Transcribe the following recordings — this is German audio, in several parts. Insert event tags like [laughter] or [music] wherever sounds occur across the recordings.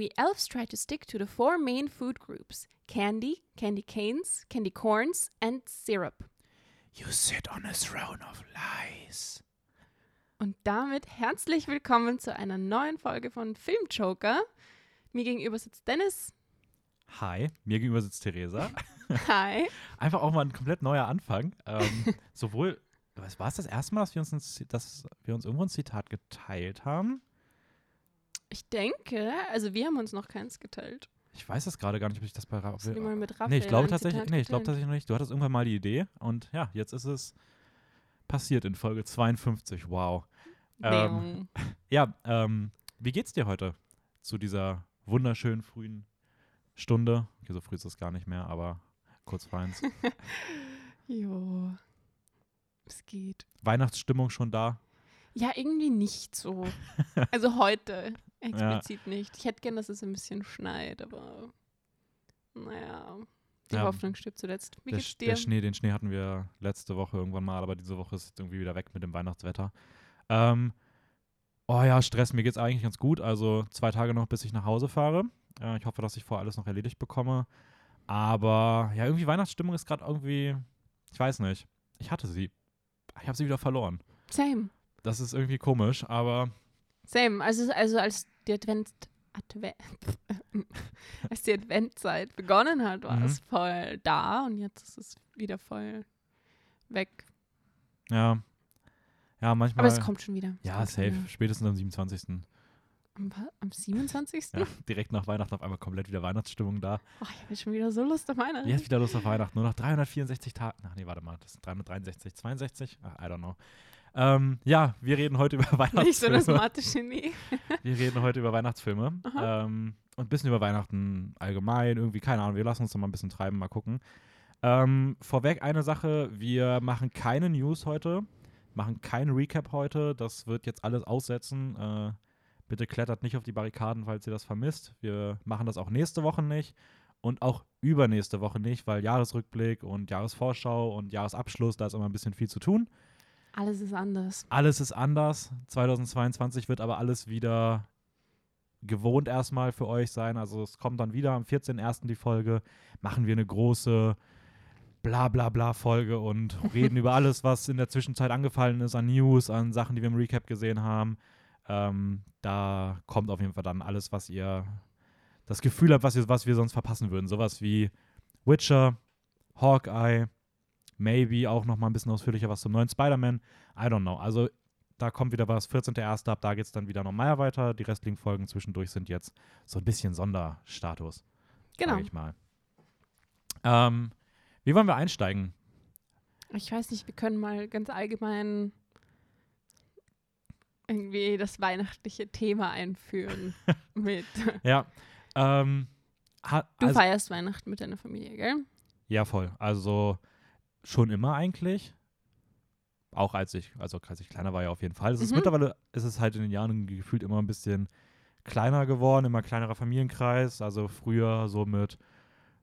we elves try to stick to the four main food groups candy, candy canes, candy corns, and syrup. You sit on a throne of lies. Und damit herzlich willkommen zu einer neuen Folge von Filmjoker. Mir gegenüber sitzt Dennis. Hi, mir gegenüber sitzt Theresa. [laughs] [laughs] Hi. Einfach auch mal ein komplett neuer Anfang. Ähm, [laughs] sowohl, was war es das erste Mal, dass wir uns, ein, dass wir uns irgendwo ein Zitat geteilt haben? Ich denke, also wir haben uns noch keins geteilt. Ich weiß es gerade gar nicht, ob ich das bei du dir mal mit Raphael Nee, ich glaube tatsächlich, nee, ich glaube tatsächlich noch nicht. Du hattest irgendwann mal die Idee und ja, jetzt ist es passiert in Folge 52. Wow. Ähm. [laughs] Ja, ähm, wie geht's dir heute zu dieser wunderschönen frühen Stunde? Okay, so früh ist es gar nicht mehr, aber kurz vor eins. [laughs] Jo. Es geht. Weihnachtsstimmung schon da? Ja, irgendwie nicht so. Also heute [laughs] explizit nicht. Ich hätte gern, dass es ein bisschen schneit, aber naja, die Ja, Hoffnung stirbt zuletzt. Wie der, geht's dir? der Schnee, den Schnee hatten wir letzte Woche irgendwann mal, aber diese Woche ist irgendwie wieder weg mit dem Weihnachtswetter. Ähm, oh ja, Stress, mir geht's eigentlich ganz gut. Also zwei Tage noch, bis ich nach Hause fahre. Äh, ich hoffe, dass ich vorher alles noch erledigt bekomme. Aber ja, irgendwie Weihnachtsstimmung ist gerade irgendwie, ich weiß nicht. Ich hatte sie. Ich habe sie wieder verloren. Same. Das ist irgendwie komisch, aber Same. Also, also als die Advent, Advent [laughs] als die Adventzeit begonnen hat, war Mhm. es voll da und jetzt ist es wieder voll weg. ja. Ja, manchmal. Aber es kommt schon wieder. Ja, safe. wieder. Spätestens am 27. Am, am 27. Ja, direkt nach Weihnachten auf einmal komplett wieder Weihnachtsstimmung da. Oh, ich habe schon wieder so Lust auf Weihnachten. Jetzt wieder Lust auf Weihnachten. Nur noch 364 Tage. Ach nee, warte mal. Das sind 363, 62? Ach, I don't know. Ähm, ja, wir reden heute [laughs] über Nicht so das Weihnachtsfilme. Mathe-Genie. [laughs] wir reden heute über Weihnachtsfilme. Ähm, und ein bisschen über Weihnachten allgemein. Irgendwie, keine Ahnung. Wir lassen uns noch mal ein bisschen treiben, mal gucken. Ähm, vorweg eine Sache. Wir machen keine News heute. Machen keinen Recap heute. Das wird jetzt alles aussetzen. Äh, bitte klettert nicht auf die Barrikaden, falls ihr das vermisst. Wir machen das auch nächste Woche nicht. Und auch übernächste Woche nicht, weil Jahresrückblick und Jahresvorschau und Jahresabschluss, da ist immer ein bisschen viel zu tun. Alles ist anders. Alles ist anders. 2022 wird aber alles wieder gewohnt erstmal für euch sein. Also es kommt dann wieder am 14.01. die Folge. Machen wir eine große bla bla bla Folge und [laughs] reden über alles, was in der Zwischenzeit angefallen ist an News, an Sachen, die wir im Recap gesehen haben. Ähm, da kommt auf jeden Fall dann alles, was ihr das Gefühl habt, was, ihr, was wir sonst verpassen würden. Sowas wie Witcher, Hawkeye, maybe auch noch mal ein bisschen ausführlicher was zum neuen Spider-Man. I don't know. Also da kommt wieder was. 14.01. ab, da geht es dann wieder normal weiter. Die restlichen Folgen zwischendurch sind jetzt so ein bisschen Sonderstatus, Genau. sage ich mal. Ähm, wie wollen wir einsteigen? Ich weiß nicht, wir können mal ganz allgemein irgendwie das weihnachtliche Thema einführen [laughs] mit. Ja, ähm, ha, Du also, feierst Weihnachten mit deiner Familie, gell? ja voll. Also schon immer eigentlich. Auch als ich, also als ich kleiner war ja auf jeden Fall. Es ist Mhm. mittlerweile, ist es halt in den Jahren gefühlt immer ein bisschen kleiner geworden, immer kleinerer Familienkreis. Also früher so mit,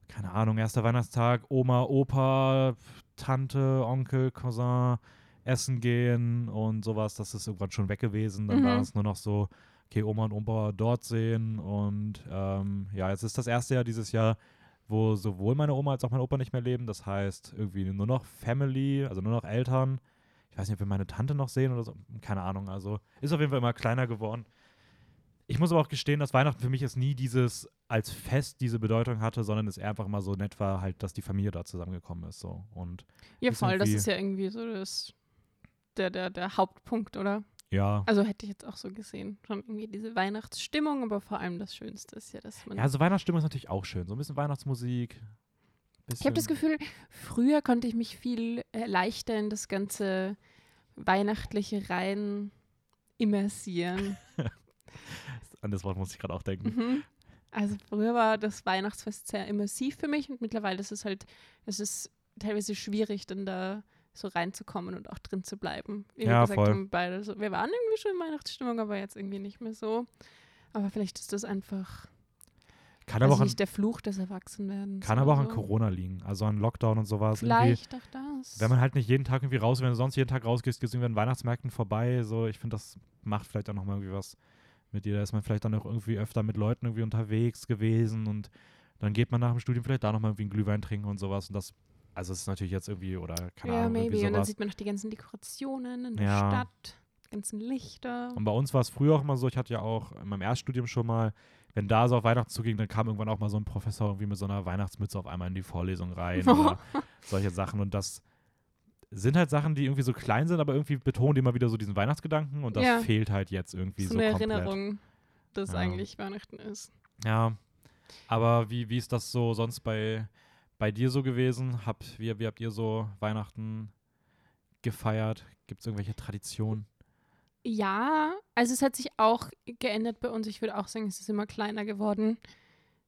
keine Ahnung, erster Weihnachtstag, Oma, Opa, Tante, Onkel, Cousin, essen gehen und sowas. Das ist irgendwann schon weg gewesen. Dann war Mhm. es nur noch so, okay, Oma und Opa dort sehen. Und ähm, ja, jetzt ist das erste Jahr dieses Jahr, wo sowohl meine Oma als auch mein Opa nicht mehr leben. Das heißt, irgendwie nur noch Family, also nur noch Eltern. Ich weiß nicht, ob wir meine Tante noch sehen oder so. Keine Ahnung. Also ist auf jeden Fall immer kleiner geworden. Ich muss aber auch gestehen, dass Weihnachten für mich jetzt nie dieses als Fest diese Bedeutung hatte, sondern es eher einfach mal so nett war, halt, dass die Familie da zusammengekommen ist. So. Und Ja, voll. Das ist ja irgendwie so das, der, der, der Hauptpunkt, oder? Ja. Also hätte ich jetzt auch so gesehen. Schon irgendwie diese Weihnachtsstimmung, aber vor allem das Schönste ist ja, dass man. Ja, also Weihnachtsstimmung ist natürlich auch schön. So ein bisschen Weihnachtsmusik. ich habe das bisschen- Gefühl, früher konnte ich mich viel äh, leichter in das ganze Weihnachtliche rein immersieren. [laughs] An das Wort muss ich gerade auch denken. Mhm. Also früher war das Weihnachtsfest sehr immersiv für mich und mittlerweile ist es halt, es ist teilweise schwierig, dann da so reinzukommen und auch drin zu bleiben. Wie wir Ja, gesagt voll. haben, beide so, wir waren irgendwie schon in Weihnachtsstimmung, aber jetzt irgendwie nicht mehr so. Aber vielleicht ist das einfach Kann aber auch an, nicht, der Fluch des Erwachsenwerdens. kann aber auch oder an so. Corona liegen. Also an Lockdown und sowas. Vielleicht auch das. wenn man halt nicht jeden Tag irgendwie raus, wenn du sonst jeden Tag rausgehst, gehst du irgendwie an Weihnachtsmärkten vorbei. So, ich finde, das macht vielleicht auch nochmal irgendwie was, mit dir. Da ist man vielleicht dann auch irgendwie öfter mit Leuten irgendwie unterwegs gewesen und dann geht man nach dem Studium vielleicht da nochmal irgendwie einen Glühwein trinken und sowas. Und das, also es ist natürlich jetzt irgendwie, oder keine ja, Ahnung, maybe. irgendwie Und dann sieht man noch die ganzen Dekorationen in der Ja. Stadt, die ganzen Lichter. Und bei uns war es früher auch immer so, ich hatte ja auch in meinem Erststudium schon mal, wenn da so auf Weihnachten zuging, dann kam irgendwann auch mal so ein Professor irgendwie mit so einer Weihnachtsmütze auf einmal in die Vorlesung rein oder [laughs] solche Sachen. Und das sind halt Sachen, die irgendwie so klein sind, aber irgendwie betonen die immer wieder so diesen Weihnachtsgedanken und das Ja. fehlt halt jetzt irgendwie so so, eine komplett. Erinnerung, dass Ja. eigentlich Weihnachten ist. Ja, aber wie, wie ist das so sonst bei, bei dir so gewesen? Habt, wie, wie habt ihr so Weihnachten gefeiert? Gibt es irgendwelche Traditionen? Ja, also es hat sich auch geändert bei uns. Ich würde auch sagen, es ist immer kleiner geworden.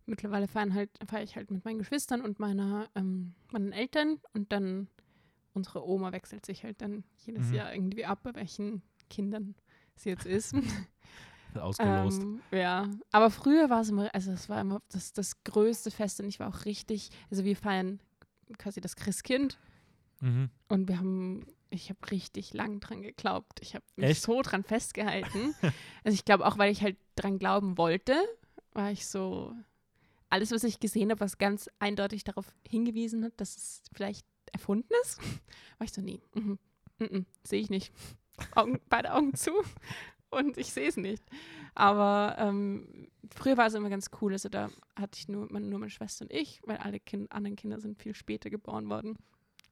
Mittlerweile feiern halt, feiere ich halt mit meinen Geschwistern und meiner, ähm, meinen Eltern und dann unsere Oma wechselt sich halt dann jedes Mhm. Jahr irgendwie ab, bei welchen Kindern sie jetzt ist. [laughs] Ausgelost. Ähm, ja, aber früher war es immer, also es war immer das, das größte Fest und ich war auch richtig, also wir feiern quasi das Christkind mhm. und wir haben, ich habe richtig lang dran geglaubt. Ich habe mich Echt? so dran festgehalten. [laughs] also ich glaube auch, weil ich halt dran glauben wollte, war ich so, alles, was ich gesehen habe, was ganz eindeutig darauf hingewiesen hat, dass es vielleicht erfunden ist, [laughs] war ich so, nee, mhm, mhm, sehe ich nicht. Augen, beide Augen zu und ich sehe es nicht. Aber ähm, früher war es immer ganz cool. Also da hatte ich nur, mein- nur meine Schwester und ich, weil alle kind, anderen Kinder sind viel später geboren worden.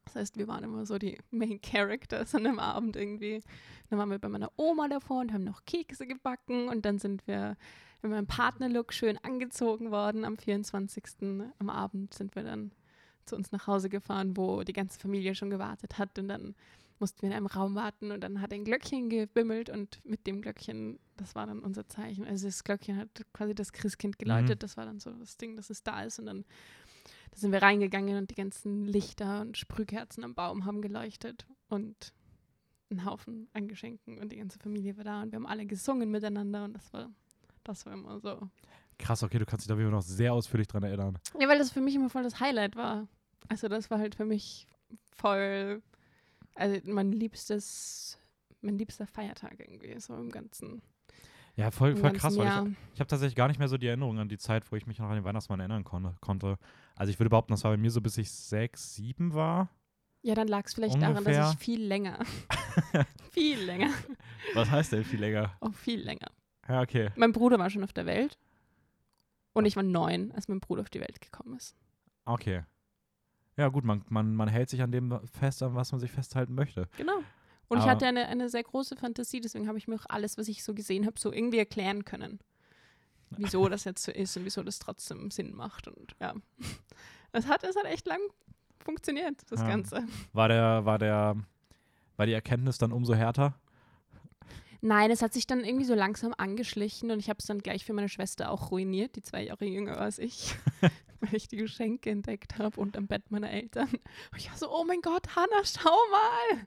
Das heißt, wir waren immer so die Main Characters an dem Abend irgendwie. Dann waren wir bei meiner Oma davor und haben noch Kekse gebacken und dann sind wir mit meinem Partnerlook schön angezogen worden. Am 24. am Abend sind wir dann zu uns nach Hause gefahren, wo die ganze Familie schon gewartet hat und dann mussten wir in einem Raum warten und dann hat ein Glöckchen gebimmelt und mit dem Glöckchen, das war dann unser Zeichen. Also das Glöckchen hat quasi das Christkind geläutet, das war dann so das Ding, dass es da ist und dann da sind wir reingegangen und die ganzen Lichter und Sprühkerzen am Baum haben geleuchtet und ein Haufen an Geschenken und die ganze Familie war da und wir haben alle gesungen miteinander und das war, das war immer so. Krass, okay, du kannst dich da wieder noch sehr ausführlich dran erinnern. Ja, weil das für mich immer voll das Highlight war. Also das war halt für mich voll, also mein liebstes, mein liebster Feiertag irgendwie, so im ganzen, Ja, voll, voll krass, weil Jahr. ich, ich habe tatsächlich gar nicht mehr so die Erinnerung an die Zeit, wo ich mich noch an den Weihnachtsmann erinnern konne, konnte. Also ich würde behaupten, das war bei mir so, bis ich sechs, sieben war. Ja, dann lag es vielleicht daran, Ungefähr. dass ich viel länger, [laughs] viel länger, [laughs] Was heißt denn viel länger? auch viel länger. Ja, okay. Mein Bruder war schon auf der Welt und ich war neun, als mein Bruder auf die Welt gekommen ist. Okay. Ja, gut, man, man, man hält sich an dem fest, an was man sich festhalten möchte. Genau. Und ich Aber- hatte eine, eine sehr große Fantasie, deswegen habe ich mir auch alles, was ich so gesehen habe, so irgendwie erklären können. Wieso [laughs] das jetzt so ist und wieso das trotzdem Sinn macht. Und ja. [laughs] Es hat, es hat echt lang funktioniert, das Ja. Ganze. War der, war der, war die Erkenntnis dann umso härter? Nein, es hat sich dann irgendwie so langsam angeschlichen und ich habe es dann gleich für meine Schwester auch ruiniert, die zwei Jahre jünger als ich, [laughs] weil ich die Geschenke entdeckt habe und am Bett meiner Eltern. Und ich war so, oh mein Gott, Hannah, schau mal.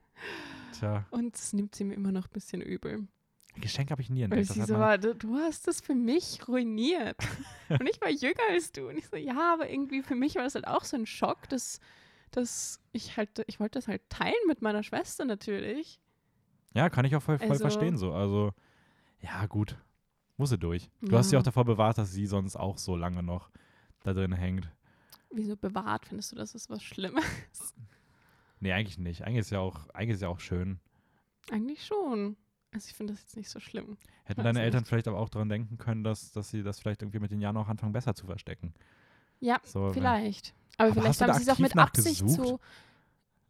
Tja, Und das nimmt sie mir immer noch ein bisschen übel. Geschenk habe ich nie Weil entdeckt. Das sie so war, du, du hast das für mich ruiniert. [laughs] und ich war jünger als du. Und ich so, ja, aber irgendwie für mich war das halt auch so ein Schock, dass, dass ich halt, ich wollte das halt teilen mit meiner Schwester natürlich. Ja, kann ich auch voll, voll Also- verstehen so. Also, ja, gut. Muss sie durch. Du hast sie Ja. auch davor bewahrt, dass sie sonst auch so lange noch da drin hängt. Wieso bewahrt? Findest du, das ist was Schlimmes? Nee, eigentlich nicht. Eigentlich ist ja auch, eigentlich ist ja auch schön. Eigentlich schon. Also ich finde das jetzt nicht so schlimm. Hätten deine Eltern nicht. vielleicht aber auch daran denken können, dass, dass sie das vielleicht irgendwie mit den Jahren auch anfangen, besser zu verstecken. Ja, So, wenn- vielleicht. Aber, Aber vielleicht haben sie es auch mit Absicht gesucht? so.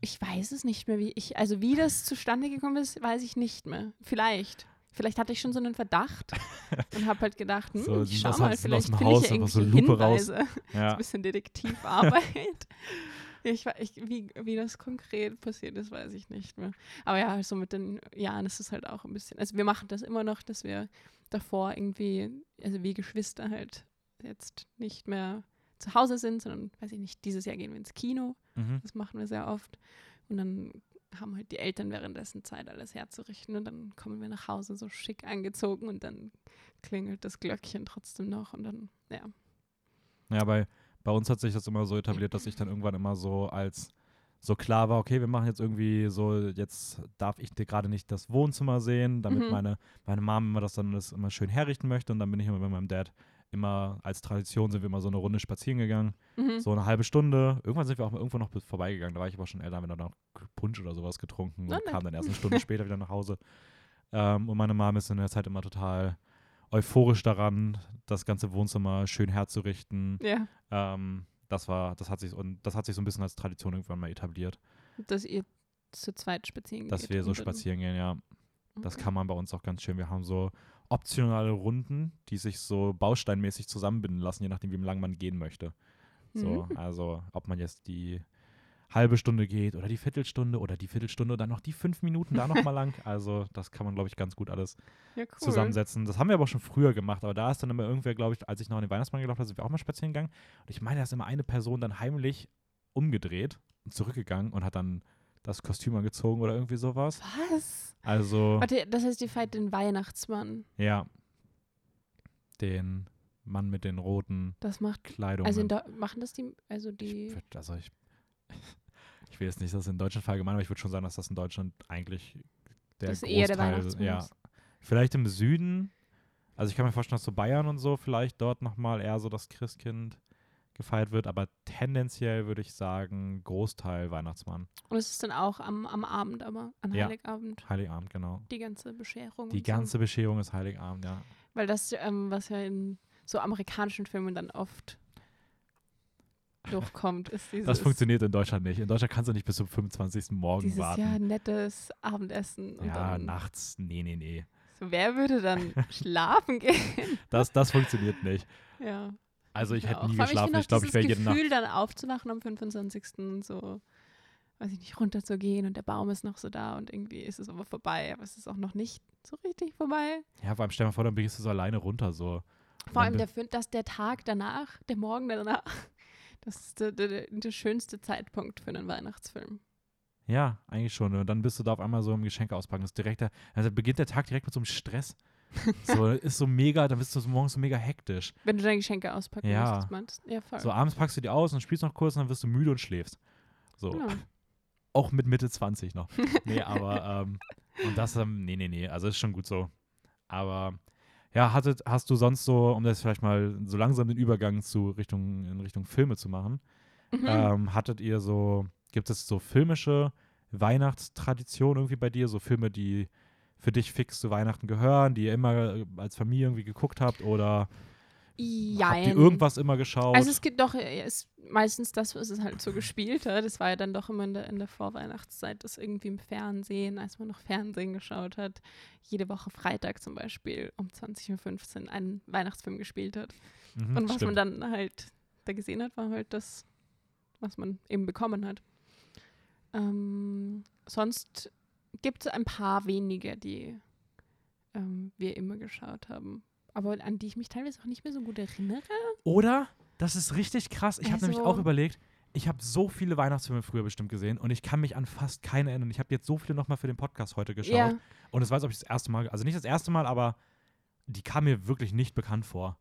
Ich weiß es nicht mehr, wie ich, also wie das zustande gekommen ist, weiß ich nicht mehr. Vielleicht. Vielleicht hatte ich schon so einen Verdacht [laughs] und habe halt gedacht, hm, So, ich schau mal, vielleicht finde ich ja einfach so Lupe raus. Hinweise. [laughs] Ja. ein bisschen Detektivarbeit. [laughs] ich, ich, wie, wie das konkret passiert ist, weiß ich nicht mehr. Aber ja, also mit den Jahren ist es halt auch ein bisschen. Also wir machen das immer noch, dass wir davor irgendwie, also wie Geschwister halt jetzt nicht mehr zu Hause sind, sondern, weiß ich nicht, dieses Jahr gehen wir ins Kino. Mhm. Das machen wir sehr oft. Und dann haben halt die Eltern währenddessen Zeit, alles herzurichten. Und dann kommen wir nach Hause so schick angezogen und dann klingelt das Glöckchen trotzdem noch. Und dann, ja. Ja, bei, bei uns hat sich das immer so etabliert, dass ich dann irgendwann immer so als so klar war, okay, wir machen jetzt irgendwie so, jetzt darf ich dir gerade nicht das Wohnzimmer sehen, damit Mhm. meine, meine Mom immer das dann das immer schön herrichten möchte. Und dann bin ich immer mit meinem Dad immer als Tradition sind wir immer so eine Runde spazieren gegangen. Mhm. So eine halbe Stunde. Irgendwann sind wir auch mal irgendwo noch vorbeigegangen. Da war ich aber schon älter, haben wir dann noch Punsch oder sowas getrunken Ah, und nett. kam dann erst eine [laughs] Stunde später wieder nach Hause. Ähm, und meine Mom ist in der Zeit immer total euphorisch daran, das ganze Wohnzimmer schön herzurichten. Ja, Ähm, das war, das hat sich und das hat sich so ein bisschen als Tradition irgendwann mal etabliert, dass ihr zu zweit spazieren dass geht. wir so spazieren gehen, ja. Das Okay. kann man bei uns auch ganz schön. Wir haben so optionale Runden, die sich so bausteinmäßig zusammenbinden lassen, je nachdem, wie lang man gehen möchte. So, Mhm. also ob man jetzt die halbe Stunde geht oder die Viertelstunde oder die Viertelstunde und dann noch die fünf Minuten da nochmal [laughs] lang. Also das kann man, glaube ich, ganz gut alles Ja, cool. zusammensetzen. Das haben wir aber auch schon früher gemacht, aber da ist dann immer irgendwer, glaube ich, als ich noch an den Weihnachtsmann geglaubt habe, sind wir auch mal spazieren gegangen. Und ich meine, da ist immer eine Person dann heimlich umgedreht und zurückgegangen und hat dann das Kostüm angezogen oder irgendwie sowas. Was? Also, Warte, das heißt, ihr feiert den Weihnachtsmann. ja, den Mann mit den roten Das macht. Kleidungen. Also machen das die. Also ich die. würd, also ich, [laughs] ich will jetzt nicht, dass das in Deutschland allgemein, aber ich würde schon sagen, dass das in Deutschland eigentlich der Das ist Großteil, eher der Weihnachtsmann ja, vielleicht im Süden. Also ich kann mir vorstellen, dass so Bayern und so vielleicht dort nochmal eher so das Christkind gefeiert wird, aber tendenziell würde ich sagen Großteil Weihnachtsmann, Und es ist dann auch am, am Abend, aber an Ja. Heiligabend. Heiligabend genau. Die ganze Bescherung. Die und so. ganze Bescherung ist Heiligabend, ja. Weil das, ähm, was ja in so amerikanischen Filmen dann oft durchkommt, ist dieses. Das funktioniert in Deutschland nicht. In Deutschland kannst du nicht bis zum 25. Morgen Dieses warten. ja nettes Abendessen. Und ja, dann, nachts, nee, nee, nee. So, wer würde dann [laughs] schlafen gehen? Das, das funktioniert nicht. ja. Also ich Ja, hätte nie geschlafen. Ich glaube, ich wäre dieses jede Nacht. Gefühl, dann aufzuwachen am 25. so, weiß ich nicht, runterzugehen und der Baum ist noch so da und irgendwie ist es aber vorbei, aber es ist auch noch nicht so richtig vorbei. Ja, vor allem stell dir mal vor, dann gehst du so alleine runter. So. Vor allem der, dass der Tag danach, der Morgen danach, [laughs] das ist der, der, der, schönste Zeitpunkt für einen Weihnachtsfilm. Ja, eigentlich schon. Und dann bist du da auf einmal so im Geschenke auspacken. Das direkt also beginnt der Tag direkt mit so einem Stress. So, ist so mega, dann bist du so morgens so mega hektisch. Wenn du deine Geschenke auspacken Ja. möchtest, meinst Ja, voll. So abends packst du die aus und spielst noch kurz und dann wirst du müde und schläfst. So. Genau. [laughs] Auch mit Mitte 20 noch. Nee, aber, ähm, und das, ähm, nee, nee, nee, also ist schon gut so. Aber, ja, hattet, hast du sonst so, um das vielleicht mal so langsam den Übergang zu Richtung, in Richtung Filme zu machen, Mhm. ähm, hattet ihr so, gibt es so filmische Weihnachtstraditionen irgendwie bei dir, so Filme, die für dich fix zu Weihnachten gehören, die ihr immer äh, als Familie irgendwie geguckt habt oder habt ihr Jein. irgendwas immer geschaut? Also es gibt doch äh, ist meistens das, was es halt so gespielt hat. Das war ja dann doch immer in der, in der Vorweihnachtszeit, das irgendwie im Fernsehen, als man noch Fernsehen geschaut hat, jede Woche Freitag zum Beispiel um 20.15 Uhr einen Weihnachtsfilm gespielt hat. Mhm, Und was stimmt. man dann halt da gesehen hat, war halt das, was man eben bekommen hat. Ähm, sonst gibt es ein paar wenige, die ähm, wir immer geschaut haben. Aber an die ich mich teilweise auch nicht mehr so gut erinnere. Oder? Das ist richtig krass. Ich habe nämlich Also- auch überlegt, ich habe so viele Weihnachtsfilme früher bestimmt gesehen und ich kann mich an fast keine erinnern. Ich habe jetzt so viele nochmal für den Podcast heute geschaut. Ja, Und es weiß, ob ich das erste Mal, also nicht das erste Mal, aber die kam mir wirklich nicht bekannt vor.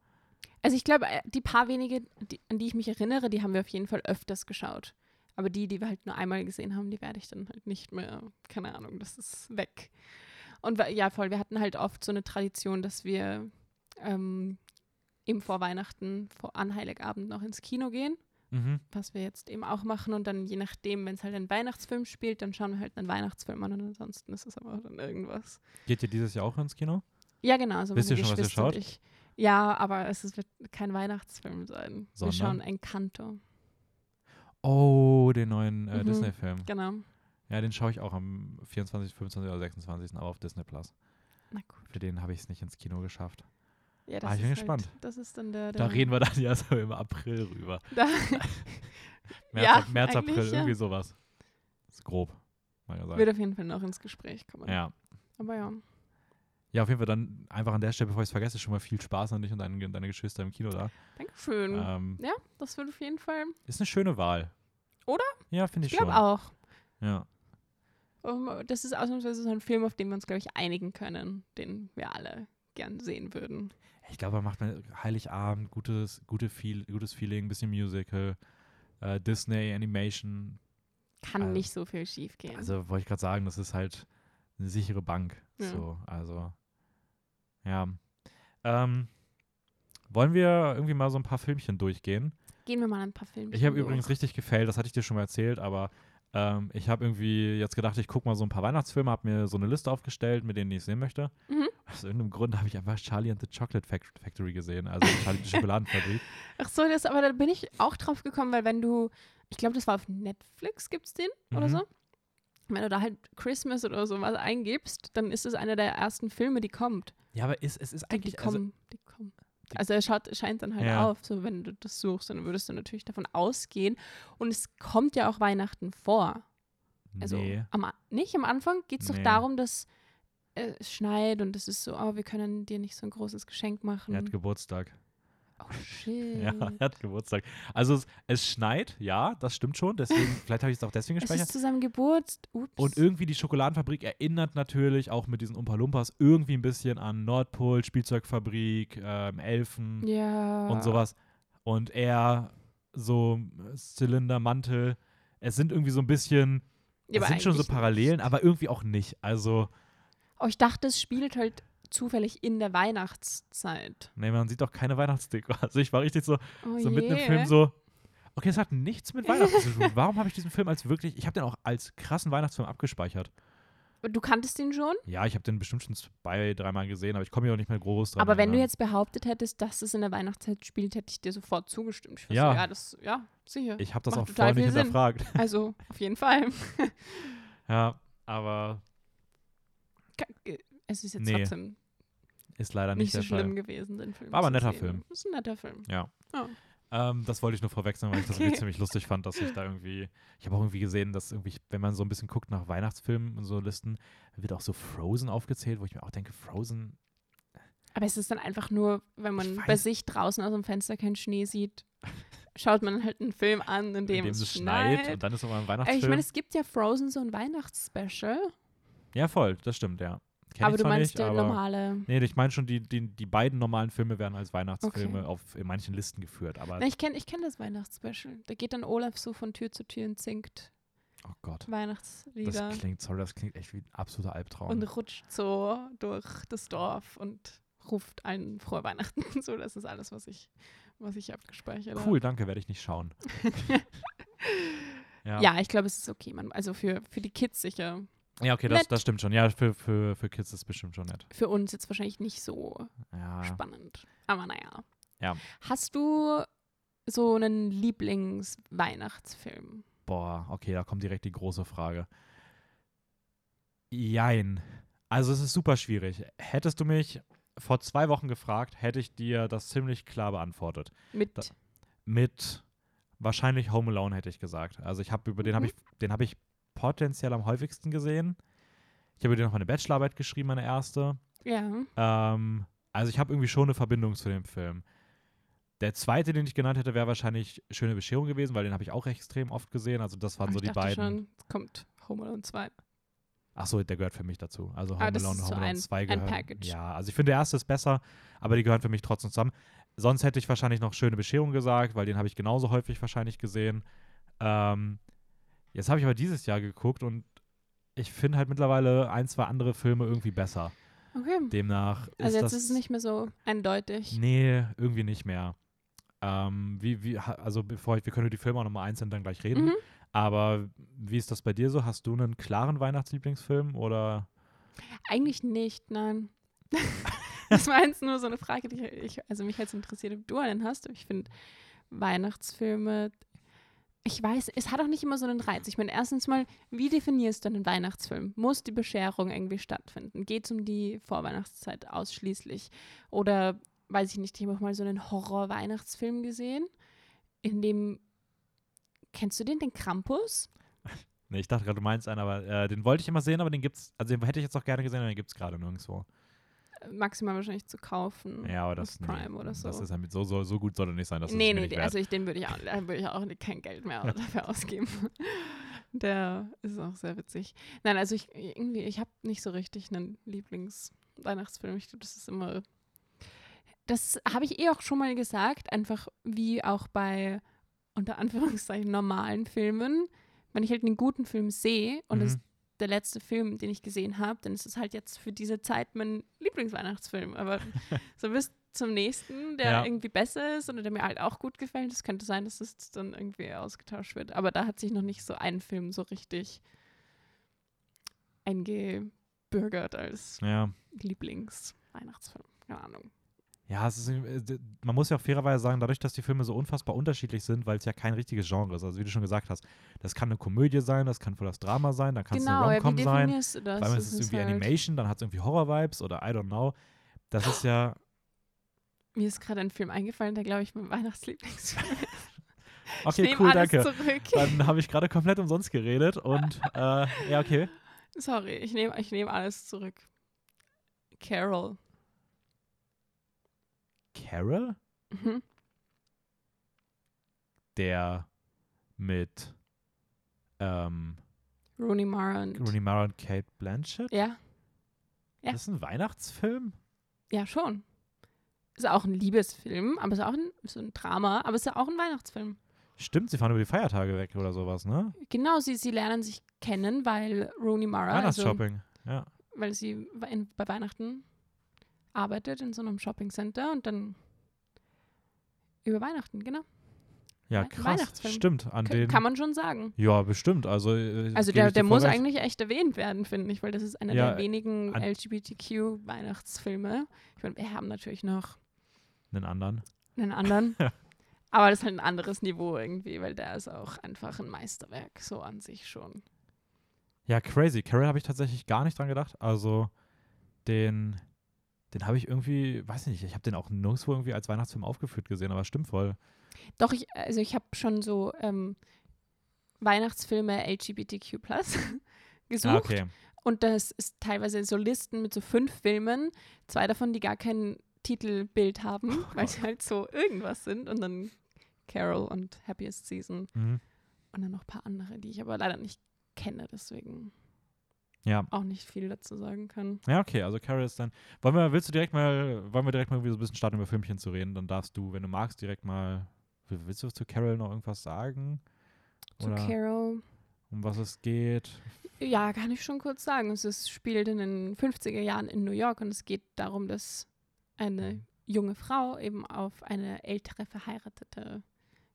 also ich glaube, äh, die paar wenige, die, an die ich mich erinnere, die haben wir auf jeden Fall öfters geschaut. Aber die, die wir halt nur einmal gesehen haben, die werde ich dann halt nicht mehr, keine Ahnung, das ist weg. Und ja, voll, wir hatten halt oft so eine Tradition, dass wir ähm, eben vor Weihnachten, vor an Heiligabend noch ins Kino gehen, Mhm. was wir jetzt eben auch machen. Und dann je nachdem, wenn es halt ein Weihnachtsfilm spielt, dann schauen wir halt einen Weihnachtsfilm an und ansonsten ist es aber dann irgendwas. Geht ihr dieses Jahr auch ins Kino? Ja, genau. Also Wisst ihr schon, was ihr schaut? Ich. Ja, aber es ist, wird kein Weihnachtsfilm sein. Sondern? Wir schauen Encanto. Oh, den neuen äh, Mhm. Disney-Film. Genau. Ja, den schaue ich auch am 24., 25. oder 26. aber auf Disney Plus. Na gut. Für den habe ich es nicht ins Kino geschafft. Ja, Ah, ich bin ist gespannt. Halt, das ist dann der. Da der reden wir dann ja so im April rüber. [laughs] Da, [laughs] März, Ja, März April, ja. irgendwie sowas. ist grob, mal gesagt. wird auf jeden Fall noch ins Gespräch kommen. Ja. Aber ja. Ja, auf jeden Fall dann einfach an der Stelle, bevor ich es vergesse, schon mal viel Spaß an dich und deine, deine Geschwister im Kino da. Dankeschön. Ähm, Ja, das wird auf jeden Fall. ist eine schöne Wahl. Oder? Ja, finde ich, Ich glaube schon. auch. Ja. Das ist ausnahmsweise so ein Film, auf den wir uns, glaube ich, einigen können, den wir alle gern sehen würden. Ich glaube, da macht Heiligabend, gutes, gute Feel, gutes Feeling, bisschen Musical, äh, Disney, Animation. kann Also- nicht so viel schief gehen. Also wollte ich gerade sagen, das ist halt eine sichere Bank. Ja. So, also ja. Ähm, wollen wir irgendwie mal so ein paar Filmchen durchgehen? Gehen wir mal ein paar Filme. Ich habe übrigens richtig gefällt, das hatte ich dir schon mal erzählt, aber ähm, ich habe irgendwie jetzt gedacht, ich gucke mal so ein paar Weihnachtsfilme, habe mir so eine Liste aufgestellt, mit denen ich sehen möchte. Mhm. Aus irgendeinem Grund habe ich einfach Charlie and the Chocolate Fac- Factory gesehen, also Charlie die Schokoladenfabrik. [laughs] Ach so, das, aber da bin ich auch drauf gekommen, weil wenn du, ich glaube, das war auf Netflix, gibt's den oder Mhm. so. Wenn du da halt Christmas oder so was eingibst, dann ist es einer der ersten Filme, die kommt. Ja, aber ist, es ist Die, die eigentlich, also, kommen, die kommen. die- Also er schaut, scheint dann halt Ja. auf, so wenn du das suchst, dann würdest du natürlich davon ausgehen. Und es kommt ja auch Weihnachten vor. Also nee. am, nicht am Anfang geht es doch Nee. darum, dass äh, es schneit und es ist so, oh, wir können dir nicht so ein großes Geschenk machen. Er hat Geburtstag. Oh [laughs] shit. Ja, er hat Geburtstag. Also es, es schneit, ja, das stimmt schon. Deswegen, [laughs] vielleicht habe ich es auch deswegen es gespeichert. ist zu seinem Geburtstag. Ups. Und irgendwie die Schokoladenfabrik erinnert natürlich auch mit diesen Umpa Lumpas irgendwie ein bisschen an Nordpol, Spielzeugfabrik, ähm, Elfen ja. und sowas. Und er so äh, Zylinder, Mantel. Es sind irgendwie so ein bisschen, Ja, es sind schon so Parallelen, aber irgendwie auch nicht. Also, Oh, ich dachte, es spielt halt zufällig in der Weihnachtszeit. nee, man sieht doch keine Weihnachtsdeko. Also ich war richtig so, Oh so mitten im. Film so, okay, es hat nichts mit Weihnachten [laughs] zu tun. Warum habe ich diesen Film als wirklich, ich habe den auch als krassen Weihnachtsfilm abgespeichert. Du kanntest ihn schon? Ja, ich habe den bestimmt schon zwei, dreimal gesehen, aber ich komme mir auch nicht mehr groß dran Aber wenn du jetzt behauptet hättest, dass es in der Weihnachtszeit spielt, hätte ich dir sofort zugestimmt. Ich Ja. So, ja, das, ja, sicher. Ich habe das Macht auch vorher nicht viel Sinn. hinterfragt. [laughs] Also, auf jeden Fall. Ja, aber Es ist jetzt Nee, trotzdem ist leider nicht, nicht so der schlimm Fall. gewesen, den Film. War aber ein netter sehen. Film. Das ist ein netter Film. Ja. Ja. Ähm, das wollte ich nur vorwechseln, weil ich das irgendwie ziemlich lustig fand, dass ich da irgendwie. Ich habe auch irgendwie gesehen, dass irgendwie, wenn man so ein bisschen guckt nach Weihnachtsfilmen und so Listen, wird auch so Frozen aufgezählt, wo ich mir auch denke, Frozen. Aber es ist dann einfach nur, wenn man bei sich draußen aus dem Fenster keinen Schnee sieht, schaut man halt einen Film an, in in dem, dem es es schneit und dann ist aber ein Weihnachtsfilm. ich meine, es gibt ja Frozen so ein Weihnachtsspecial, ja, voll, das stimmt, ja. Kenn aber du meinst nicht, der aber, normale. Nee, ich meine schon, die, die, die beiden normalen Filme werden als Weihnachtsfilme Okay. auf in manchen Listen geführt. Aber Na, ich kenne ich kenn das Weihnachtsspecial. Da geht dann Olaf so von Tür zu Tür und singt oh Gott. Weihnachtslieder Das klingt, sorry, das klingt echt wie ein absoluter Albtraum. und rutscht so durch das Dorf und ruft allen frohe Weihnachten. [laughs] so, das ist alles, was ich, was ich abgespeichert habe. Cool, danke, werde ich nicht schauen. [laughs] ja. Ja, ich glaube, es ist okay. Man, also für, für die Kids sicher. Ja, okay, das, Nett. das stimmt schon. Ja, für, für, für Kids ist es bestimmt schon nett. Für uns jetzt wahrscheinlich nicht so Ja. spannend. Aber naja. Ja. Hast du so einen Lieblings-Weihnachtsfilm? Boah, okay, da kommt direkt die große Frage. Jein. Also es ist super schwierig. Hättest du mich vor zwei Wochen gefragt, hätte ich dir das ziemlich klar beantwortet. Mit Da- Mit wahrscheinlich Home Alone hätte ich gesagt. Also ich habe über den habe Mhm. ich, den habe ich potenziell am häufigsten gesehen. Ich habe den noch meine Bachelorarbeit geschrieben, meine erste. ja. Ähm, also ich habe irgendwie schon eine Verbindung zu dem Film. Der zweite, den ich genannt hätte, wäre wahrscheinlich Schöne Bescherung gewesen, weil den habe ich auch extrem oft gesehen. Also das waren Aber so ich die beiden. schon, kommt Home Alone 2. Ach so, der gehört für mich dazu. Also Home Ah, Alone und Home Alone ein- 2 ein gehören. Package. Ja, also ich finde der erste ist besser, aber die gehören für mich trotzdem zusammen. Sonst hätte ich wahrscheinlich noch Schöne Bescherung gesagt, weil den habe ich genauso häufig wahrscheinlich gesehen. Ähm, jetzt habe ich aber dieses Jahr geguckt und ich finde halt mittlerweile ein, zwei andere Filme irgendwie besser. Okay. Demnach ist Also jetzt das ist es nicht mehr so eindeutig. Nee, irgendwie nicht mehr. Ähm, wie, wie, also bevor ich, wir können über die Filme auch nochmal einzeln dann gleich reden. Mhm. Aber wie ist das bei dir so? Hast du einen klaren Weihnachtslieblingsfilm oder? Eigentlich nicht, nein. [laughs] das war jetzt nur so eine Frage, die ich, also mich jetzt interessiert, ob du einen hast. Ich finde Weihnachtsfilme, ich weiß, es hat auch nicht immer so einen Reiz. Ich meine, erstens mal, wie definierst du einen Weihnachtsfilm? Muss die Bescherung irgendwie stattfinden? Geht es um die Vorweihnachtszeit ausschließlich? Oder, weiß ich nicht, ich habe auch mal so einen Horror-Weihnachtsfilm gesehen, in dem, kennst du den, den Krampus? [laughs] Nee, ich dachte gerade, du meinst einen, aber äh, den wollte ich immer sehen, aber den gibt's, also den hätte ich jetzt auch gerne gesehen, aber den gibt's gerade nirgendwo. Maximal wahrscheinlich zu kaufen. Ja, aber das, Prime nee, oder so. das ist halt so, so, so gut soll er nicht sein, dass nee, es nee, wert. also ich, den würde ich auch, da würde ich auch kein Geld mehr [laughs] dafür ausgeben. [laughs] Der ist auch sehr witzig. Nein, also ich irgendwie, ich habe nicht so richtig einen Lieblings-Weihnachtsfilm. Ich glaube, das ist immer. Das habe ich eh auch schon mal gesagt, einfach wie auch bei unter Anführungszeichen normalen Filmen wenn ich halt einen guten Film sehe und es Mhm. ist der letzte Film, den ich gesehen habe, dann ist es halt jetzt für diese Zeit mein Lieblingsweihnachtsfilm. Aber [laughs] so bis zum nächsten, der Ja. irgendwie besser ist oder der mir halt auch gut gefällt, es könnte sein, dass es dann irgendwie ausgetauscht wird. Aber da hat sich noch nicht so ein Film so richtig eingebürgert als Ja. Lieblingsweihnachtsfilm. Keine Ahnung. Ja, ist, äh, man muss ja auch fairerweise sagen, dadurch, dass die Filme so unfassbar unterschiedlich sind, weil es ja kein richtiges Genre ist. Also wie du schon gesagt hast, das kann eine Komödie sein, das kann voll das Drama sein, dann kann es genau, eine ja, wie Rom-Com sein. definierst du das? Weil es ist ist irgendwie halt- Animation, dann hat es irgendwie Horror-Vibes oder I don't know. Das ist ja, [gasps] Mir ist gerade ein Film eingefallen, der, glaube ich, mein Weihnachtslieblingsfilm ist. [laughs] okay, cool, danke. zurück. Dann habe ich gerade komplett umsonst geredet und [laughs] äh, ja, okay. Sorry, ich nehme ich nehm alles zurück. Carol. Carol, Mhm. der mit ähm, Rooney Mara und. Rooney Mara und Kate Blanchett. Ja, Ja. Das ist ein Weihnachtsfilm? ja, schon. Ist auch ein Liebesfilm, aber ist auch ein, so ein Drama, aber ist ja auch ein Weihnachtsfilm. Stimmt, sie fahren über die Feiertage weg oder sowas, ne? Genau, sie, sie lernen sich kennen, weil Rooney Mara, also, Weihnachtsshopping. Ja. weil sie in, bei Weihnachten arbeitet in so einem Shoppingcenter und dann über Weihnachten, genau. Ja, krass. Stimmt, an K den. kann man schon sagen. ja, bestimmt. Also, äh, Also der, der muss recht. eigentlich echt erwähnt werden, finde ich, weil das ist einer Ja, der wenigen an- LGBTQ-Weihnachtsfilme. Ich meine, wir haben natürlich noch einen anderen. einen anderen, [laughs] aber das ist halt ein anderes Niveau irgendwie, weil der ist auch einfach ein Meisterwerk, so an sich schon. Ja, crazy. Carol habe ich tatsächlich gar nicht dran gedacht. Also, den, den habe ich irgendwie, weiß nicht, ich habe den auch nirgendwo irgendwie als Weihnachtsfilm aufgeführt gesehen, aber stimmt voll. Doch, ich, also ich habe schon so ähm, Weihnachtsfilme LGBTQ [laughs] gesucht. Ah, okay. Und das ist teilweise so Listen mit so fünf Filmen, zwei davon, die gar kein Titelbild haben, [laughs] weil sie halt so irgendwas sind. Und dann Carol und Happiest Season Mhm. und dann noch ein paar andere, die ich aber leider nicht kenne, deswegen Ja. auch nicht viel dazu sagen kann. Ja, okay, also Carol ist dann. Wollen wir, willst du direkt mal, wollen wir direkt mal irgendwie so ein bisschen starten, über Filmchen zu reden? Dann darfst du, wenn du magst, direkt mal. will- Willst du zu Carol noch irgendwas sagen? Zu Oder Carol, um was es geht? ja, kann ich schon kurz sagen. Es ist, spielt in den 50er Jahren in New York und es geht darum, dass eine junge Frau eben auf eine ältere verheiratete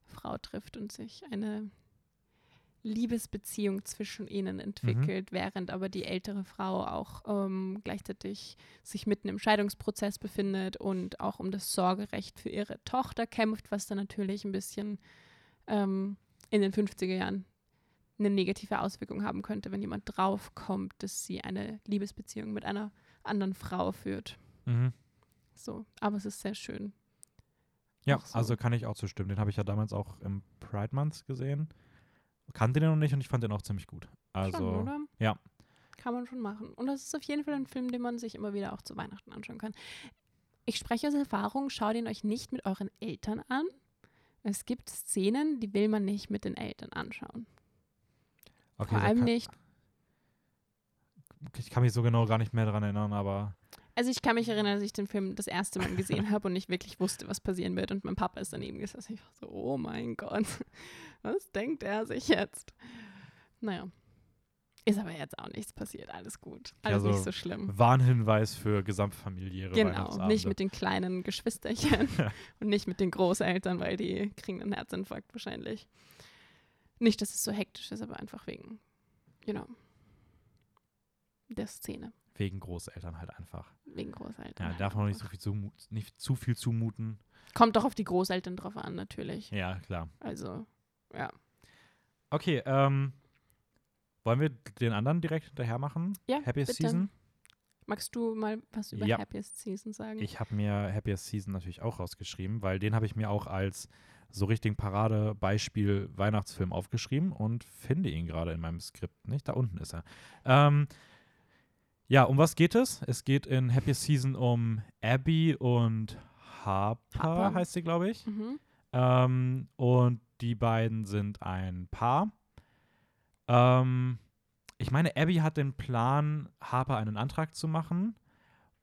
Frau trifft und sich eine Liebesbeziehung zwischen ihnen entwickelt, während aber die ältere Frau auch ähm, gleichzeitig sich mitten im Scheidungsprozess befindet und auch um das Sorgerecht für ihre Tochter kämpft, was dann natürlich ein bisschen ähm, in den 50er Jahren eine negative Auswirkung haben könnte, wenn jemand draufkommt, dass sie eine Liebesbeziehung mit einer anderen Frau führt. Mhm. So, aber es ist sehr schön. Ja, so. also kann ich auch zustimmen. Den habe ich ja damals auch im Pride Month gesehen. Kannte den noch nicht und ich fand den auch ziemlich gut. Also, schon, oder? ja. Kann man schon machen. Und das ist auf jeden Fall ein Film, den man sich immer wieder auch zu Weihnachten anschauen kann. Ich spreche aus Erfahrung, schaut ihn euch nicht mit euren Eltern an. Es gibt Szenen, die will man nicht mit den Eltern anschauen. okay, Vor allem nicht. Ich kann mich so genau gar nicht mehr daran erinnern, aber Also ich kann mich erinnern, als ich den Film das erste Mal gesehen habe und nicht wirklich wusste, was passieren wird. Und mein Papa ist daneben gesessen. Ich war so, oh mein Gott, [laughs] was denkt er sich jetzt? Naja. Ist aber jetzt auch nichts passiert. Alles gut. Alles Ja, nicht so schlimm. Warnhinweis für gesamtfamiliäre Genau, nicht mit den kleinen Geschwisterchen [laughs] und nicht mit den Großeltern, weil die kriegen einen Herzinfarkt wahrscheinlich. Nicht, dass es so hektisch ist, aber einfach wegen, you know, der Szene. Wegen Großeltern halt einfach. Wegen Großeltern. Ja, halt darf man auch nicht so viel, nicht zu viel zumuten. Kommt doch auf die Großeltern drauf an, natürlich. Ja, klar. Also, ja. Okay, ähm, wollen wir den anderen direkt hinterher machen? Ja, Happiest bitte. Season? Magst du mal was über Ja. Happiest Season sagen? Ich habe mir Happiest Season natürlich auch rausgeschrieben, weil den habe ich mir auch als so richtigen Paradebeispiel Weihnachtsfilm aufgeschrieben und finde ihn gerade in meinem Skript nicht. Da unten ist er. Ähm, ja, um was geht es? Es geht in Happiest Season um Abby und Harper, Harper. heißt sie, glaube ich. mhm. Ähm, und die beiden sind ein Paar. Ähm, ich meine, Abby hat den Plan, Harper einen Antrag zu machen.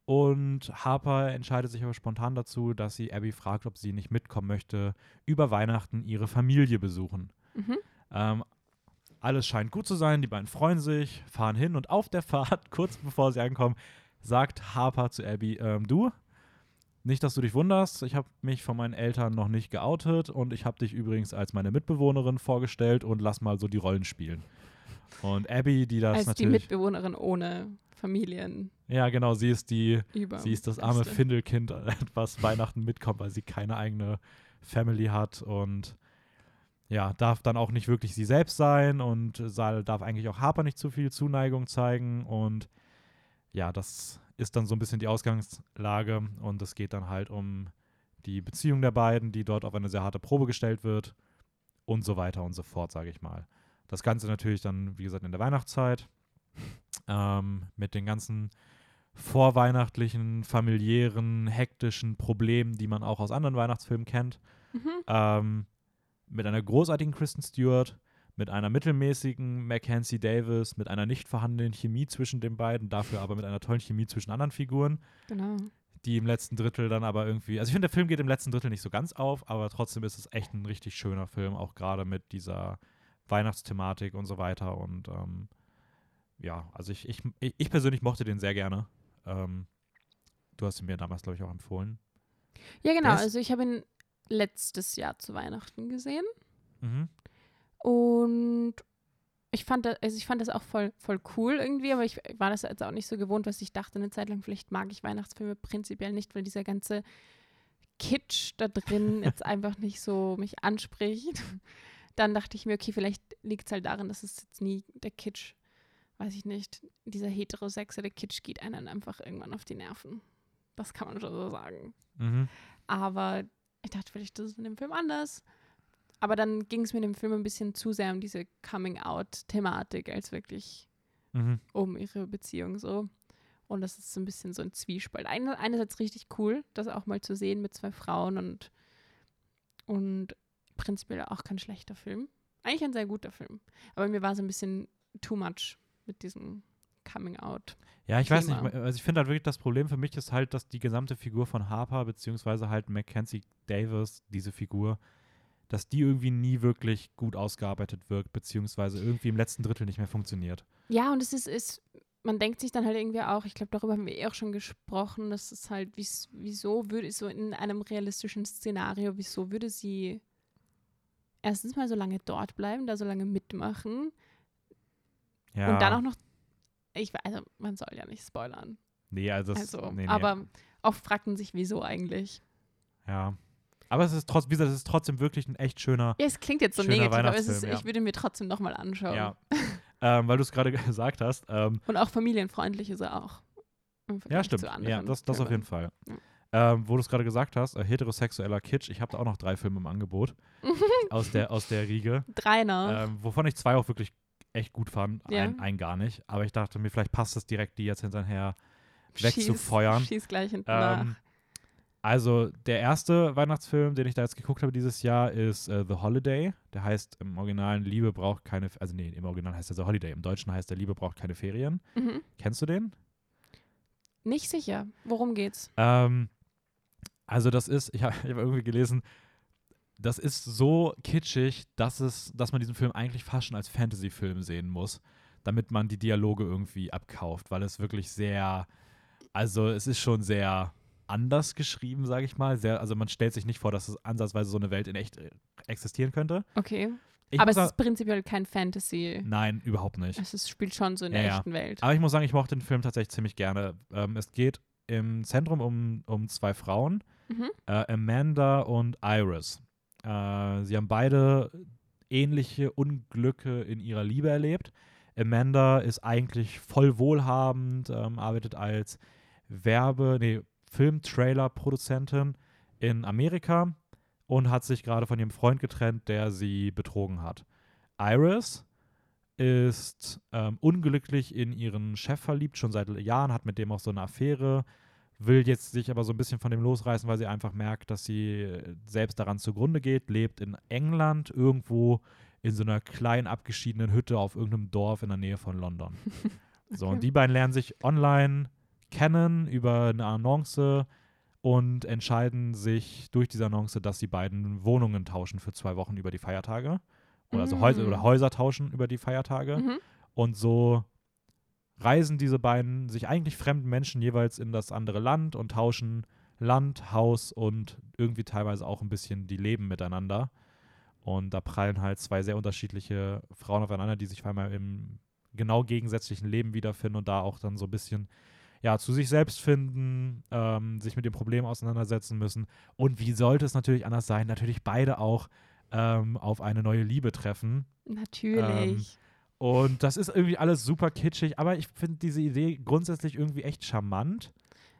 Und Harper entscheidet sich aber spontan dazu, dass sie Abby fragt, ob sie nicht mitkommen möchte, über Weihnachten ihre Familie besuchen. Mhm. Ähm, Alles scheint gut zu sein, die beiden freuen sich, fahren hin und auf der [laughs] Fahrt, kurz bevor sie ankommen, sagt Harper zu Abby, ähm, du, nicht, dass du dich wunderst, ich habe mich von meinen Eltern noch nicht geoutet und ich habe dich übrigens als meine Mitbewohnerin vorgestellt und lass mal so die Rollen spielen. Und Abby, die das Als die natürlich. Mitbewohnerin ohne Familien ja, genau, sie ist die, über. sie ist das arme. Findelkind, [laughs] was Weihnachten mitkommt, weil sie keine eigene Family hat und ja, darf dann auch nicht wirklich sie selbst sein und Sal darf eigentlich auch Harper nicht zu viel Zuneigung zeigen und ja, das ist dann so ein bisschen die Ausgangslage und es geht dann halt um die Beziehung der beiden, die dort auf eine sehr harte Probe gestellt wird und so weiter und so fort, sage ich mal. Das Ganze natürlich dann, wie gesagt, in der Weihnachtszeit ähm, mit den ganzen vorweihnachtlichen, familiären, hektischen Problemen, die man auch aus anderen Weihnachtsfilmen kennt. Mhm. Ähm, mit einer großartigen Kristen Stewart, mit einer mittelmäßigen Mackenzie Davis, mit einer nicht vorhandenen Chemie zwischen den beiden, dafür aber mit einer tollen Chemie zwischen anderen Figuren, Genau. die im letzten Drittel dann aber irgendwie, also ich finde, der Film geht im letzten Drittel nicht so ganz auf, aber trotzdem ist es echt ein richtig schöner Film, auch gerade mit dieser Weihnachtsthematik und so weiter und ähm, ja, also ich, ich, ich ich persönlich mochte den sehr gerne. Ähm, du hast ihn mir damals, glaube ich, auch empfohlen. Ja, genau. Also ich habe ihn letztes Jahr zu Weihnachten gesehen Mhm. und ich fand das, also ich fand das auch voll, voll cool irgendwie, aber ich war das jetzt auch nicht so gewohnt, was ich dachte eine Zeit lang, vielleicht mag ich Weihnachtsfilme prinzipiell nicht, weil dieser ganze Kitsch da drin [laughs] jetzt einfach nicht so mich anspricht. Dann dachte ich mir, okay, vielleicht liegt es halt daran, dass es jetzt nie der Kitsch, weiß ich nicht, dieser heterosexuelle Kitsch geht einem einfach irgendwann auf die Nerven. Das kann man schon so sagen. Mhm. Aber ich dachte, vielleicht ist es in dem Film anders. Aber dann ging es mir in dem Film ein bisschen zu sehr um diese Coming-out-Thematik als wirklich Mhm. um ihre Beziehung so. Und das ist so ein bisschen so ein Zwiespalt. Eine, einerseits richtig cool, das auch mal zu sehen mit zwei Frauen und, und prinzipiell auch kein schlechter Film. Eigentlich ein sehr guter Film. Aber mir war so ein bisschen too much mit diesem Coming-out. Ja, ich weiß nicht, Thema. also ich finde halt wirklich, das Problem für mich ist halt, dass die gesamte Figur von Harper, beziehungsweise halt Mackenzie Davis, diese Figur, dass die irgendwie nie wirklich gut ausgearbeitet wirkt, beziehungsweise irgendwie im letzten Drittel nicht mehr funktioniert. Ja, und es ist, ist, man denkt sich dann halt irgendwie auch, ich glaube, darüber haben wir eh auch schon gesprochen, dass es halt, wie's- wieso würde so in einem realistischen Szenario, wieso würde sie erstens mal so lange dort bleiben, da so lange mitmachen Ja. und dann auch noch, ich weiß, also man soll ja nicht spoilern. Nee, also, das, also, nee, nee. aber oft fragt man sich, wieso eigentlich. Ja. Aber es ist trotzdem, wie gesagt, es ist trotzdem wirklich ein echt schöner. Ja, es klingt jetzt so negativ, aber es ist, ja. ich würde mir trotzdem nochmal anschauen. Ja. ähm, weil du es gerade [laughs] gesagt hast. Ähm, Und auch familienfreundlich ist er auch. ja, stimmt. Ja, das, das auf jeden. Fall. Ähm, wo du es gerade gesagt hast, äh, heterosexueller Kitsch. Ich habe da auch noch drei Filme im Angebot [laughs] aus der, aus der Riege. Dreiner. Ähm, wovon ich zwei auch wirklich echt gut fand, Ja. ein, ein gar nicht. Aber ich dachte mir, vielleicht passt es direkt, die jetzt hinterher Schieß- wegzufeuern. Schieß gleich hinten nach. Ähm, also der erste Weihnachtsfilm, den ich da jetzt geguckt habe dieses Jahr, ist äh, The Holiday. Der heißt im Originalen Liebe braucht keine, also nee, im Original heißt er The Holiday. Im Deutschen heißt er Liebe braucht keine Ferien. Mhm. Kennst du den? Nicht sicher. Worum geht's? Ähm, also das ist, ich habe [laughs] hab irgendwie gelesen, das ist so kitschig, dass es, dass man diesen Film eigentlich fast schon als Fantasy-Film sehen muss, damit man die Dialoge irgendwie abkauft, weil es wirklich sehr, also es ist schon sehr anders geschrieben, sage ich mal. Sehr, also man stellt sich nicht vor, dass es ansatzweise so eine Welt in echt äh, existieren könnte. Okay. Ich Aber es ist sagen- prinzipiell kein Fantasy. nein, überhaupt nicht. Es ist, spielt schon so in der ja. echten Welt. Aber ich muss sagen, ich mochte den Film tatsächlich ziemlich gerne. Ähm, es geht im Zentrum um, um zwei Frauen, Mhm. äh, Amanda und Iris. Äh, sie haben beide ähnliche Unglücke in ihrer Liebe erlebt. Amanda ist eigentlich voll wohlhabend, ähm, arbeitet als Werbe-, nee, Film-Trailer-Produzentin in Amerika und hat sich gerade von ihrem Freund getrennt, der sie betrogen hat. Iris ist ähm, unglücklich in ihren Chef verliebt, schon seit Jahren, hat mit dem auch so eine Affäre, will jetzt sich aber so ein bisschen von dem losreißen, weil sie einfach merkt, dass sie äh, selbst daran zugrunde geht, lebt in England irgendwo in so einer kleinen abgeschiedenen Hütte auf irgendeinem Dorf in der Nähe von London. [laughs] So, und die beiden lernen sich online kennen über eine Annonce und entscheiden sich durch diese Annonce, dass sie beiden Wohnungen tauschen für zwei Wochen über die Feiertage. Oder, also Häuser, Mm. oder Häuser tauschen über die Feiertage. Mhm. Und so reisen diese beiden sich eigentlich fremden Menschen jeweils in das andere Land und tauschen Land, Haus und irgendwie teilweise auch ein bisschen die Leben miteinander. Und da prallen halt zwei sehr unterschiedliche Frauen aufeinander, die sich vor allem im genau gegensätzlichen Leben wiederfinden und da auch dann so ein bisschen ja, zu sich selbst finden, ähm, sich mit dem Problem auseinandersetzen müssen. Und wie sollte es natürlich anders sein? Natürlich beide auch ähm, auf eine neue Liebe treffen. Natürlich. Und das ist irgendwie alles super kitschig, aber ich finde diese Idee grundsätzlich irgendwie echt charmant.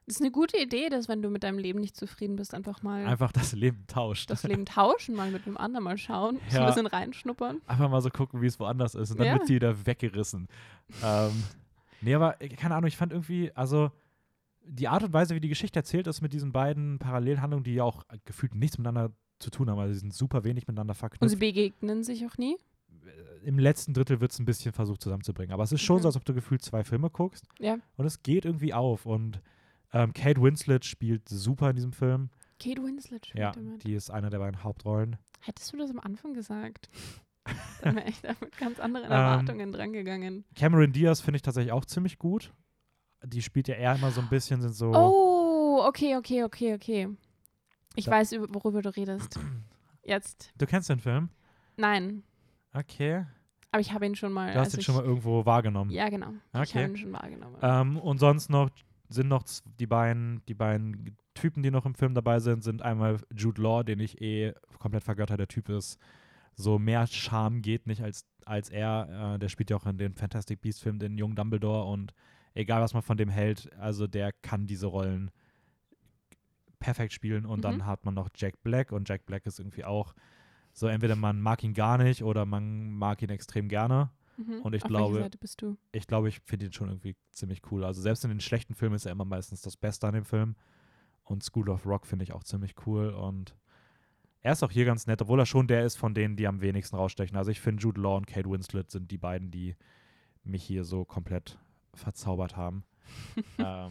Das ist eine gute Idee, dass wenn du mit deinem Leben nicht zufrieden bist, einfach mal Einfach das Leben tauscht. das Leben [laughs] tauschen, mal mit einem anderen mal schauen, so Ja. ein bisschen reinschnuppern. Einfach mal so gucken, wie es woanders ist. Und dann Ja. wird sie wieder weggerissen. ähm, nee, aber äh, keine Ahnung, ich fand irgendwie, also die Art und Weise, wie die Geschichte erzählt ist mit diesen beiden Parallelhandlungen, die ja auch gefühlt nichts miteinander zu tun haben, also sie sind super wenig miteinander Und verknüpft. sie begegnen sich auch nie. Im letzten Drittel wird es ein bisschen versucht zusammenzubringen. Aber es ist schon Okay. so, als ob du gefühlt zwei Filme guckst. Ja. Und es geht irgendwie auf. Und ähm, Kate Winslet spielt super in diesem Film. Kate Winslet spielt Ja, damit. die ist eine der beiden Hauptrollen. Hättest du das am Anfang gesagt? [laughs] Dann wäre ich da mit ganz anderen Ähm, Erwartungen drangegangen. Cameron Diaz finde ich tatsächlich auch ziemlich gut. Die spielt ja eher immer so ein bisschen, sind so. Oh, okay, okay, okay, okay. Ich Da- weiß, über- worüber du redest. [clears throat] Jetzt. Du kennst den Film? Nein, Okay. aber ich habe ihn schon mal. Du hast als ihn ich, schon mal irgendwo wahrgenommen. Ja, genau. Ich Okay. habe ihn schon wahrgenommen. Ähm, und sonst noch sind noch die beiden, die beiden Typen, die noch im Film dabei sind, sind einmal Jude Law, den ich eh komplett vergötter. Der Typ ist so mehr Charme geht nicht als, als er. Äh, der spielt ja auch in den Fantastic Beasts Film den jungen Dumbledore und egal was man von dem hält, also der kann diese Rollen perfekt spielen und dann Mhm. hat man noch Jack Black und Jack Black ist irgendwie auch so entweder man mag ihn gar nicht oder man mag ihn extrem gerne. Mhm. und ich Auf glaube- ich glaube, ich finde ihn schon irgendwie ziemlich cool. Also selbst in den schlechten Filmen ist er immer meistens das Beste an dem Film. Und School of Rock finde ich auch ziemlich cool. Und er ist auch hier ganz nett, obwohl er schon der ist von denen, die am wenigsten rausstechen. Also ich finde Jude Law und Kate Winslet sind die beiden, die mich hier so komplett verzaubert haben. [laughs] ähm,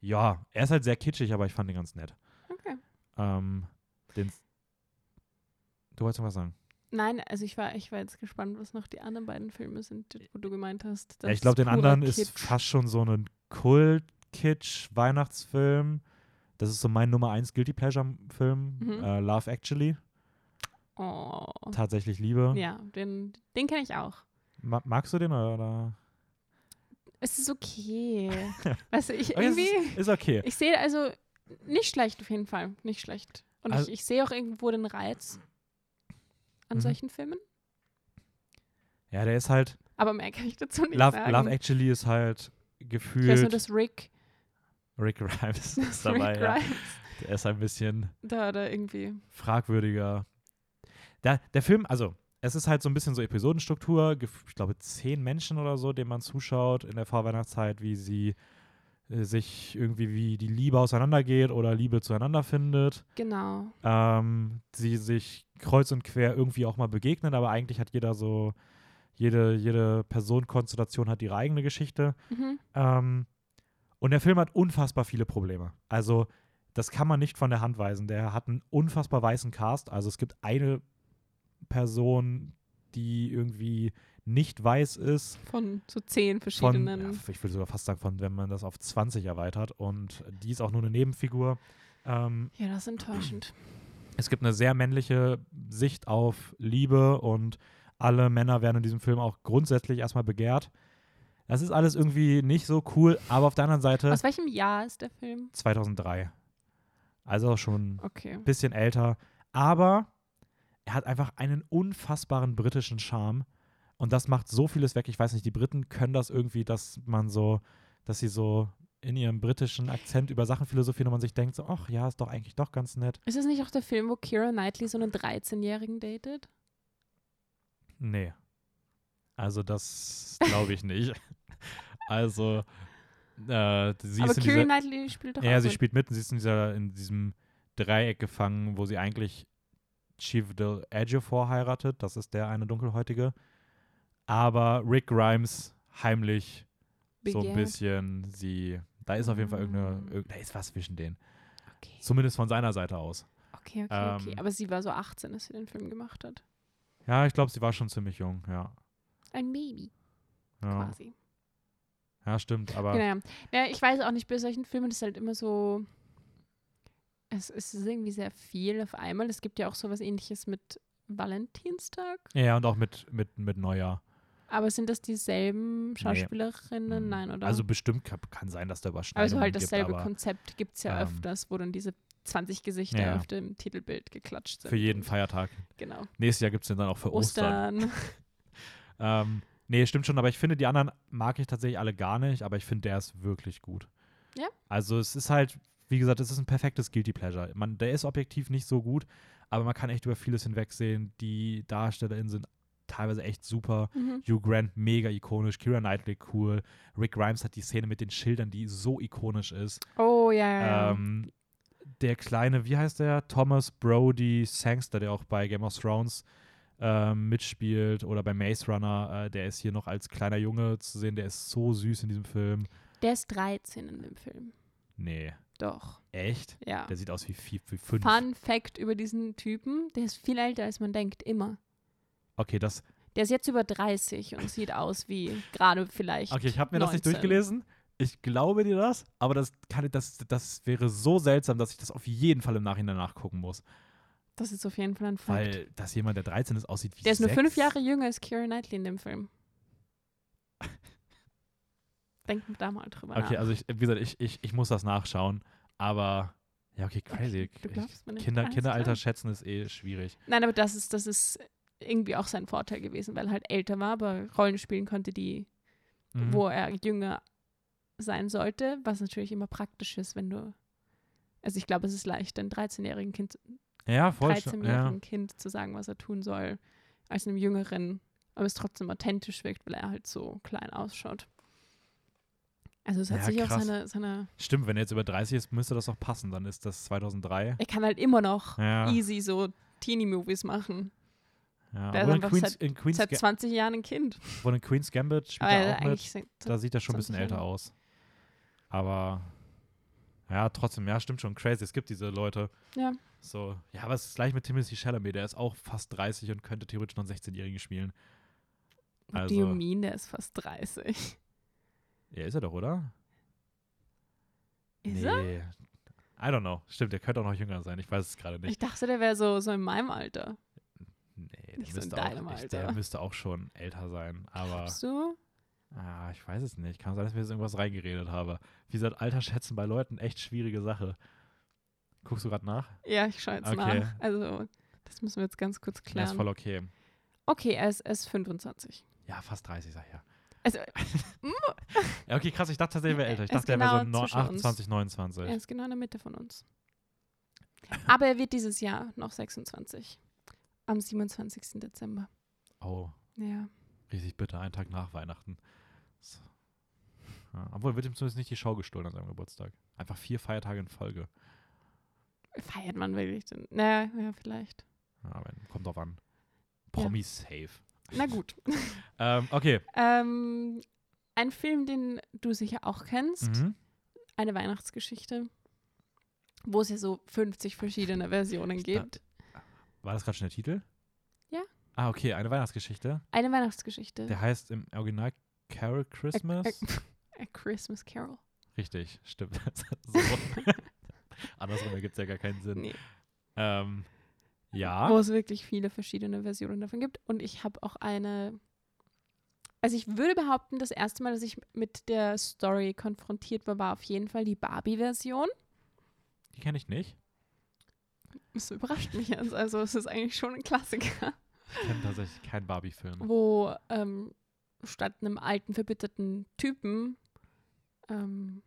ja, er ist halt sehr kitschig, aber ich fand ihn ganz nett. Okay. Ähm, den du wolltest noch was sagen? Nein, also ich war, ich war jetzt gespannt, was noch die anderen beiden Filme sind, wo du gemeint hast. Ja, ich glaube, den anderen ist Kitsch. fast schon so ein Kult-Kitsch-Weihnachtsfilm. Das ist so mein Nummer 1 Guilty Pleasure-Film. Mhm. Äh, Love Actually. Oh. Tatsächlich Liebe. Ja, den, den kenne ich auch. Ma magst du den oder? Es ist okay. [laughs] weißt du, ich irgendwie. ist, ist okay. Ich sehe also nicht schlecht auf jeden Fall. Nicht schlecht. Und Also- ich, ich sehe auch irgendwo den Reiz an Mhm. solchen Filmen. Ja, der ist halt. Aber mehr kann ich dazu nicht Love, sagen. Love Actually ist halt ich weiß nur, gefühlt. dass Rick, Rick Grimes [laughs] ist dabei. Rick ja. Grimes Der ist ein bisschen da, da irgendwie. fragwürdiger. Der, der Film, also, es ist halt so ein bisschen so Episodenstruktur. Ich glaube, zehn Menschen oder so, denen man zuschaut in der Vorweihnachtszeit, wie sie sich irgendwie, wie die Liebe auseinandergeht oder Liebe zueinander findet. Genau. Ähm, sie sich kreuz und quer irgendwie auch mal begegnen, aber eigentlich hat jeder so, jede, jede Personenkonstellation hat ihre eigene Geschichte. Mhm. Ähm, und der Film hat unfassbar viele Probleme. Also, das kann man nicht von der Hand weisen. Der hat einen unfassbar weißen Cast. Also, es gibt eine Person, die irgendwie nicht weiß ist. Von so zehn Von, verschiedenen. ja, ich würde sogar fast sagen, von, wenn man das auf 20 erweitert. Und die ist auch nur eine Nebenfigur. Ähm, Ja, das ist enttäuschend. es gibt eine sehr männliche Sicht auf Liebe und alle Männer werden in diesem Film auch grundsätzlich erstmal begehrt. Das ist alles irgendwie nicht so cool, aber auf der anderen Seite Aus welchem Jahr ist der Film? 2003. Also schon Okay. ein bisschen älter. Aber er hat einfach einen unfassbaren britischen Charme. Und das macht so vieles weg. Ich weiß nicht, die Briten können das irgendwie, dass man so, dass sie so in ihrem britischen Akzent über Sachen philosophieren und man sich denkt so, ach ja, ist doch eigentlich doch ganz nett. Ist es nicht auch der Film, wo Kira Knightley so einen 13-Jährigen datet? Nee. Also das glaube ich nicht. [laughs] also äh, sie Aber ist in Kira dieser, Knightley spielt doch Ja, sie mit. spielt mit und sie ist in, dieser, in diesem Dreieck gefangen, wo sie eigentlich Chief Del Ejiofor heiratet. Das ist der eine Dunkelhäutige. Aber Rick Grimes heimlich so ein Begehrt. bisschen sie. Da ist auf jeden Fall irgendeine. Irg- Da ist was zwischen denen. Okay, Zumindest von seiner Seite aus. okay, okay, okay. Ähm, Aber sie war so 18, als sie den Film gemacht hat. Ja, ich glaube, sie war schon ziemlich jung, ja. Ein Baby, Ja, quasi. ja stimmt, aber Genau. Ja, ich weiß auch nicht, bei solchen Filmen ist halt immer so. Es, es ist irgendwie sehr viel auf einmal. Es gibt ja auch sowas ähnliches mit Valentinstag. ja, und auch mit, mit, mit Neujahr. Aber sind das dieselben Schauspielerinnen? Hm. Nein, oder? Also bestimmt kann, kann sein, dass da Überschneidungen also halt gibt, dasselbe aber Konzept gibt es ja ähm, öfters, wo dann diese 20 Gesichter Ja. auf dem Titelbild geklatscht sind. für jeden Feiertag. Genau. Nächstes Jahr gibt es den dann auch für Ostern. Ostern. [laughs] [laughs] Ähm, nee, stimmt schon, aber ich finde, die anderen mag ich tatsächlich alle gar nicht, aber ich finde, der ist wirklich gut. Ja. Also es ist halt, wie gesagt, es ist ein perfektes Guilty Pleasure. Man, der ist objektiv nicht so gut, aber man kann echt über vieles hinwegsehen. Die DarstellerInnen sind teilweise echt super. Mhm. Hugh Grant mega ikonisch, Kira Knightley cool. Rick Grimes hat die Szene mit den Schildern, die so ikonisch ist. Oh, ja, ja. Ähm, der kleine, wie heißt der? Thomas Brody Sangster, der auch bei Game of Thrones ähm, mitspielt oder bei Maze Runner, äh, der ist hier noch als kleiner Junge zu sehen, der ist so süß in diesem Film. Der ist 13 in dem Film. Nee, Doch, echt? ja. Der sieht aus wie, wie fünf. Fun Fact über diesen Typen: Der ist viel älter, als man denkt, immer. Okay, das, Der ist jetzt über 30 und sieht aus wie gerade vielleicht. okay, ich habe mir das nicht 19. durchgelesen. Ich glaube dir das, aber das, kann, das, das wäre so seltsam, dass ich das auf jeden Fall im Nachhinein nachgucken muss. Das ist auf jeden Fall ein Fakt. Weil, dass jemand, der 13 ist, aussieht wie Der ist nur fünf Jahre jünger als Keira Knightley in dem Film. [laughs] Denk da mal drüber Okay, nach. also ich, wie gesagt, ich, ich, ich muss das nachschauen, aber ja, okay, crazy. nicht. Kinder, Kinderalter schätzen ist eh schwierig. Nein, aber das ist, das ist irgendwie auch sein Vorteil gewesen, weil er halt älter war, aber Rollen spielen konnte, die, Mhm. wo er jünger sein sollte, was natürlich immer praktisch ist, wenn du. Also ich glaube, es ist leichter, einem 13-jährigen Kind, Ja, voll. schon, 13-jährigen Ja. Kind zu sagen, was er tun soll, als einem jüngeren, aber es trotzdem authentisch wirkt, weil er halt so klein ausschaut. Also es hat Ja, sich auch krass. seine, seine. Stimmt, wenn er jetzt über 30 ist, müsste das auch passen. Dann ist das 2003. Er kann halt immer noch Ja. easy so Teenie-Movies machen. Ja. Der ist in Queen's, in, Queen's Seit Ga- 20 Jahren ein Kind. obwohl in Queen's Gambit spielt Aber er auch mit. Da sieht er schon ein bisschen 20 älter Jahre. aus. Aber ja, trotzdem, ja, stimmt schon. Crazy. Es gibt diese Leute. Ja. So, ja, aber es ist gleich mit Timothy Chalamet. Der ist auch fast 30 und könnte theoretisch noch einen 16-Jährigen spielen. What do you Also- mean, der ist fast 30. Ja, ist er doch, oder? Ist nee. er? I don't know. Stimmt, der könnte auch noch jünger sein. Ich weiß es gerade nicht. Ich dachte, der wäre so, so in meinem Alter. Nee, der so müsste, deinem auch, ich, der müsste auch schon älter sein. Aber Glaubst du? ah, ich weiß es nicht. Kann sein, dass ich mir jetzt irgendwas reingeredet habe. Wie gesagt, Alter schätzen bei Leuten echt schwierige Sache. Guckst du gerade nach? Ja, ich schaue jetzt Okay. nach. Also, das müssen wir jetzt ganz kurz Ja, ist klären. voll okay. Okay, er ist, er ist 25. Ja, fast 30, sag ich ja. Also, [laughs] Ja, okay, krass. Ich dachte tatsächlich, er wäre älter. Ich ist dachte, er wäre so genau no- zwischen uns. 28, 29. er ist genau in der Mitte von uns. Aber er wird dieses Jahr noch 26. Am 27. Dezember. Oh, Ja. richtig bitter. Einen Tag nach Weihnachten. So. Ja, obwohl, wird ihm zumindest nicht die Show gestohlen an seinem Geburtstag. Einfach vier Feiertage in Folge. Feiert man wirklich denn? Naja, ja, vielleicht. Ja, aber kommt drauf an. Promis safe. Na gut. [laughs] Ähm, okay. ähm, ein Film, den du sicher auch kennst. Mhm. Eine Weihnachtsgeschichte. Wo es ja so 50 verschiedene Versionen gibt. War das gerade schon der Titel? Ja. Ah, okay. Eine Weihnachtsgeschichte. Eine Weihnachtsgeschichte. Der heißt im Original Carol Christmas. A Christmas Carol. Richtig, stimmt. [laughs] so. [laughs] Andersrum ergibt es ja gar keinen Sinn. Nee. Ähm, ja. Wo es wirklich viele verschiedene Versionen davon gibt. Und ich habe auch eine. Also ich würde behaupten, das erste Mal, dass ich mit der Story konfrontiert war, war auf jeden Fall die Barbie-Version. Die kenne ich nicht. Das überrascht mich jetzt. Also es ist eigentlich schon ein Klassiker. Ich kenne tatsächlich keinen Barbie-Film. Wo ähm, statt einem alten, verbitterten Typen ähm,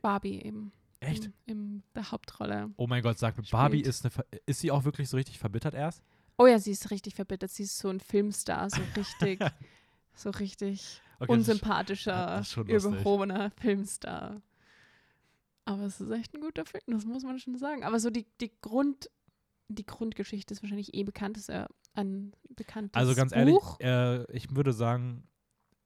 Barbie eben Echt? in, in der Hauptrolle. Oh mein Gott, sag mir, Barbie ist eine. Ist sie auch wirklich so richtig verbittert erst? Oh ja, sie ist richtig verbittert. Sie ist so ein Filmstar, so richtig, [laughs] so richtig Okay, das ist- unsympathischer, das ist überhobener Filmstar. Aber es ist echt ein guter Film, das muss man schon sagen. Aber so die, die Grund, die Grundgeschichte ist wahrscheinlich eh bekannt, ist ja ein bekanntes Also ganz Buch. ehrlich, äh, ich würde sagen,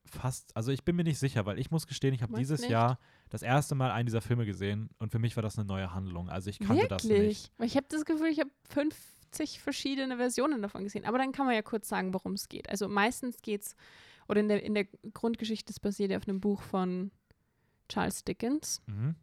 fast, also ich bin mir nicht sicher, weil ich muss gestehen, ich habe dieses nicht? Jahr das erste Mal einen dieser Filme gesehen und für mich war das eine neue Handlung. Also ich kannte Wirklich? das nicht. Weil ich habe das Gefühl, ich habe fünf, 50 verschiedene Versionen davon gesehen. Aber dann kann man ja kurz sagen, worum es geht. Also meistens geht es, oder in der, in der Grundgeschichte, es basiert ja auf einem Buch von Charles Dickens, Mhm.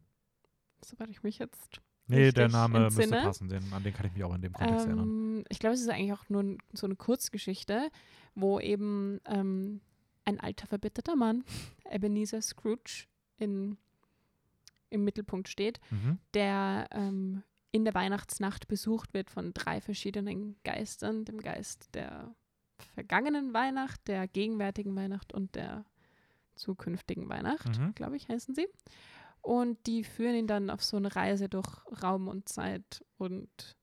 Soweit ich mich jetzt. Nee, der Name müsste entsinne. passen. Den, an den kann ich mich auch in dem Kontext erinnern. Ähm, ich glaube, es ist eigentlich auch nur so eine Kurzgeschichte, wo eben ähm, ein alter, verbitterter Mann, [laughs] Ebenezer Scrooge, in, im Mittelpunkt steht, Mhm. der ähm, in der Weihnachtsnacht besucht wird von drei verschiedenen Geistern, dem Geist der vergangenen Weihnacht, der gegenwärtigen Weihnacht und der zukünftigen Weihnacht, Mhm. glaube ich, heißen sie. Und die führen ihn dann auf so eine Reise durch Raum und Zeit und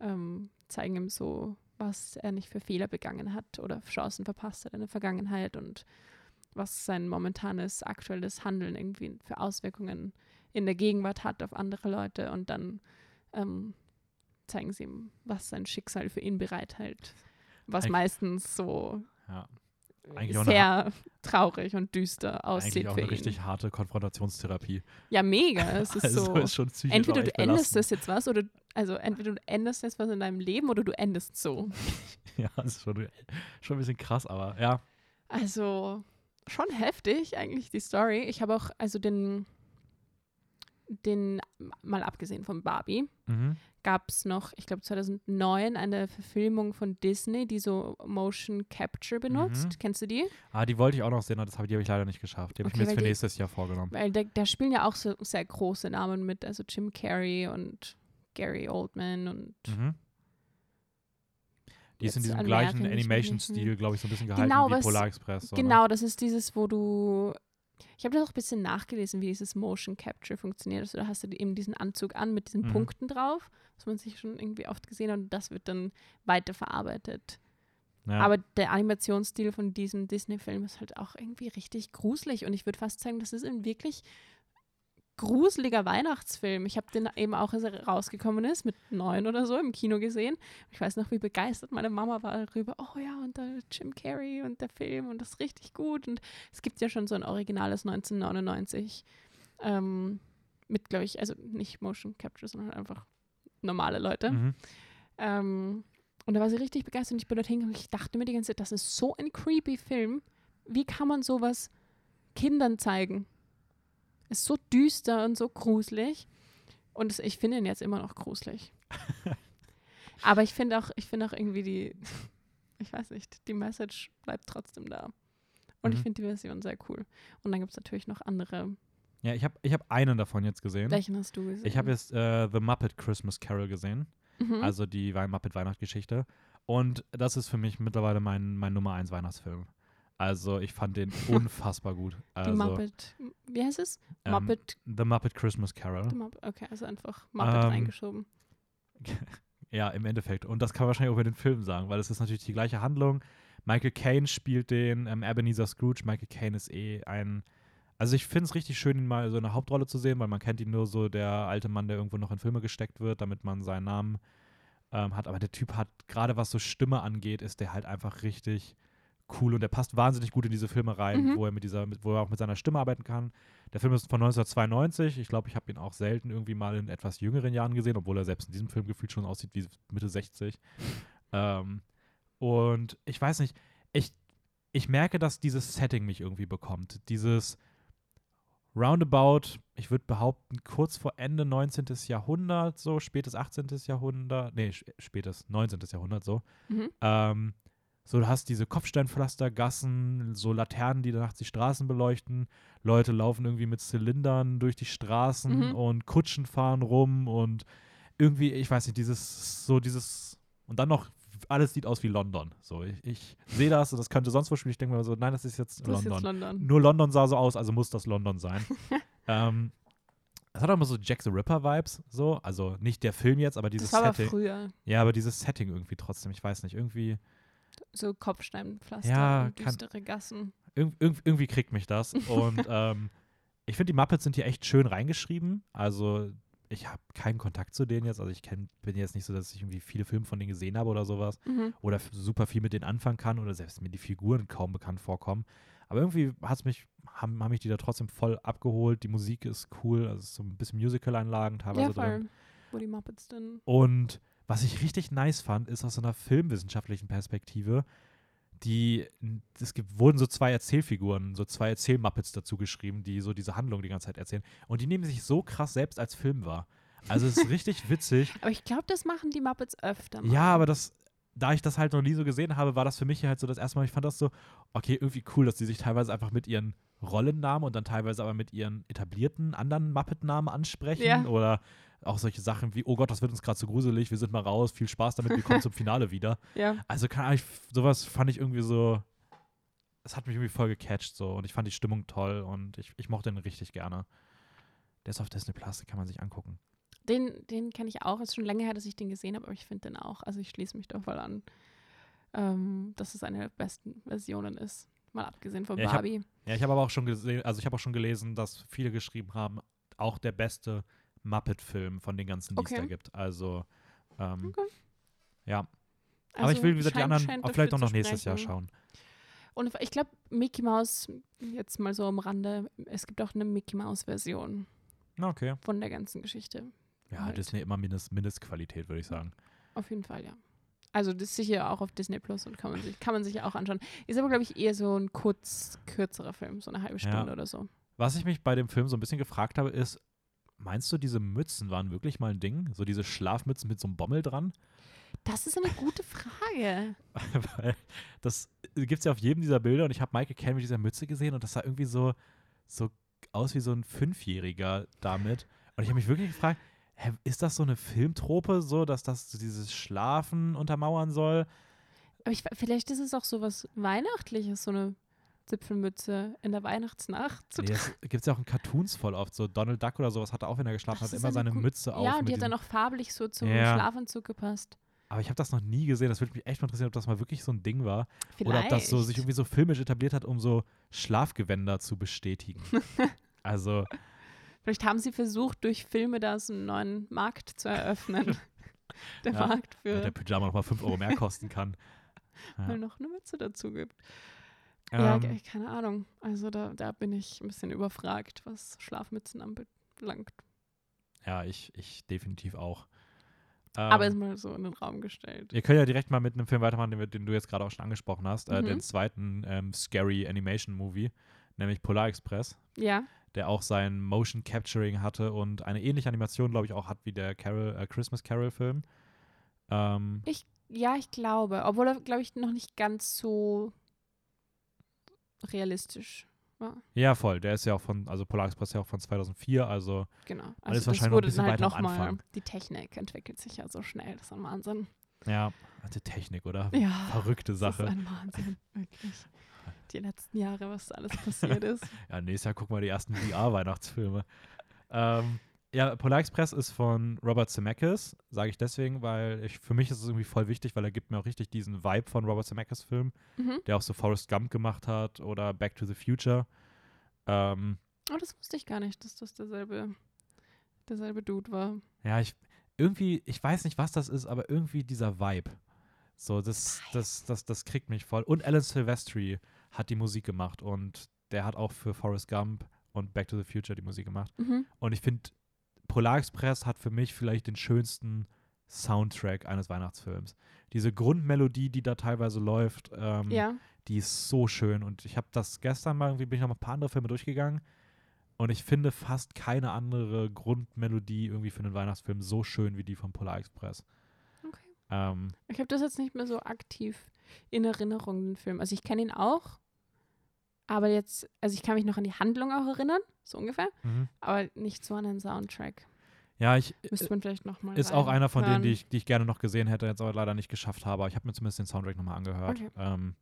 ähm, zeigen ihm so, was er nicht für Fehler begangen hat oder Chancen verpasst hat in der Vergangenheit und was sein momentanes, aktuelles Handeln irgendwie für Auswirkungen in der Gegenwart hat auf andere Leute und dann ähm, zeigen sie ihm, was sein Schicksal für ihn bereithält. Was Eig- meistens so Ja. Eigentlich auch eine sehr traurig und düster aussieht Eigentlich auch eine richtig harte Konfrontationstherapie. Ja, mega. Es [laughs] ist also so. ist schon Entweder du endest das jetzt was oder also entweder du endest jetzt was in deinem Leben oder du endest so. [laughs] Ja, das ist schon, schon ein bisschen krass, aber ja. Also schon heftig eigentlich die Story. Ich habe auch also den den mal abgesehen von Barbie Mhm. Gab es noch, ich glaube 2009 eine Verfilmung von Disney, die so Motion Capture benutzt. Mhm. Kennst du die? Ah, die wollte ich auch noch sehen, aber das habe die habe ich leider nicht geschafft. Die habe Okay, ich mir jetzt für die- nächstes Jahr vorgenommen. Weil da, da spielen ja auch so sehr große Namen mit, also Jim Carrey und Gary Oldman und Mhm. Die ist in diesem gleichen Animation-Stil, mehr. glaube ich, so ein bisschen gehalten Genau, wie Polar Express. Ne? Genau, das ist dieses, wo du. Ich habe das auch ein bisschen nachgelesen, wie dieses Motion Capture funktioniert. Also da hast du eben diesen Anzug an mit diesen Mhm. Punkten drauf, was man sich schon irgendwie oft gesehen hat und das wird dann weiterverarbeitet. Ja. Aber der Animationsstil von diesem Disney-Film ist halt auch irgendwie richtig gruselig und ich würde fast sagen, das ist ein wirklich gruseliger Weihnachtsfilm. Ich habe den eben auch, als er rausgekommen ist, mit neun oder so im Kino gesehen. Ich weiß noch, wie begeistert meine Mama war darüber. Oh ja, und der Jim Carrey und der Film und das ist richtig gut. Und es gibt ja schon so ein originales 1999 ähm, mit, glaube ich, also nicht Motion Capture, sondern einfach normale Leute. Mhm. Ähm, und da war sie richtig begeistert und ich bin dorthin gegangen und ich dachte mir die ganze Zeit, das ist so ein creepy Film. Wie kann man sowas Kindern zeigen? Ist so düster und so gruselig. Und es, ich finde ihn jetzt immer noch gruselig. [laughs] Aber ich finde auch, ich finde auch irgendwie die, [laughs] ich weiß nicht, die Message bleibt trotzdem da. Und ich Mhm. finde die Version sehr cool. Und dann gibt es natürlich noch andere. Ja, ich habe ich hab einen davon jetzt gesehen. Welchen hast du gesehen? Ich habe jetzt äh, The Muppet Christmas Carol gesehen, Mhm. also die Muppet Weihnachtsgeschichte. Und das ist für mich mittlerweile mein, mein Nummer 1 Weihnachtsfilm. Also ich fand den [laughs] unfassbar gut. die Also, Muppet, wie heißt es? ähm, Muppet The Muppet Christmas Carol. Die Muppet, okay, also einfach Muppet Ähm, reingeschoben. [laughs] Ja, im Endeffekt. Und das kann man wahrscheinlich auch über den Film sagen, weil es ist natürlich die gleiche Handlung. Michael Caine spielt den ähm, Ebenezer Scrooge. Michael Caine ist eh ein. Also ich finde es richtig schön, ihn mal so in einer Hauptrolle zu sehen, weil man kennt ihn nur so, der alte Mann, der irgendwo noch in Filme gesteckt wird, damit man seinen Namen ähm, hat. Aber der Typ hat, gerade was so Stimme angeht, ist der halt einfach richtig cool und der passt wahnsinnig gut in diese Filme rein, Mhm. wo er mit dieser, wo er auch mit seiner Stimme arbeiten kann. Der Film ist von 1992. Ich glaube, ich habe ihn auch selten irgendwie mal in etwas jüngeren Jahren gesehen, obwohl er selbst in diesem Film gefühlt schon aussieht wie Mitte 60. Ähm, und ich weiß nicht, ich, ich merke, dass dieses Setting mich irgendwie bekommt. Dieses Roundabout, ich würde behaupten, kurz vor Ende 19. Jahrhundert, so spätes 18. Jahrhundert, nee, spätes 19. Jahrhundert, so. Mhm. Ähm, so, du hast diese Kopfsteinpflastergassen, so Laternen, die nachts die Straßen beleuchten. Leute laufen irgendwie mit Zylindern durch die Straßen Mhm. und Kutschen fahren rum und irgendwie, ich weiß nicht, dieses, so dieses, und dann noch, alles sieht aus wie London. So, ich, ich sehe das und das könnte sonst wo spielen. Ich denke mir so, nein, das ist jetzt Das ist London. jetzt London. Nur London sah so aus, also muss das London sein. [laughs] ähm, es hat auch immer so Jack the Ripper-Vibes, so. Also nicht der Film jetzt, aber dieses das war Setting. früher. Ja, aber dieses Setting irgendwie trotzdem, ich weiß nicht, irgendwie. So Kopfsteinpflaster Ja, düstere Gassen. irg irg irgendwie kriegt mich das. Und [laughs] ähm, ich finde, die Muppets sind hier echt schön reingeschrieben. Also, ich habe keinen Kontakt zu denen jetzt. Also, ich kenn, bin jetzt nicht so, dass ich irgendwie viele Filme von denen gesehen habe oder sowas. Mhm. Oder super viel mit denen anfangen kann. Oder selbst mir die Figuren kaum bekannt vorkommen. Aber irgendwie hat's mich, haben, haben mich die da trotzdem voll abgeholt. Die Musik ist cool. Also, es ist so ein bisschen Musical-Einlagen teilweise Ja, drin. voll. Wo die Muppets dann. Und was ich richtig nice fand, ist aus so einer filmwissenschaftlichen Perspektive, die, es gibt, wurden so zwei Erzählfiguren, so zwei Erzählmuppets dazu geschrieben, die so diese Handlung die ganze Zeit erzählen. Und die nehmen sich so krass selbst als Film wahr. Also es ist richtig [laughs] witzig. Aber ich glaube, das machen die Muppets öfter mal. Ja, aber das, da ich das halt noch nie so gesehen habe, war das für mich halt so das erste Mal, ich fand das so, okay, irgendwie cool, dass die sich teilweise einfach mit ihren Rollennamen und dann teilweise aber mit ihren etablierten anderen Muppet-Namen ansprechen. Ja. Oder auch solche Sachen wie, oh Gott, das wird uns gerade zu gruselig, wir sind mal raus, viel Spaß damit, wir kommen [laughs] zum Finale wieder. Ja. Also kann ich, sowas fand ich irgendwie so, es hat mich irgendwie voll gecatcht so und ich fand die Stimmung toll und ich, ich mochte den richtig gerne. Der ist auf Disney Plus, den kann man sich angucken. Den, den kenne ich auch. Es ist schon länger her, dass ich den gesehen habe, aber ich finde den auch. Also ich schließe mich da voll an, ähm, dass es eine der besten Versionen ist. Mal abgesehen von Ja, ich hab- Barbie. Ja, ich habe aber auch schon gesehen, also ich habe auch schon gelesen, dass viele geschrieben haben, auch der beste Muppet-Film von den ganzen, die es Okay. da gibt. Also, ähm, Okay. ja. aber Also ich will, wie gesagt, die anderen vielleicht auch noch nächstes Jahr schauen. Und ich glaube, Mickey Mouse, jetzt mal so am Rande, es gibt auch eine Mickey Mouse-Version okay. von der ganzen Geschichte. Ja, Halt. Disney immer Mindest, Mindestqualität, würde ich sagen. Auf jeden Fall, ja. Also das ist sicher auch auf Disney Plus und kann man sich, kann man sich auch anschauen. Ist aber, glaube ich, eher so ein kurz, kürzerer Film, so eine halbe Ja. Stunde oder so. Was ich mich bei dem Film so ein bisschen gefragt habe, ist, meinst du, diese Mützen waren wirklich mal ein Ding? So diese Schlafmützen mit so einem Bommel dran? Das ist eine gute Frage. [laughs] Weil das gibt es ja auf jedem dieser Bilder und ich habe Michael Caine mit dieser Mütze gesehen und das sah irgendwie so, so aus wie so ein Fünfjähriger damit. Und ich habe mich wirklich gefragt, hä, ist das so eine Filmtrope, so dass das dieses Schlafen untermauern soll? Aber ich, vielleicht ist es auch so was Weihnachtliches, so eine Zipfelmütze in der Weihnachtsnacht zu Nee, das gibt es ja auch in Cartoons voll oft. So Donald Duck oder sowas hat er auch, wenn er geschlafen Das hat, immer eine seine Mütze auf. Ja, und die hat dann auch farblich so zum Ja. Schlafanzug gepasst. Aber ich habe das noch nie gesehen. Das würde mich echt mal interessieren, ob das mal wirklich so ein Ding war. Vielleicht. Oder ob das so sich irgendwie so filmisch etabliert hat, um so Schlafgewänder zu bestätigen. [laughs] also, Vielleicht haben sie versucht, durch Filme da so einen neuen Markt zu eröffnen. [laughs] der Ja, Markt für, der Pyjama nochmal 5 Euro mehr kosten kann. [laughs] Ja. weil noch eine Mütze dazu gibt. Ja, Ähm, keine Ahnung. Also da, da bin ich ein bisschen überfragt, was Schlafmützen anbelangt. ja, ich, ich definitiv auch. Aber ist Ähm, mal so in den Raum gestellt. wir können ja direkt mal mit einem Film weitermachen, den, den du jetzt gerade auch schon angesprochen hast. Äh, Mhm. den zweiten ähm, Scary Animation Movie, nämlich Polar Express. Ja, der auch sein Motion Capturing hatte und eine ähnliche Animation, glaube ich, auch hat wie der Carol, äh, Christmas Carol-Film. Ähm, ja, ich glaube. Obwohl er, glaube ich, noch nicht ganz so realistisch war. ja, voll. Der ist ja auch von, also Polar Express ist ja auch von 2004, also Genau. Also wahrscheinlich das noch ein bisschen dann halt weiter am nochmal. Anfang. Die Technik entwickelt sich ja so schnell. Das ist ein Wahnsinn. ja, alte Technik, oder? Ja. Verrückte Das Sache. ist ein Wahnsinn, [laughs] wirklich. Die letzten Jahre, was da alles passiert ist. [laughs] Ja, nächstes Jahr gucken wir die ersten VR-Weihnachtsfilme. ähm, ja, Polar Express ist von Robert Zemeckis, sage ich deswegen, weil ich, für mich ist es irgendwie voll wichtig, weil er gibt mir auch richtig diesen Vibe von Robert Zemeckis Film, Mhm. der auch so Forrest Gump gemacht hat oder Back to the Future. Ähm, Oh, das wusste ich gar nicht, dass das derselbe, derselbe Dude war. Ja, ich irgendwie, ich weiß nicht, was das ist, aber irgendwie dieser Vibe. So, das, das, das, das kriegt mich voll. Und Alan Silvestri hat die Musik gemacht und der hat auch für Forrest Gump und Back to the Future die Musik gemacht. Mhm. Und ich finde, Polar Express hat für mich vielleicht den schönsten Soundtrack eines Weihnachtsfilms. Diese Grundmelodie, die da teilweise läuft, ähm, Ja. die ist so schön. Und ich habe das gestern mal, irgendwie bin ich noch mal ein paar andere Filme durchgegangen. Und ich finde fast keine andere Grundmelodie irgendwie für einen Weihnachtsfilm so schön wie die von Polar Express. Okay. Ähm, Ich habe das jetzt nicht mehr so aktiv in Erinnerung, den Film. Also ich kenne ihn auch, aber jetzt, also ich kann mich noch an die Handlung auch erinnern, so ungefähr, aber nicht so an den Soundtrack. Ja, ich Müsste man vielleicht nochmal ist auch einer von denen, die ich, die ich gerne noch gesehen hätte, jetzt aber leider nicht geschafft habe. Ich habe mir zumindest den Soundtrack nochmal angehört. Okay. Ähm,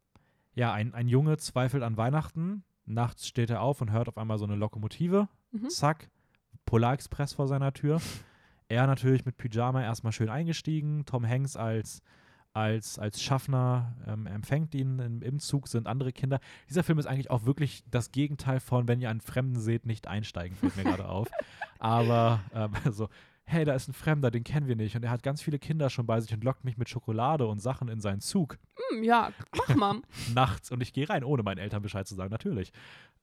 ja, ein, ein Junge zweifelt an Weihnachten. Nachts steht er auf und hört auf einmal so eine Lokomotive. Mhm. Zack, Polarexpress vor seiner Tür. Er natürlich mit Pyjama erstmal schön eingestiegen. Tom Hanks als, als, als Schaffner ähm, empfängt ihn. Im, Im Zug sind andere Kinder. Dieser Film ist eigentlich auch wirklich das Gegenteil von, wenn ihr einen Fremden seht, nicht einsteigen, fällt mir gerade auf. Aber ähm, [laughs] so, hey, da ist ein Fremder, den kennen wir nicht. Und er hat ganz viele Kinder schon bei sich und lockt mich mit Schokolade und Sachen in seinen Zug Hm, ja, mach mal. [laughs] nachts und ich gehe rein, ohne meinen Eltern Bescheid zu sagen, natürlich.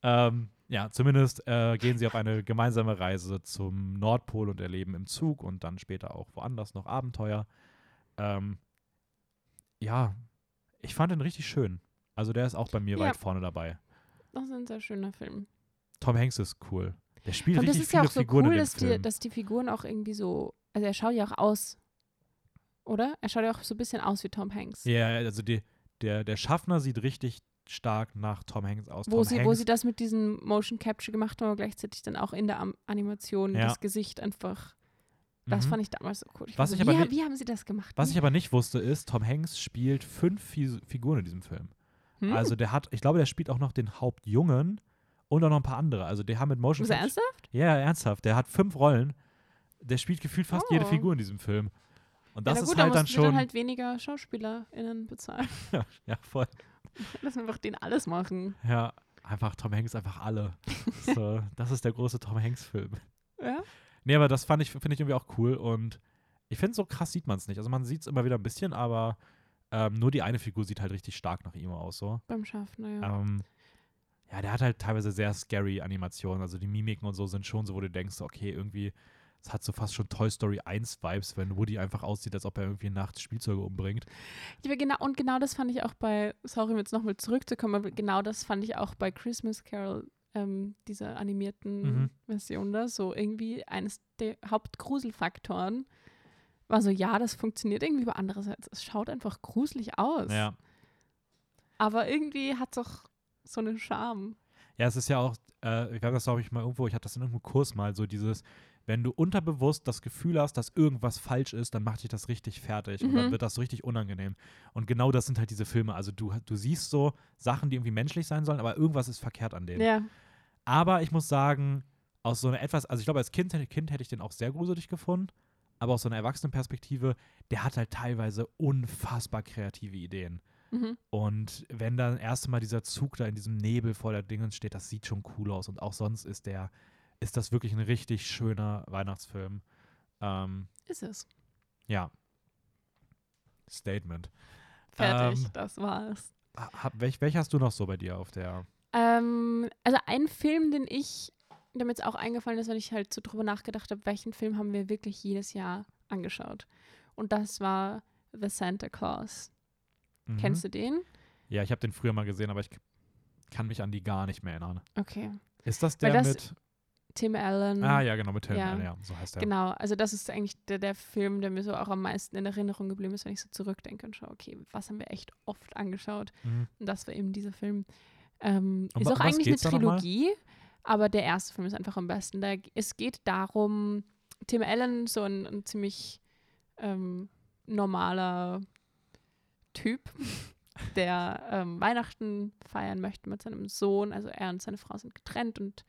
Ähm, ja, zumindest äh, gehen sie auf eine gemeinsame Reise zum Nordpol und erleben im Zug und dann später auch woanders noch Abenteuer. ähm, ja, ich fand ihn richtig schön. Also der ist auch bei mir Ja. weit vorne dabei. Das ist ein sehr schöner Film. Tom Hanks ist cool. Der spielt Und das richtig ist ja viele auch so Figuren cool, in dem dass die, dass die Figuren auch irgendwie so, also er schaut ja auch aus, oder? Er schaut ja auch so ein bisschen aus wie Tom Hanks. Ja, also die, der, der Schaffner sieht richtig stark nach Tom Hanks aus. Wo Tom sie, Hanks, wo sie das mit diesem Motion Capture gemacht haben, aber gleichzeitig dann auch in der Animation Ja. das Gesicht einfach. Das Mhm. fand ich damals so cool. Ich Was ich so, aber wie, wie haben sie das gemacht? Was ich aber nicht wusste, ist, Tom Hanks spielt fünf Fi Figuren in diesem Film. hm? Also der hat, ich glaube, der spielt auch noch den Hauptjungen und auch noch ein paar andere. Also die haben mit Motion ist er ernsthaft? Ja, ernsthaft. Der hat fünf Rollen. Der spielt gefühlt fast jede Oh. Figur in diesem Film. Und das ja, na gut, ist halt da dann sie schon. dann halt weniger SchauspielerInnen bezahlen. [laughs] ja, voll. [laughs] Lass einfach den alles machen. Ja, einfach Tom Hanks, einfach alle. [laughs] so, das ist der große Tom Hanks-Film. Ja? Nee, aber das fand ich, finde ich irgendwie auch cool und ich finde, so krass sieht man es nicht. Also man sieht es immer wieder ein bisschen, aber ähm, nur die eine Figur sieht halt richtig stark nach ihm aus. So. Beim Schaffen, ja. Ähm, ja, der hat halt teilweise sehr scary Animationen. Also die Mimiken und so sind schon so, wo du denkst, okay, irgendwie, es hat so fast schon Toy Story 1 Vibes, wenn Woody einfach aussieht, als ob er irgendwie nachts Spielzeuge umbringt. Ja, genau, und genau das fand ich auch bei, sorry, um jetzt nochmal zurückzukommen, aber genau das fand ich auch bei Christmas Carol, ähm, dieser animierten Mhm. Version da, so irgendwie eines der Hauptgruselfaktoren war so, ja, das funktioniert irgendwie, aber andererseits, es schaut einfach gruselig aus. Ja. Aber irgendwie hat es auch so einen Charme. Ja, es ist ja auch, äh, ich habe das, glaube ich, mal irgendwo, ich hatte das in irgendeinem Kurs mal, so dieses, wenn du unterbewusst das Gefühl hast, dass irgendwas falsch ist, dann macht dich das richtig fertig und dann Mhm. wird das so richtig unangenehm. Und genau das sind halt diese Filme. Also du, du siehst so Sachen, die irgendwie menschlich sein sollen, aber irgendwas ist verkehrt an denen. Ja. Aber ich muss sagen, aus so einer etwas, also ich glaube, als Kind, kind hätte ich den auch sehr gruselig gefunden, aber aus so einer Erwachsenenperspektive, der hat halt teilweise unfassbar kreative Ideen. Mhm. Und wenn dann erst mal dieser Zug da in diesem Nebel vor der Dingens steht, das sieht schon cool aus. Und auch sonst ist der, ist das wirklich ein richtig schöner Weihnachtsfilm. Ähm, Ist es. ja. Statement. Fertig, Ähm, das war's. Hab, welch, welch hast du noch so bei dir auf der? Ähm, also ein Film, den ich, der mir jetzt auch eingefallen ist, weil ich halt so drüber nachgedacht habe, welchen Film haben wir wirklich jedes Jahr angeschaut. Und das war The Santa Claus. Mhm. Kennst du den? Ja, ich habe den früher mal gesehen, aber ich kann mich an die gar nicht mehr erinnern. Okay. Ist das der das- mit? Tim Allen. Ah ja, genau, mit Tim ja. Allen, ja, so heißt der. Genau, also das ist eigentlich der, der Film, der mir so auch am meisten in Erinnerung geblieben ist, wenn ich so zurückdenke und schaue, okay, was haben wir echt oft angeschaut? Mhm. Und das war eben dieser Film. Ähm, ist auch eigentlich eine? Trilogie, aber der erste Film ist einfach am besten. Da, es geht darum, Tim Allen, so ein, ein ziemlich ähm, normaler Typ, [laughs] der ähm, Weihnachten feiern möchte mit seinem Sohn. Also er und seine Frau sind getrennt und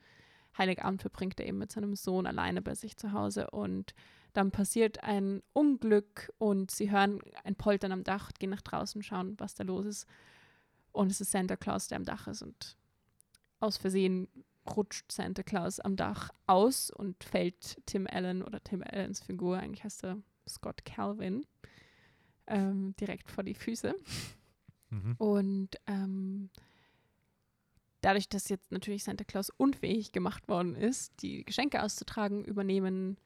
Heiligabend verbringt er eben mit seinem Sohn alleine bei sich zu Hause und dann passiert ein Unglück und sie hören ein Poltern am Dach, gehen nach draußen, schauen, was da los ist. Und es ist Santa Claus, der am Dach ist und aus Versehen rutscht Santa Claus am Dach aus und fällt Tim Allen oder Tim Allens Figur, eigentlich heißt er Scott Calvin, ähm, direkt vor die Füße. Mhm. Und ähm, dadurch, dass jetzt natürlich Santa Claus unfähig gemacht worden ist, die Geschenke auszutragen, übernehmen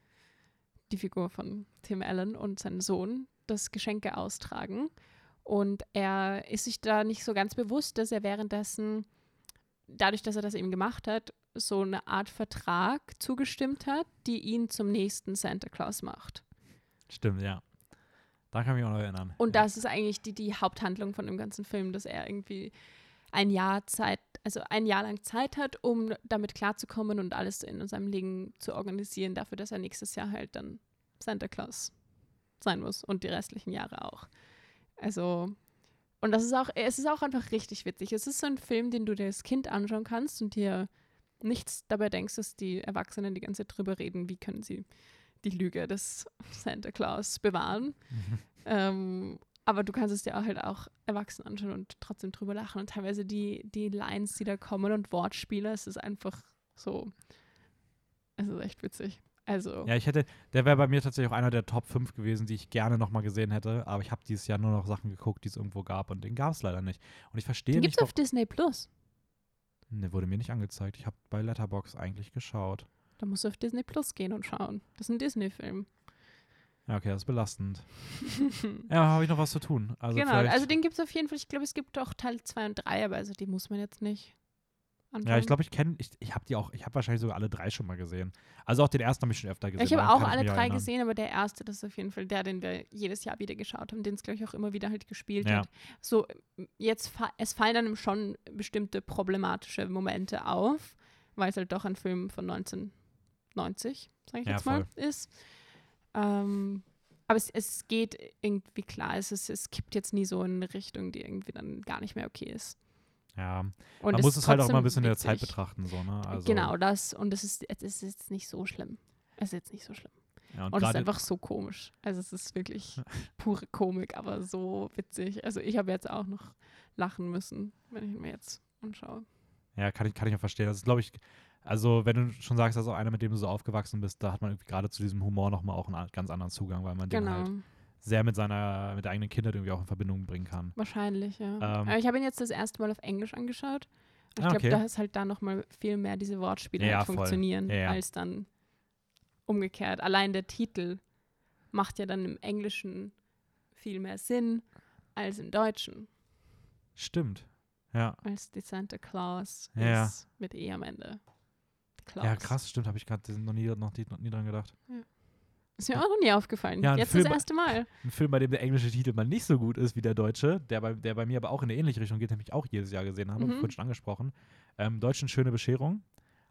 die Figur von Tim Allen und sein Sohn das Geschenke austragen. Und er ist sich da nicht so ganz bewusst, dass er währenddessen, dadurch, dass er das eben gemacht hat, so eine Art Vertrag zugestimmt hat, die ihn zum nächsten Santa Claus macht. Stimmt, ja. Da kann ich mich auch noch erinnern. Und ja. das ist eigentlich die, die Haupthandlung von dem ganzen Film, dass er irgendwie ein Jahr Zeit, also ein Jahr lang Zeit hat, um damit klarzukommen und alles in seinem Leben zu organisieren, dafür, dass er nächstes Jahr halt dann Santa Claus sein muss und die restlichen Jahre auch. Also, und das ist auch, es ist auch einfach richtig witzig. Es ist so ein Film, den du dir als Kind anschauen kannst und dir nichts dabei denkst, dass die Erwachsenen die ganze Zeit drüber reden, wie können sie die Lüge des Santa Claus bewahren. Mhm. Ähm, aber du kannst es dir auch halt auch erwachsen anschauen und trotzdem drüber lachen. Und teilweise die, die Lines, die da kommen und Wortspiele, es ist einfach so. Es ist echt witzig. Also, Ja, ich hätte, der wäre bei mir tatsächlich auch einer der Top 5 gewesen, die ich gerne nochmal gesehen hätte. Aber ich habe dieses Jahr nur noch Sachen geguckt, die es irgendwo gab und den gab es leider nicht. Und ich verstehe den nicht, gibt es auf Disney Plus. Ne, wurde mir nicht angezeigt. Ich habe bei Letterbox eigentlich geschaut. Da musst du auf Disney Plus gehen und schauen. Das ist ein Disney-Film. Ja, okay, das ist belastend. [laughs] ja, habe ich noch was zu tun. Also genau, also den gibt es auf jeden Fall. Ich glaube, es gibt auch Teil 2 und 3, aber also die muss man jetzt nicht anschauen. Ja, ich glaube, ich kenne, ich, ich habe die auch, ich habe wahrscheinlich sogar alle drei schon mal gesehen. Also auch den ersten habe ich schon öfter gesehen. ich habe auch alle drei erinnern. gesehen, aber der erste, das ist auf jeden Fall der, den wir jedes Jahr wieder geschaut haben, den es, glaube ich, auch immer wieder halt gespielt Ja. hat. So, jetzt, fa es fallen dann schon bestimmte problematische Momente auf, weil es halt doch ein Film von 1990, sage ich Ja, jetzt mal, ist. Ähm, aber es, es geht irgendwie klar, es, ist, es kippt jetzt nie so in eine Richtung, die irgendwie dann gar nicht mehr okay ist. Ja, Und man es muss es halt auch mal ein bisschen in der Zeit betrachten, so, ne? Also, Genau das. Und es ist, es ist jetzt nicht so schlimm. Es ist jetzt nicht so schlimm. Ja, und Und es ist einfach so komisch. Also es ist wirklich [laughs] pure Komik, aber so witzig. Also ich habe jetzt auch noch lachen müssen, wenn ich ihn mir jetzt anschaue. ja, kann ich, kann ich auch verstehen. Das ist, glaube ich, also wenn du schon sagst, das ist auch einer, mit dem du so aufgewachsen bist, da hat man irgendwie gerade zu diesem Humor nochmal auch einen ganz anderen Zugang, weil man den Genau, halt sehr mit seiner, mit der eigenen Kindheit irgendwie auch in Verbindung bringen kann. wahrscheinlich, ja. Ähm. aber ich habe ihn jetzt das erste Mal auf Englisch angeschaut. Und ich Ah, glaube, okay. da ist halt da nochmal viel mehr diese Wortspiele Ja, halt funktionieren, Ja, ja. als dann umgekehrt. Allein der Titel macht ja dann im Englischen viel mehr Sinn als im Deutschen. Stimmt. Ja. Als die Santa Claus ist mit E am Ende. Claus. Ja, krass, stimmt, habe ich gerade noch nie, noch, noch nie dran gedacht. Ist mir auch noch nie aufgefallen. Ja, Jetzt Film- das erste Mal. [laughs] Ein Film, bei dem der englische Titel mal nicht so gut ist wie der deutsche, der bei, der bei mir aber auch in eine ähnliche Richtung geht, nämlich auch jedes Jahr gesehen habe, Mhm. vorhin schon angesprochen. Ähm, Deutschen Schöne Bescherung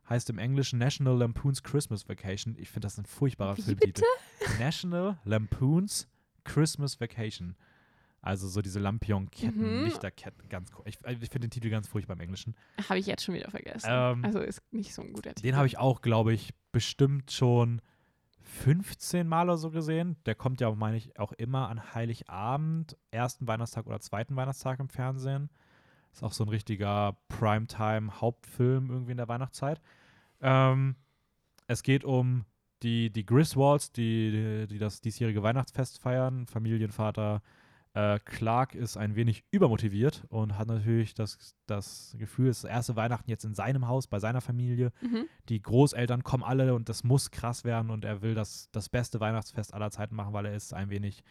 heißt im Englischen National Lampoon's Christmas Vacation. Ich finde das ein furchtbarer Wie Filmtitel. National Lampoon's Christmas Vacation. Also so diese Lampion-Ketten, Mhm. Lichterketten, ganz cool. Ich, ich finde den Titel ganz furchtbar im Englischen. Habe ich jetzt schon wieder vergessen. Ähm, also ist nicht so ein guter Titel. Den habe ich auch, glaube ich, bestimmt schon 15 Mal oder so gesehen. Der kommt ja, meine ich, auch immer an Heiligabend, ersten Weihnachtstag oder zweiten Weihnachtstag im Fernsehen. Ist auch so ein richtiger Primetime-Hauptfilm irgendwie in der Weihnachtszeit. Ähm, es geht um die, die Griswolds, die, die das diesjährige Weihnachtsfest feiern. Familienvater äh, Clark ist ein wenig übermotiviert und hat natürlich das, das Gefühl, es ist das erste Weihnachten jetzt in seinem Haus, bei seiner Familie Mhm. die Großeltern kommen alle und das muss krass werden und er will das, das beste Weihnachtsfest aller Zeiten machen, weil er ist ein wenig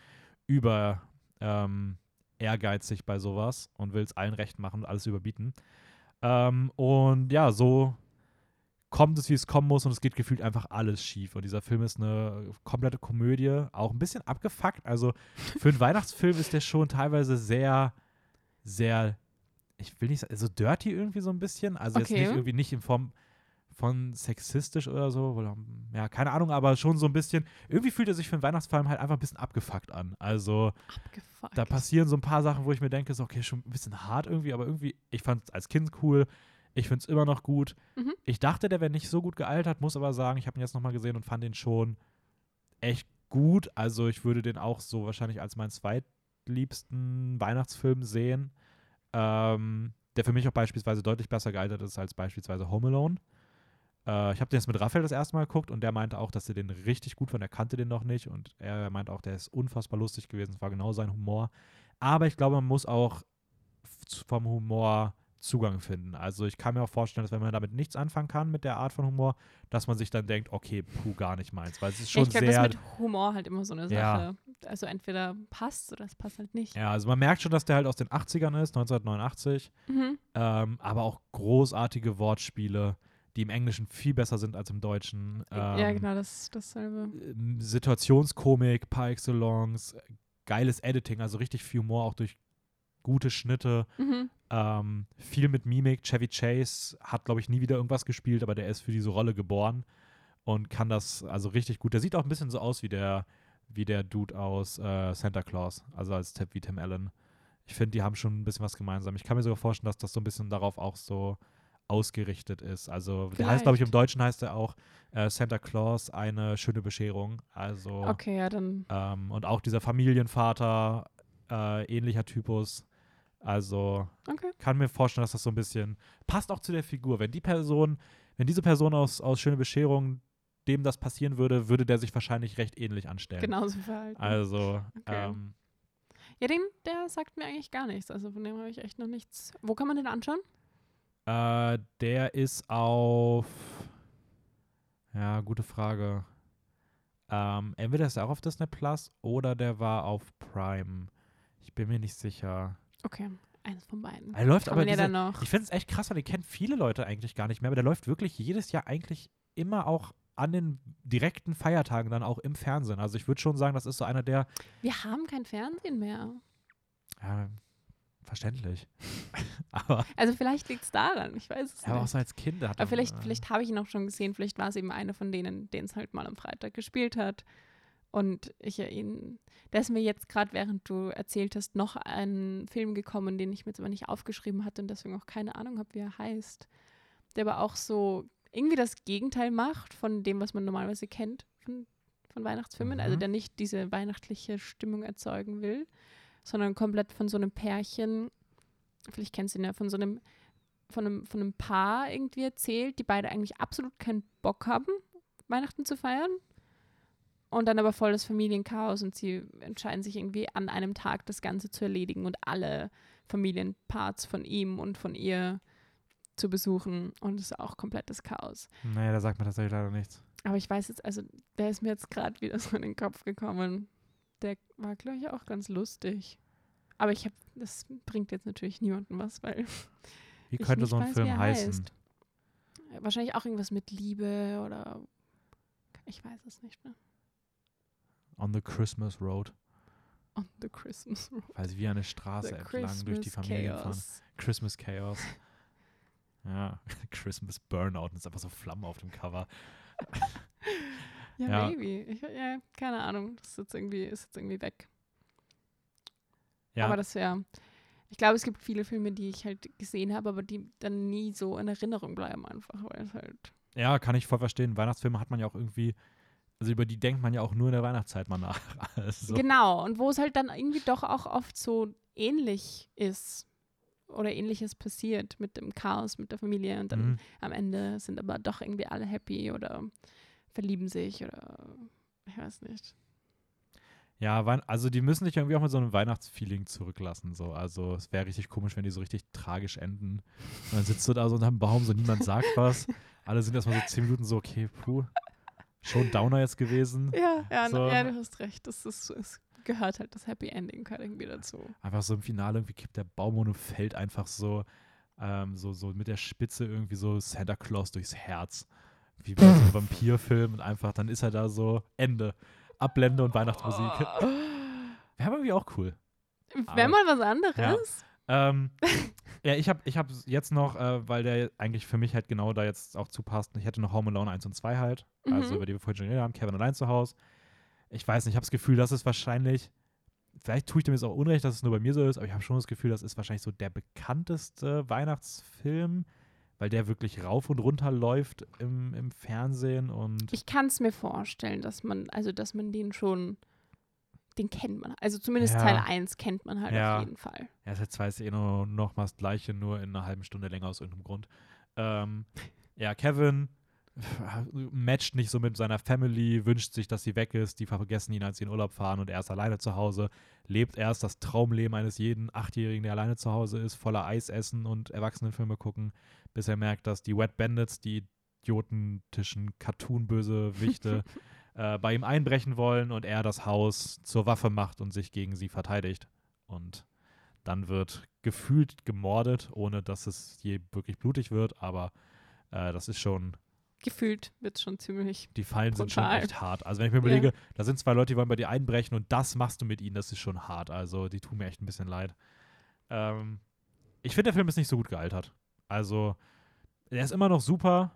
über ähm, ehrgeizig bei sowas und will es allen recht machen und alles überbieten. Ähm, und ja, so kommt es, wie es kommen muss und es geht gefühlt einfach alles schief. Und dieser Film ist eine komplette Komödie, auch ein bisschen abgefuckt. Also für einen [laughs] Weihnachtsfilm ist der schon teilweise sehr, sehr, ich will nicht sagen, so dirty irgendwie so ein bisschen. Also jetzt Okay. nicht irgendwie nicht in Form von sexistisch oder so. Oder, ja, keine Ahnung, aber schon so ein bisschen. Irgendwie fühlt er sich für einen Weihnachtsfilm halt einfach ein bisschen abgefuckt an. Also Abgefuckt. da passieren so ein paar Sachen, wo ich mir denke, so, okay, schon ein bisschen hart irgendwie, aber irgendwie, ich fand es als Kind cool. Ich finde es immer noch gut. Mhm. Ich dachte, der wäre nicht so gut gealtert, muss aber sagen, ich habe ihn jetzt nochmal gesehen und fand den schon echt gut. Also ich würde den auch so wahrscheinlich als meinen zweitliebsten Weihnachtsfilm sehen. Ähm, der für mich auch beispielsweise deutlich besser gealtert ist als beispielsweise Home Alone. Äh, ich habe den jetzt mit Raphael das erste Mal geguckt und der meinte auch, dass er den richtig gut fand. Er kannte den noch nicht und er meinte auch, der ist unfassbar lustig gewesen. Es war genau sein Humor. Aber ich glaube, man muss auch vom Humor Zugang finden. Also ich kann mir auch vorstellen, dass wenn man damit nichts anfangen kann mit der Art von Humor, dass man sich dann denkt, okay, puh, gar nicht meins. Weil es ist schon ich glaube, das sehr ist mit Humor halt immer so eine Sache. Ja. Also entweder passt oder es passt halt nicht. Ja, also man merkt schon, dass der halt aus den 80ern ist, 1989. Mhm. Ähm, aber auch großartige Wortspiele, die im Englischen viel besser sind als im Deutschen. Ähm, ja, genau, das dasselbe. ähm, Situationskomik par excellence, geiles Editing, also richtig viel Humor, auch durch gute Schnitte. Mhm. Ähm, viel mit Mimik. Chevy Chase hat, glaube ich, nie wieder irgendwas gespielt, aber der ist für diese Rolle geboren und kann das also richtig gut. Der sieht auch ein bisschen so aus wie der, wie der Dude aus äh, Santa Claus, also als Tipp wie Tim Allen. Ich finde, die haben schon ein bisschen was gemeinsam. Ich kann mir sogar vorstellen, dass das so ein bisschen darauf auch so ausgerichtet ist. Also, der heißt, glaube ich, im Vielleicht. Deutschen heißt er auch äh, Santa Claus, eine schöne Bescherung. Also, Okay, ja, dann. ähm, und auch dieser Familienvater, äh, ähnlicher Typus. Also, Okay. kann mir vorstellen, dass das so ein bisschen passt auch zu der Figur. Wenn die Person, wenn diese Person aus, aus Schöne Bescherung dem das passieren würde, würde der sich wahrscheinlich recht ähnlich anstellen. Genauso verhalten. Also, Okay. ähm, Ja, den, der sagt mir eigentlich gar nichts. Also von dem habe ich echt noch nichts. Wo kann man den anschauen? äh, der ist auf, ja, gute Frage. Ähm, entweder ist er auch auf Disney Plus oder der war auf Prime. Ich bin mir nicht sicher. Okay, eines von beiden. Er läuft aber ja diese, noch. Ich finde es echt krass, weil den kennen viele Leute eigentlich gar nicht mehr, aber der läuft wirklich jedes Jahr eigentlich immer auch an den direkten Feiertagen dann auch im Fernsehen. Also ich würde schon sagen, das ist so einer der, Wir haben kein Fernsehen mehr. ja, verständlich. [laughs] aber, Also vielleicht liegt es daran, ich weiß es ja, aber auch nicht. so als Kind. Hat Aber vielleicht, äh, vielleicht habe ich ihn auch schon gesehen, vielleicht war es eben einer von denen, den es halt mal am Freitag gespielt hat. Und ich ja ihn, da ist mir jetzt gerade, während du erzählt hast, noch ein Film gekommen, den ich mir jetzt aber nicht aufgeschrieben hatte und deswegen auch keine Ahnung habe, wie er heißt. Der aber auch so irgendwie das Gegenteil macht von dem, was man normalerweise kennt von, von Weihnachtsfilmen. Also Mhm. der nicht diese weihnachtliche Stimmung erzeugen will, sondern komplett von so einem Pärchen, vielleicht kennst du ihn ja, von so einem von einem, von einem Paar irgendwie erzählt, die beide eigentlich absolut keinen Bock haben, Weihnachten zu feiern. Und dann aber voll das Familienchaos und sie entscheiden sich irgendwie an einem Tag das Ganze zu erledigen und alle Familienparts von ihm und von ihr zu besuchen. Und es ist auch komplettes Chaos. Nee, da sagt man tatsächlich leider nichts. Aber ich weiß jetzt, also der ist mir jetzt gerade wieder [laughs] so in den Kopf gekommen. Der war, glaube ich, auch ganz lustig. Aber ich habe, das bringt jetzt natürlich niemandem was, weil Wie [laughs] ich könnte nicht so ein weiß, Film heißen? heißt. Wahrscheinlich auch irgendwas mit Liebe oder ich weiß es nicht mehr. On the Christmas Road. On the Christmas Road. Weil sie wie eine Straße The entlang durch die Christmas Familien fahren. Chaos. Christmas Chaos. [laughs] Ja, [laughs] Christmas Burnout. Und ist einfach so Flammen auf dem Cover. [laughs] Ja, Ja. maybe. Ich, ja, keine Ahnung. Das ist jetzt irgendwie, ist jetzt irgendwie weg. Ja, Aber das wäre. Ich glaube, es gibt viele Filme, die ich halt gesehen habe, aber die dann nie so in Erinnerung bleiben, einfach, weil es halt. ja, kann ich voll verstehen. Weihnachtsfilme hat man ja auch irgendwie, also über die denkt man ja auch nur in der Weihnachtszeit mal nach. [laughs] Also, Genau. Und wo es halt dann irgendwie doch auch oft so ähnlich ist oder ähnliches passiert mit dem Chaos, mit der Familie und dann mhm. am Ende sind aber doch irgendwie alle happy oder verlieben sich oder ich weiß nicht. Ja, also die müssen dich irgendwie auch mit so einem Weihnachtsfeeling zurücklassen. So. Also es wäre richtig komisch, wenn die so richtig tragisch enden. Und dann sitzt du da so unterm Baum, so niemand sagt was. Alle sind erstmal so zehn Minuten so, okay, puh, schon Downer jetzt gewesen. [laughs] Ja, ja, So. ja du hast recht. Das ist, es gehört halt das Happy Ending gehört irgendwie dazu. Einfach so im Finale irgendwie kippt der Baum und fällt einfach so, ähm, so, so mit der Spitze irgendwie so Santa Claus durchs Herz. Wie bei so einem [laughs] Vampirfilm und einfach, dann ist er da so, Ende. Abblende und Weihnachtsmusik. Wäre aber irgendwie auch cool. Wäre mal was anderes. Ähm, [laughs] ja, ich habe ich hab jetzt noch, äh, weil der eigentlich für mich halt genau da jetzt auch zupasst. Ich hätte noch Home Alone 1 und 2 halt. Also, Mhm. über die wir vorhin schon geredet haben. Kevin allein zu Hause. Ich weiß nicht, ich habe das Gefühl, das ist wahrscheinlich, vielleicht tue ich dem jetzt auch Unrecht, dass es nur bei mir so ist, aber ich habe schon das Gefühl, das ist wahrscheinlich so der bekannteste Weihnachtsfilm, weil der wirklich rauf und runter läuft im, im Fernsehen und Ich kann es mir vorstellen, dass man, also dass man den schon, den kennt man. Also zumindest Ja. Teil 1 kennt man halt Ja. auf jeden Fall. Ja, ist jetzt weiß ich eh nur noch mal das Gleiche, nur in einer halben Stunde länger aus irgendeinem Grund. Ähm, [laughs] ja, Kevin matcht nicht so mit seiner Family, wünscht sich, dass sie weg ist. Die vergessen ihn, als sie in Urlaub fahren und er ist alleine zu Hause. Lebt erst das Traumleben eines jeden Achtjährigen, der alleine zu Hause ist, voller Eis essen und Erwachsenenfilme gucken, bis er merkt, dass die Wet Bandits, die idiotentischen Cartoon-Bösewichte, [laughs] äh, bei ihm einbrechen wollen und er das Haus zur Waffe macht und sich gegen sie verteidigt. Und dann wird gefühlt gemordet, ohne dass es je wirklich blutig wird, aber äh, das ist schon, Gefühlt wird es schon ziemlich. die Fallen sind schon Brutal. echt hart. Also wenn ich mir überlege, da sind zwei Leute, die wollen bei dir einbrechen und das machst du mit ihnen, das ist schon hart. Also die tun mir echt ein bisschen leid. Ähm, ich finde, der Film ist nicht so gut gealtert. Also, er ist immer noch super,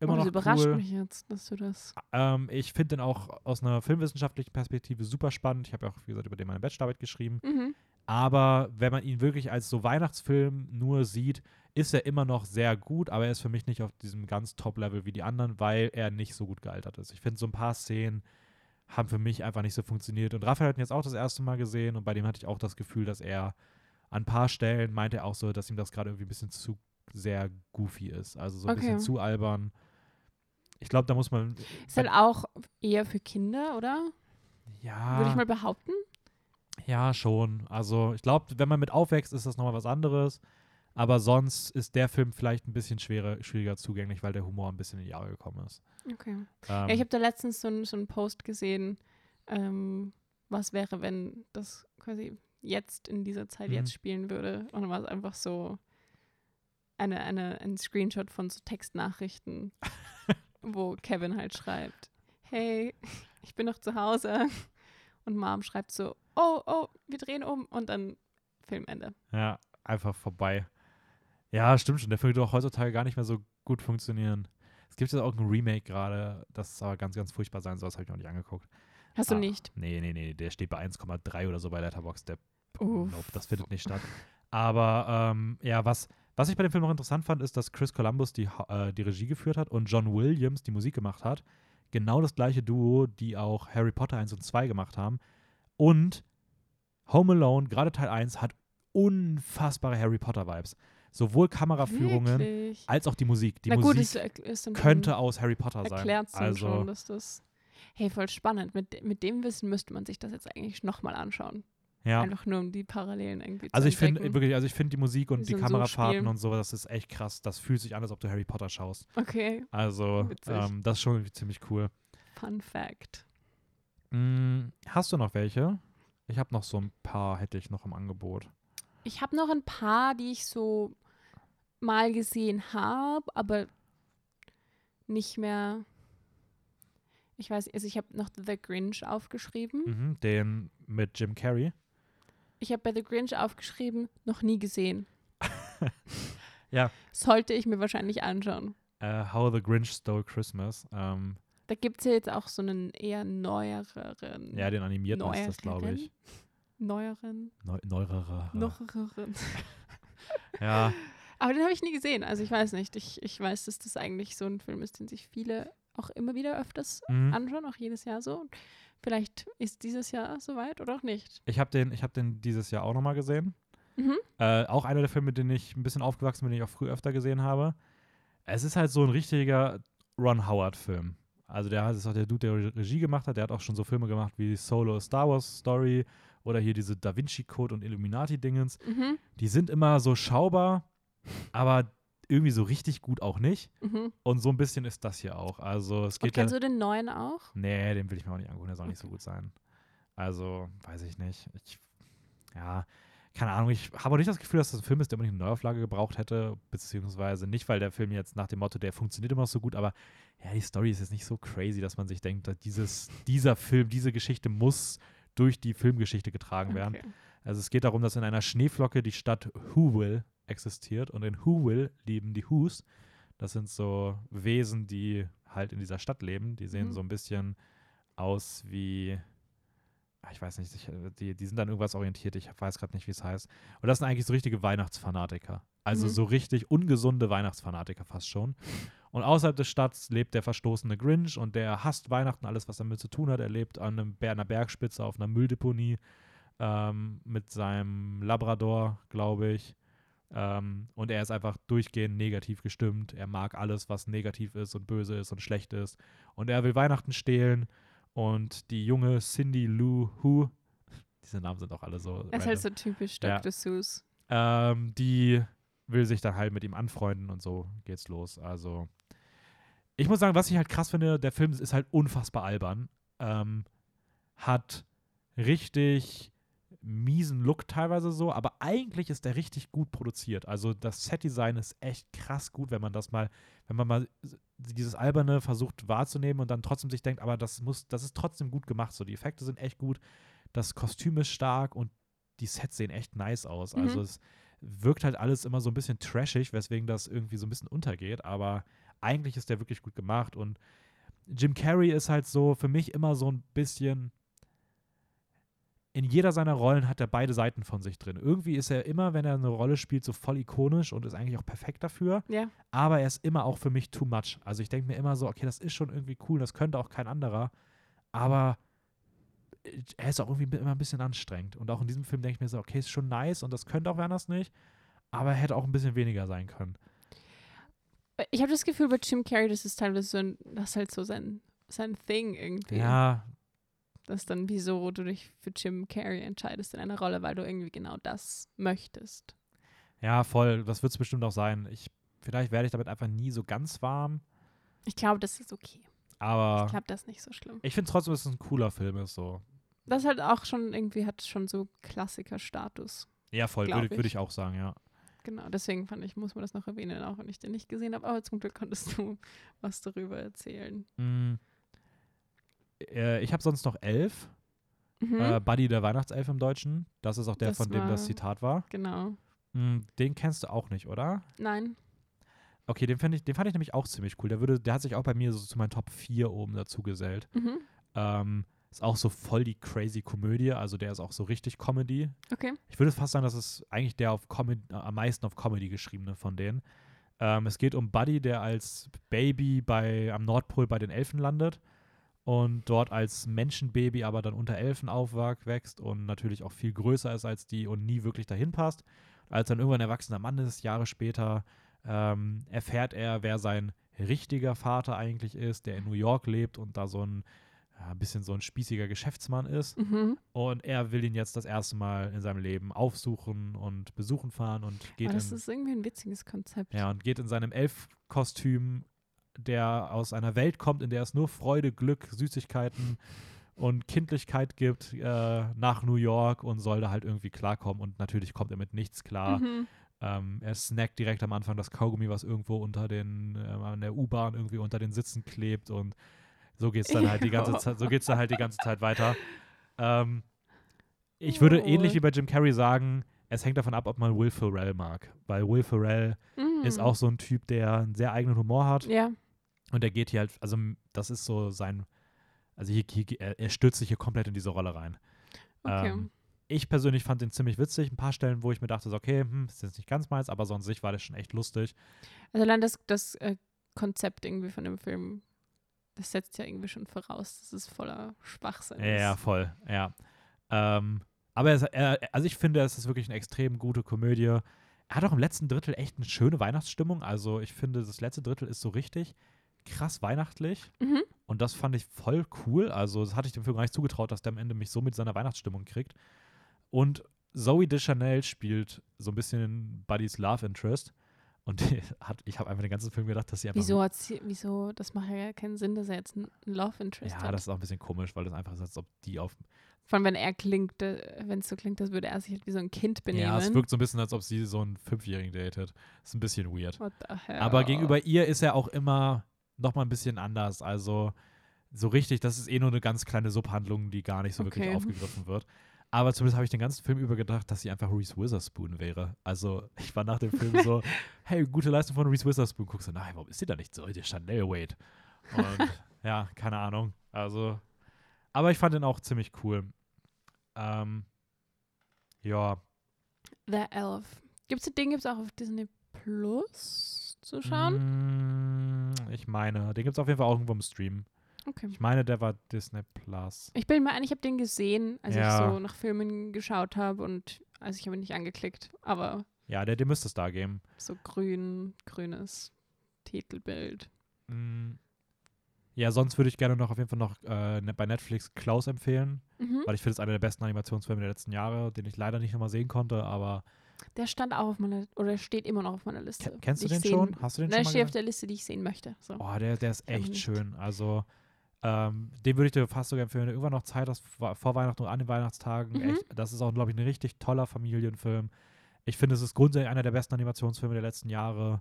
immer oh, das noch überrascht cool. mich jetzt, dass du das. Ähm, ich finde den auch aus einer filmwissenschaftlichen Perspektive super spannend. Ich habe ja auch, wie gesagt, über den meine Bachelorarbeit geschrieben. Mhm. Aber wenn man ihn wirklich als so Weihnachtsfilm nur sieht, ist er immer noch sehr gut, aber er ist für mich nicht auf diesem ganz Top-Level wie die anderen, weil er nicht so gut gealtert ist. Ich finde, so ein paar Szenen haben für mich einfach nicht so funktioniert. Und Raphael hat ihn jetzt auch das erste Mal gesehen und bei dem hatte ich auch das Gefühl, dass er an ein paar Stellen meinte er auch so, dass ihm das gerade irgendwie ein bisschen zu sehr goofy ist. Also so ein Okay. bisschen zu albern. Ich glaube, da muss man. Ist halt auch eher für Kinder, oder? ja. Würde ich mal behaupten. Ja, schon. Also ich glaube, wenn man mit aufwächst, ist das nochmal was anderes. Aber sonst ist der Film vielleicht ein bisschen schwerer, schwieriger zugänglich, weil der Humor ein bisschen in die Jahre gekommen ist. Okay. Ähm, Ja, ich habe da letztens so, ein, so einen Post gesehen, ähm, was wäre, wenn das quasi jetzt in dieser Zeit Mhm. jetzt spielen würde. Und dann war es einfach so eine, eine, ein Screenshot von so Textnachrichten, [laughs] wo Kevin halt schreibt, hey, ich bin noch zu Hause. Und Mom schreibt so, oh, oh, wir drehen um. Und dann Filmende. ja, einfach vorbei. Ja, stimmt schon. Der Film würde auch heutzutage gar nicht mehr so gut funktionieren. Es gibt jetzt auch ein Remake gerade, das aber ganz, ganz furchtbar sein soll. Das habe ich noch nicht angeguckt. Hast du Ah, nicht? Nee, nee, nee. Der steht bei 1,3 oder so bei Letterboxd. Der. Nope, das findet nicht statt. Aber ähm, ja, was, was ich bei dem Film noch interessant fand, ist, dass Chris Columbus die, äh, die Regie geführt hat und John Williams die Musik gemacht hat. Genau das gleiche Duo, die auch Harry Potter 1 und 2 gemacht haben. Und Home Alone, gerade Teil 1, hat unfassbare Harry Potter-Vibes. Sowohl Kameraführungen Wirklich? als auch die Musik. Die Na gut, Musik ist dann könnte aus Harry Potter sein. also, schon, dass das. Hey, voll spannend. Mit, mit dem Wissen müsste man sich das jetzt eigentlich nochmal anschauen. Ja. Einfach nur um die Parallelen irgendwie Also zu ich finde wirklich, also ich finde die Musik und die Kamerafahrten Suchspiel. und so, das ist echt krass. Das fühlt sich an, als ob du Harry Potter schaust. Okay, Also, ähm, das ist schon irgendwie ziemlich cool. Fun Fact. Mm, hast du noch welche? Ich habe noch so ein paar, hätte ich noch im Angebot. Ich habe noch ein paar, die ich so mal gesehen habe, aber nicht mehr. Ich weiß, also ich habe noch The Grinch aufgeschrieben. Mhm, den mit Jim Carrey. Ich habe bei The Grinch aufgeschrieben, noch nie gesehen. [laughs] Ja. Sollte ich mir wahrscheinlich anschauen. Äh, How the Grinch Stole Christmas. Ähm, Da gibt es ja jetzt auch so einen eher neueren. ja, den animierten ist das, glaube ich. Neueren. Neu neuerer. Neueren. [laughs] Ja, Aber den habe ich nie gesehen. Also ich weiß nicht. Ich, ich weiß, dass das eigentlich so ein Film ist, den sich viele auch immer wieder öfters mhm. anschauen, auch jedes Jahr so. Und vielleicht ist dieses Jahr soweit oder auch nicht. ich habe den, ich hab den dieses Jahr auch nochmal gesehen. Mhm. Äh, auch einer der Filme, mit denen ich ein bisschen aufgewachsen bin, den ich auch früh öfter gesehen habe. Es ist halt so ein richtiger Ron Howard-Film. Also der ist auch der Dude, der Re- Regie gemacht hat. Der hat auch schon so Filme gemacht wie Solo Star Wars Story oder hier diese Da Vinci Code und Illuminati-Dingens. Mhm. Die sind immer so schaubar, aber irgendwie so richtig gut auch nicht. Mhm. Und so ein bisschen ist das hier auch. Also es Und geht ja. kennst du den neuen auch? Nee, den will ich mir auch nicht angucken, der soll nicht so gut sein. Also, weiß ich nicht. Ich, ja, keine Ahnung. Ich habe auch nicht das Gefühl, dass das ein Film ist, der unbedingt eine Neuauflage gebraucht hätte, beziehungsweise nicht, weil der Film jetzt nach dem Motto, der funktioniert immer noch so gut, aber ja, die Story ist jetzt nicht so crazy, dass man sich denkt, dass dieses, dieser Film, diese Geschichte muss durch die Filmgeschichte getragen werden. Okay. Also es geht darum, dass in einer Schneeflocke die Stadt Whoville existiert und in Whoville leben die Whos. Das sind so Wesen, die halt in dieser Stadt leben. Die sehen Mhm. so ein bisschen aus wie, ah, ich weiß nicht, ich, die, die sind an irgendwas orientiert. Ich weiß gerade nicht, wie es heißt. Und das sind eigentlich so richtige Weihnachtsfanatiker. Also Mhm. so richtig ungesunde Weihnachtsfanatiker fast schon. Und außerhalb des Stadts lebt der verstoßene Grinch und der hasst Weihnachten, alles, was damit zu tun hat. Er lebt an einem, einer Bergspitze auf einer Mülldeponie ähm, mit seinem Labrador, glaube ich. Ähm, und er ist einfach durchgehend negativ gestimmt. Er mag alles, was negativ ist und böse ist und schlecht ist. Und er will Weihnachten stehlen. Und die junge Cindy Lou Who, [laughs] diese Namen sind auch alle so. Das ist halt so typisch Ja. Dr. Seuss. ähm, die will sich dann halt mit ihm anfreunden und so geht's los. Also, ich muss sagen, was ich halt krass finde, der Film ist halt unfassbar albern. Ähm, hat richtig miesen Look teilweise so, aber eigentlich ist der richtig gut produziert. Also das Setdesign ist echt krass gut, wenn man das mal, wenn man mal dieses alberne versucht wahrzunehmen und dann trotzdem sich denkt, aber das muss, das ist trotzdem gut gemacht. So die Effekte sind echt gut, das Kostüm ist stark und die Sets sehen echt nice aus. Mhm. Also es wirkt halt alles immer so ein bisschen trashig, weswegen das irgendwie so ein bisschen untergeht, aber eigentlich ist der wirklich gut gemacht und Jim Carrey ist halt so für mich immer so ein bisschen in jeder seiner Rollen hat er beide Seiten von sich drin. Irgendwie ist er immer, wenn er eine Rolle spielt, so voll ikonisch und ist eigentlich auch perfekt dafür. Ja. Aber er ist immer auch für mich too much. Also ich denke mir immer so, okay, das ist schon irgendwie cool, das könnte auch kein anderer. Aber er ist auch irgendwie immer ein bisschen anstrengend. Und auch in diesem Film denke ich mir so, okay, ist schon nice und das könnte auch Werners nicht. Aber er hätte auch ein bisschen weniger sein können. Ich habe das Gefühl, bei Jim Carrey, das ist teilweise so ein, das ist halt so sein, sein Thing irgendwie. Ja, Das ist dann, wieso du dich für Jim Carrey entscheidest in einer Rolle, weil du irgendwie genau das möchtest. Ja, voll. Das wird es bestimmt auch sein. Ich, vielleicht werde ich damit einfach nie so ganz warm. Ich glaube, das ist okay. Aber Ich glaube, das ist nicht so schlimm. ich finde trotzdem, dass es ein cooler Film ist. So. Das halt auch schon irgendwie hat schon so Klassiker-Status. Ja, voll. Würde ich. würd ich auch sagen, ja. Genau, deswegen fand ich, muss man das noch erwähnen, auch wenn ich den nicht gesehen habe. Aber zum Glück konntest du [laughs] was darüber erzählen. Mm. Äh, ich habe sonst noch elf. Mhm. Äh, Buddy der Weihnachtself im Deutschen. Das ist auch der, Das von dem das Zitat war. genau. Mm, den kennst du auch nicht, oder? Nein. Okay, den, ich, den fand ich nämlich auch ziemlich cool. Der, würde, der hat sich auch bei mir so zu meinen Top 4 oben dazu gesellt. Mhm. Ähm, ist auch so voll die crazy Komödie. Also der ist auch so richtig Comedy. Okay. Ich würde fast sagen, das ist eigentlich der auf Comedy, am meisten auf Comedy geschriebene von denen. Ähm, es geht um Buddy, der als Baby bei, am Nordpol bei den Elfen landet und dort als Menschenbaby aber dann unter Elfen aufwächst und natürlich auch viel größer ist als die und nie wirklich dahin passt. Als dann irgendwann ein erwachsener Mann ist, Jahre später, ähm, erfährt er, wer sein richtiger Vater eigentlich ist, der in New York lebt und da so ein ja, ein bisschen so ein spießiger Geschäftsmann ist. Mhm. Und er will ihn jetzt das erste Mal in seinem Leben aufsuchen und besuchen fahren und geht, Aber das in, ist irgendwie ein witziges Konzept. ja, und geht in seinem Elfkostüm, der aus einer Welt kommt, in der es nur Freude, Glück, Süßigkeiten und Kindlichkeit gibt, äh, nach New York und soll da halt irgendwie klarkommen. Und natürlich kommt er mit nichts klar. Mhm. Ähm, er snackt direkt am Anfang das Kaugummi, was irgendwo unter den, äh, an der U-Bahn irgendwie unter den Sitzen klebt und so geht's dann halt die ganze. Zeit, so geht's dann halt die ganze Zeit weiter. Ähm, ich würde Oh. ähnlich wie bei Jim Carrey sagen, es hängt davon ab, ob man Will Ferrell mag. Weil Will Ferrell Mhm. ist auch so ein Typ, der einen sehr eigenen Humor hat. Ja. Und der geht hier halt, also das ist so sein, also hier, hier, er, er stürzt sich hier komplett in diese Rolle rein. Okay. Ähm, ich persönlich fand den ziemlich witzig. Ein paar Stellen, wo ich mir dachte, so, okay, hm, ist jetzt nicht ganz meins, aber sonst sich war das schon echt lustig. Also allein das, das äh, Konzept irgendwie von dem Film, das setzt ja irgendwie schon voraus, dass es voller Schwachsinn Ja, ja, ist. voll, ja. Ähm, aber es, er, also ich finde, es ist wirklich eine extrem gute Komödie. Er hat auch im letzten Drittel echt eine schöne Weihnachtsstimmung. Also ich finde, das letzte Drittel ist so richtig krass weihnachtlich. Mhm. Und das fand ich voll cool. Also, das hatte ich dem Film gar nicht zugetraut, dass der am Ende mich so mit seiner Weihnachtsstimmung kriegt. Und Zoe Deschanel spielt so ein bisschen Buddy's Love Interest. Und [laughs] hat, ich habe einfach den ganzen Film gedacht, dass sie einfach. Wieso hat sie, wieso, das macht ja keinen Sinn, dass er jetzt einen Love Interest Ja, hat. das ist auch ein bisschen komisch, weil das einfach ist, als ob die auf. Vor allem, wenn er klingt, äh, wenn es so klingt, als würde er sich halt wie so ein Kind benehmen. Ja, es wirkt so ein bisschen, als ob sie so einen Fünfjährigen datet. Ist ein bisschen weird. Aber gegenüber ihr ist er auch immer noch mal ein bisschen anders. Also so richtig, das ist eh nur eine ganz kleine Subhandlung, die gar nicht so wirklich Okay. aufgegriffen wird. Aber zumindest habe ich den ganzen Film über gedacht, dass sie einfach Reese Witherspoon wäre. Also ich war nach dem Film so, [laughs] hey, gute Leistung von Reese Witherspoon. Guckst du, nein, warum ist sie da nicht so? Der Chanel Wade. Und [laughs] ja, keine Ahnung. Also, aber ich fand den auch ziemlich cool. Ähm, ja, The Elf. Gibt's den gibt's auch auf Disney Plus zu schauen? Mm, ich meine, den gibt es auf jeden Fall auch irgendwo im Stream. Okay. Ich meine, der war Disney Plus. Ich bin mir ein, ich habe den gesehen, als Ja. ich so nach Filmen geschaut habe und also ich habe ihn nicht angeklickt, aber Ja, der, den müsste es da geben. so grün, grünes Titelbild. Mm, Ja, sonst würde ich gerne noch auf jeden Fall noch äh, ne- bei Netflix Klaus empfehlen, Mhm. weil ich finde es einer der besten Animationsfilme der letzten Jahre, den ich leider nicht nochmal sehen konnte, aber Der stand auch auf meiner, oder steht immer noch auf meiner Liste. Ke- kennst du den sehen- schon? Hast du den Nein, schon steht mal auf der Liste, die ich sehen möchte. So. Oh, der, der ist echt schön. Also, ähm, den würde ich dir fast sogar empfehlen. Irgendwann noch Zeit hast, vor vor Weihnachten und an den Weihnachtstagen. Mhm. Echt, das ist auch, glaube ich, ein richtig toller Familienfilm. Ich finde, es ist grundsätzlich einer der besten Animationsfilme der letzten Jahre.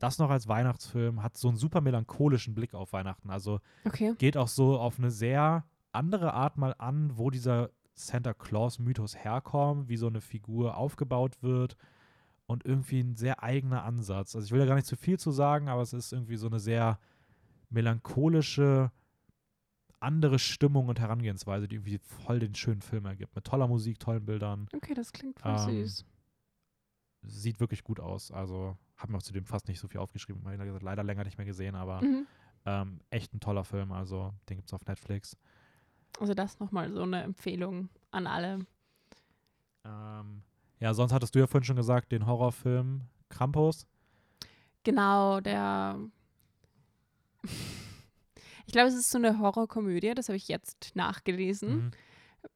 Das noch als Weihnachtsfilm hat so einen super melancholischen Blick auf Weihnachten. Also Okay. geht auch so auf eine sehr andere Art mal an, wo dieser Santa Claus-Mythos herkommt, wie so eine Figur aufgebaut wird und irgendwie ein sehr eigener Ansatz. Also ich will da gar nicht zu viel zu sagen, aber es ist irgendwie so eine sehr melancholische, andere Stimmung und Herangehensweise, die irgendwie voll den schönen Film ergibt. Mit toller Musik, tollen Bildern. Okay, das klingt voll Ähm, süß. Sieht wirklich gut aus. Also habe mir auch zudem fast nicht so viel aufgeschrieben, weil ich leider länger nicht mehr gesehen, aber Mhm. ähm, echt ein toller Film. Also den gibt es auf Netflix. Also das nochmal so eine Empfehlung an alle. Ähm, ja, sonst hattest du ja vorhin schon gesagt, den Horrorfilm Krampus. Genau, der. [laughs] Ich glaube, es ist so eine Horrorkomödie, das habe ich jetzt nachgelesen. Mhm.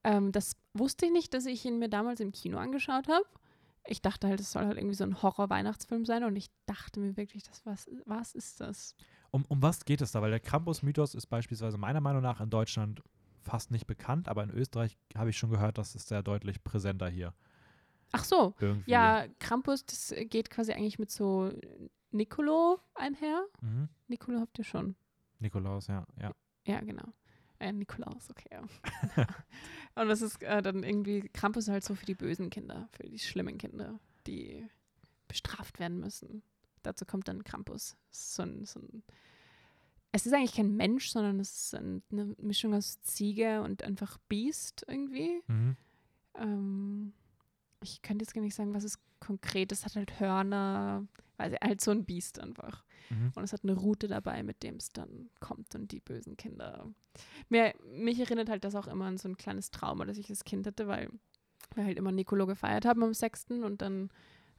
Ähm, das wusste ich nicht, dass ich ihn mir damals im Kino angeschaut habe. ich dachte halt, es soll halt irgendwie so ein Horror-Weihnachtsfilm sein und ich dachte mir wirklich, das was, was ist das? Um, um was geht es da? Weil der Krampus-Mythos ist beispielsweise meiner Meinung nach in Deutschland fast nicht bekannt, aber in Österreich habe ich schon gehört, das ist sehr deutlich präsenter hier. Ach so, Irgendwie. ja, Krampus, das geht quasi eigentlich mit so Nicolo einher. Mhm. Nicolo habt ihr schon. Nikolaus, ja, ja. Ja, genau. Äh, Nikolaus, okay. Ja. [laughs] und das ist äh, dann irgendwie, Krampus halt so für die bösen Kinder, für die schlimmen Kinder, die bestraft werden müssen. Dazu kommt dann Krampus. So ein, so ein, es ist eigentlich kein Mensch, sondern es ist ein, eine Mischung aus Ziege und einfach Biest irgendwie. Mhm. Ähm, ich könnte jetzt gar nicht sagen, was es konkret ist. Es hat halt Hörner, ich, halt so ein Biest einfach. Mhm. Und es hat eine Route dabei, mit dem es dann kommt und die bösen Kinder. Mir, mich erinnert halt das auch immer an so ein kleines Trauma, das ich als Kind hatte, weil wir halt immer Nicolo gefeiert haben am 6. und dann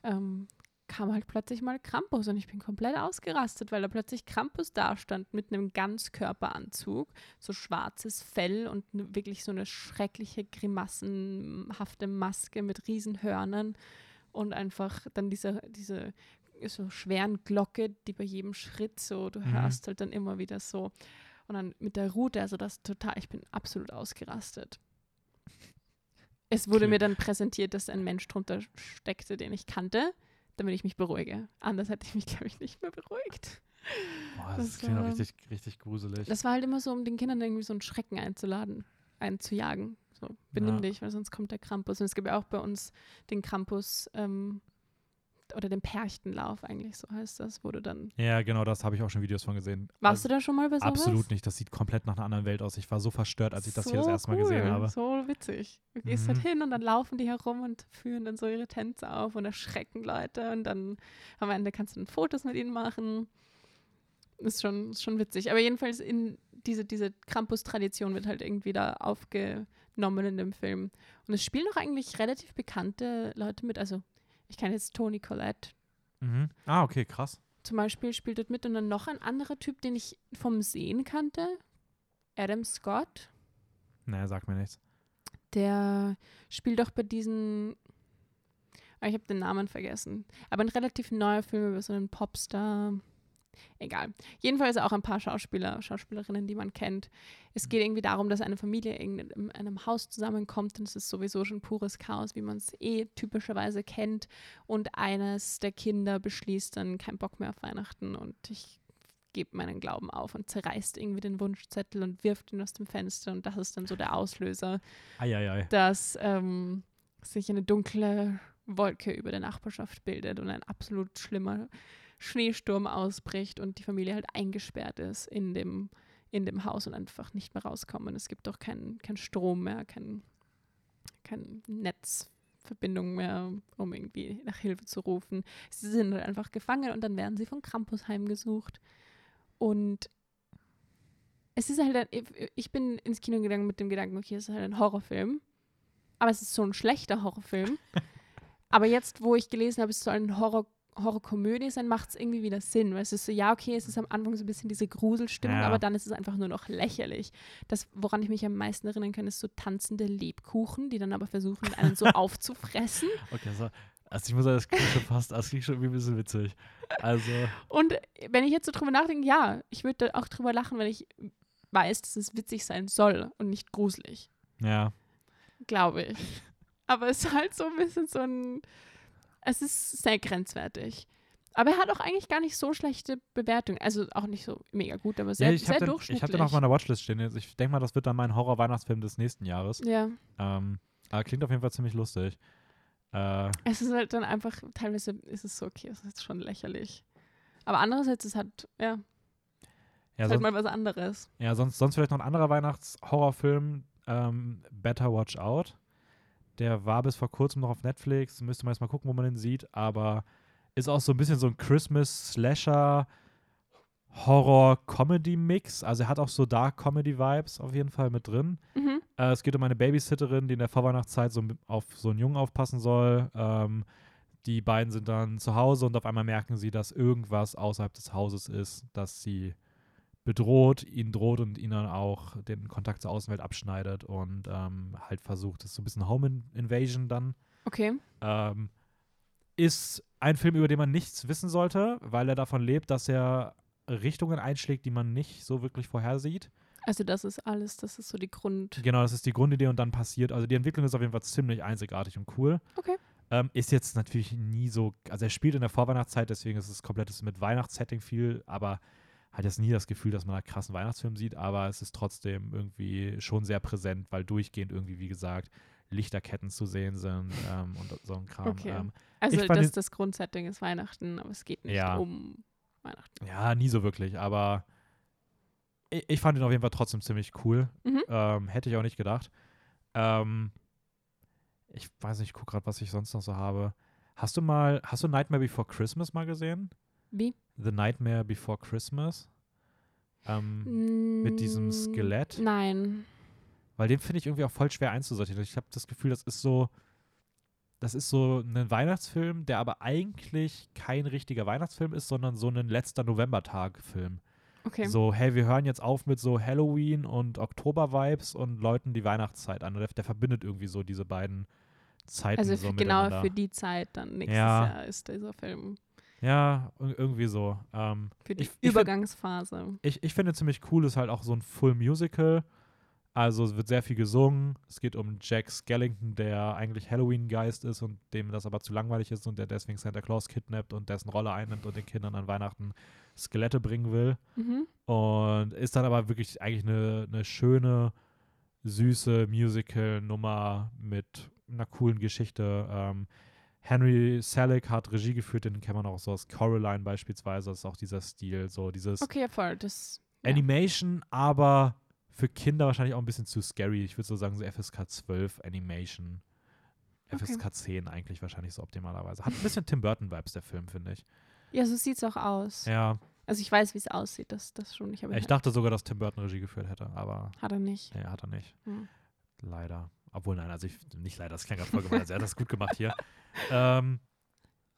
ähm, kam halt plötzlich mal Krampus und ich bin komplett ausgerastet, weil da plötzlich Krampus dastand mit einem Ganzkörperanzug, so schwarzes Fell und wirklich so eine schreckliche, grimassenhafte Maske mit Riesenhörnern und einfach dann diese, diese so schweren Glocke, die bei jedem Schritt so, du Mhm. hörst halt dann immer wieder so. Und dann mit der Route, also das total, ich bin absolut ausgerastet. Es wurde Okay. mir dann präsentiert, dass ein Mensch drunter steckte, den ich kannte, damit ich mich beruhige. Anders hätte ich mich, [laughs] glaube ich, nicht mehr beruhigt. Boah, das, Das klingt auch war- richtig, richtig gruselig. Das war halt immer so, um den Kindern irgendwie so einen Schrecken einzuladen, einzujagen. So, benimm Ja. dich, weil sonst kommt der Krampus. Und es gibt ja auch bei uns den Krampus ähm, oder den Perchtenlauf eigentlich, so heißt das, wo du dann. ja, genau, das habe ich auch schon Videos von gesehen. Warst Also, du da schon mal bei sowas? Absolut nicht. Das sieht komplett nach einer anderen Welt aus. Ich war so verstört, als ich das hier das So erste Mal gesehen habe. So witzig. Du gehst halt Mhm. hin und dann laufen die herum und führen dann so ihre Tänze auf und erschrecken Leute und dann am Ende kannst du dann Fotos mit ihnen machen. Ist schon, ist schon witzig. Aber jedenfalls in diese, diese Krampus-Tradition wird halt irgendwie da aufgenommen in dem Film. Und es spielen auch eigentlich relativ bekannte Leute mit. Also ich kenne jetzt Tony Collette Mhm. Ah, okay, krass. zum Beispiel spielt dort mit und dann noch ein anderer Typ, den ich vom Sehen kannte. Adam Scott. Naja, sag mir nichts. Der spielt doch bei diesen. Ah, Ich habe den Namen vergessen. Aber ein relativ neuer Film über so einen Popstar. Egal. Jedenfalls auch ein paar Schauspieler, Schauspielerinnen, die man kennt. Es geht irgendwie darum, dass eine Familie in in einem Haus zusammenkommt und es ist sowieso schon pures Chaos, wie man es eh typischerweise kennt. Und eines der Kinder beschließt dann keinen Bock mehr auf Weihnachten und ich gebe meinen Glauben auf und zerreißt irgendwie den Wunschzettel und wirft ihn aus dem Fenster und das ist dann so der Auslöser Eieiei. dass ähm, sich eine dunkle Wolke über der Nachbarschaft bildet und ein absolut schlimmer Schneesturm ausbricht und die Familie halt eingesperrt ist in dem, in dem Haus und einfach nicht mehr rauskommen. Es gibt auch keinen kein Strom mehr, kein, kein Netzverbindung mehr, um irgendwie nach Hilfe zu rufen. Sie sind halt einfach gefangen und dann werden sie von Krampus heimgesucht. Und es ist halt, ein, ich bin ins Kino gegangen mit dem Gedanken, okay, es ist halt ein Horrorfilm. Aber es ist so ein schlechter Horrorfilm. [laughs] aber jetzt, wo ich gelesen habe, es soll ein Horror, Horrorkomödie sein, macht es irgendwie wieder Sinn. Weil es ist so, ja, okay, es ist am Anfang so ein bisschen diese Gruselstimmung, Ja. aber dann ist es einfach nur noch lächerlich. Das, woran ich mich am meisten erinnern kann, ist so tanzende Lebkuchen, die dann aber versuchen, einen so [laughs] aufzufressen. Okay, so. Also ich muss sagen, das klingt schon fast, das klingt schon irgendwie ein bisschen witzig. Also, Und wenn ich jetzt so drüber nachdenke, ja, ich würde auch drüber lachen, wenn ich weiß, dass es witzig sein soll und nicht gruselig. ja. glaube ich. Aber es ist halt so ein bisschen so ein. Es ist sehr grenzwertig. Aber er hat auch eigentlich gar nicht so schlechte Bewertungen. Also auch nicht so mega gut, aber sehr, ja, ich sehr habe den, durchschnittlich. ich hab den auf meiner Watchlist stehen. Jetzt. Ich denke mal, das wird dann mein Horror-Weihnachtsfilm des nächsten Jahres. ja, Ähm, aber klingt auf jeden Fall ziemlich lustig. Äh, es ist halt dann einfach, teilweise ist es so, okay, es ist schon lächerlich. Aber andererseits ist es halt, ja, ja, ist halt sonst, mal was anderes. ja sonst, sonst vielleicht noch ein anderer Weihnachts-Horrorfilm, ähm, Better Watch Out. Der war bis vor kurzem noch auf Netflix. Müsste man jetzt mal gucken, wo man den sieht. Aber ist auch so ein bisschen so ein Christmas-Slasher. Horror-Comedy-Mix. Also er hat auch so Dark-Comedy-Vibes auf jeden Fall mit drin. Mhm. Äh, es geht um eine Babysitterin, die in der Vorweihnachtszeit so auf so einen Jungen aufpassen soll. Ähm, die beiden sind dann zu Hause und auf einmal merken sie, dass irgendwas außerhalb des Hauses ist, das sie bedroht, ihnen droht und ihnen dann auch den Kontakt zur Außenwelt abschneidet und ähm, halt versucht, das ist so ein bisschen Home In- Invasion dann. Okay. Ähm, ist ein Film, über den man nichts wissen sollte, weil er davon lebt, dass er Richtungen einschlägt, die man nicht so wirklich vorhersieht. Also das ist alles, das ist so die Grund. Genau, das ist die Grundidee und dann passiert. Also die Entwicklung ist auf jeden Fall ziemlich einzigartig und cool. Okay. Ähm, ist jetzt natürlich nie so, also er spielt in der Vorweihnachtszeit, deswegen ist es komplettes mit Weihnachtssetting viel, aber hat jetzt nie das Gefühl, dass man einen krassen Weihnachtsfilm sieht, aber es ist trotzdem irgendwie schon sehr präsent, weil durchgehend irgendwie, wie gesagt, Lichterketten zu sehen sind ähm, und so ein Kram. Okay. Ähm, Also das, das Grundsetting ist Weihnachten, aber es geht nicht Ja. um Weihnachten. ja, nie so wirklich, aber ich, ich fand ihn auf jeden Fall trotzdem ziemlich cool. Mhm. Ähm, hätte ich auch nicht gedacht. Ähm, ich weiß nicht, ich gucke gerade, was ich sonst noch so habe. Hast du mal, hast du Nightmare Before Christmas mal gesehen? Wie? The Nightmare Before Christmas? Ähm, mit diesem Mm, Skelett? Nein. Weil den finde ich irgendwie auch voll schwer einzusortieren. Ich habe das Gefühl, das ist so, das ist so ein Weihnachtsfilm, der aber eigentlich kein richtiger Weihnachtsfilm ist, sondern so ein letzter Novembertag-Film. Okay. So, hey, wir hören jetzt auf mit so Halloween und Oktober-Vibes und läuten die Weihnachtszeit an. Der, der verbindet irgendwie so diese beiden Zeiten also so genau für die Zeit dann nächstes Ja. Jahr ist dieser Film. Ja, ir- irgendwie so. Ähm, Für die Ich- Übergangsphase. ich, ich finde ziemlich cool, ist halt auch so ein Full Musical. Also es wird sehr viel gesungen. Es geht um Jack Skellington, der eigentlich Halloween-Geist ist und dem das aber zu langweilig ist und der deswegen Santa Claus kidnappt und dessen Rolle einnimmt und den Kindern an Weihnachten Skelette bringen will. Mhm. Und ist dann aber wirklich eigentlich eine, eine schöne, süße Musical-Nummer mit einer coolen Geschichte. Ähm, Henry Selick hat Regie geführt, den kennt man auch so aus Coraline beispielsweise. Das ist auch dieser Stil, so dieses Okay, voll. Das. Ja. Animation, aber für Kinder wahrscheinlich auch ein bisschen zu scary. Ich würde so sagen, so FSK 12 Animation. Okay. FSK 10 eigentlich wahrscheinlich so optimalerweise. Hat ein bisschen Tim Burton-Vibes, der Film, finde ich. Ja, so sieht es auch aus. Ja, Also ich weiß, wie es aussieht, das, das schon. Ich, ich dachte sogar, dass Tim Burton Regie geführt hätte, aber Hat er nicht. nee, hat er nicht. Hm. Leider. Obwohl, nein, also ich, nicht leider, das klang gerade voll gemein. Also er hat das gut gemacht hier. ähm,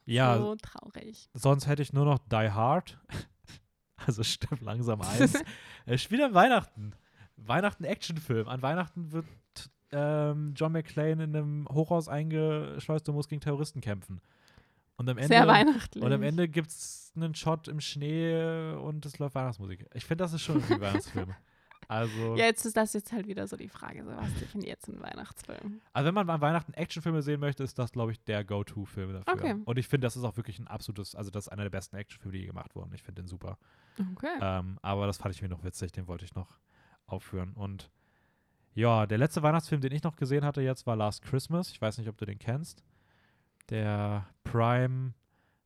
ja, So traurig. sonst hätte ich nur noch Die Hard. [laughs] also stimmt langsam eins. [laughs] Es spielt an Weihnachten. Weihnachten-Actionfilm. An Weihnachten wird ähm, John McClane in einem Hochhaus eingeschleust und muss gegen Terroristen kämpfen. Und am Ende, Sehr weihnachtlich. und am Ende gibt es einen Shot im Schnee und es läuft Weihnachtsmusik. Ich finde, das ist schon ein [laughs] Weihnachtsfilm. Also, Ja, jetzt ist das jetzt halt wieder so die Frage, so was definiert jetzt ein Weihnachtsfilm? also, wenn man an Weihnachten Actionfilme sehen möchte, ist das, glaube ich, der Go-To-Film dafür. Okay. Und ich finde, das ist auch wirklich ein absolutes, also das ist einer der besten Actionfilme, die je gemacht wurden. Ich finde den super. Okay. Ähm, aber das fand ich mir noch witzig, den wollte ich noch aufführen. Und ja, der letzte Weihnachtsfilm, den ich noch gesehen hatte jetzt, war Last Christmas. Ich weiß nicht, ob du den kennst. Der Prime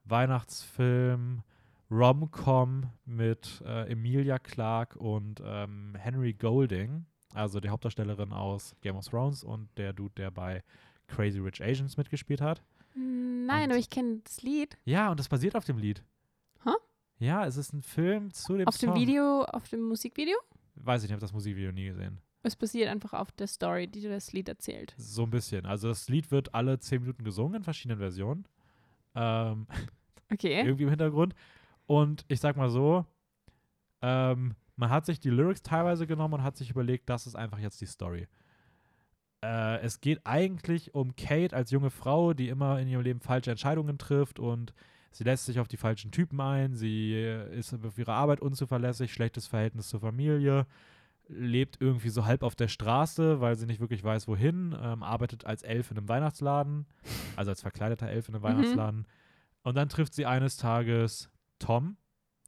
Weihnachtsfilm Rom-Com mit äh, Emilia Clarke und ähm, Henry Golding, also die Hauptdarstellerin aus Game of Thrones und der Dude, der bei Crazy Rich Asians mitgespielt hat. Nein, und- aber ich kenne das Lied. Ja, und das basiert auf dem Lied. Hä? Ja, es ist ein Film zu dem Auf Song. dem Video, auf dem Musikvideo? Weiß ich nicht, ich habe das Musikvideo nie gesehen. Es basiert einfach auf der Story, die das Lied erzählt. So ein bisschen. Also das Lied wird alle zehn Minuten gesungen in verschiedenen Versionen. Ähm, Okay. [laughs] irgendwie im Hintergrund. Und ich sag mal so, ähm, man hat sich die Lyrics teilweise genommen und hat sich überlegt, das ist einfach jetzt die Story. Äh, es geht eigentlich um Kate als junge Frau, die immer in ihrem Leben falsche Entscheidungen trifft und sie lässt sich auf die falschen Typen ein, sie ist auf ihre Arbeit unzuverlässig, schlechtes Verhältnis zur Familie, lebt irgendwie so halb auf der Straße, weil sie nicht wirklich weiß, wohin, ähm, arbeitet als Elf in einem Weihnachtsladen, also als verkleideter Elf in einem Mhm. Weihnachtsladen. Und dann trifft sie eines Tages Tom,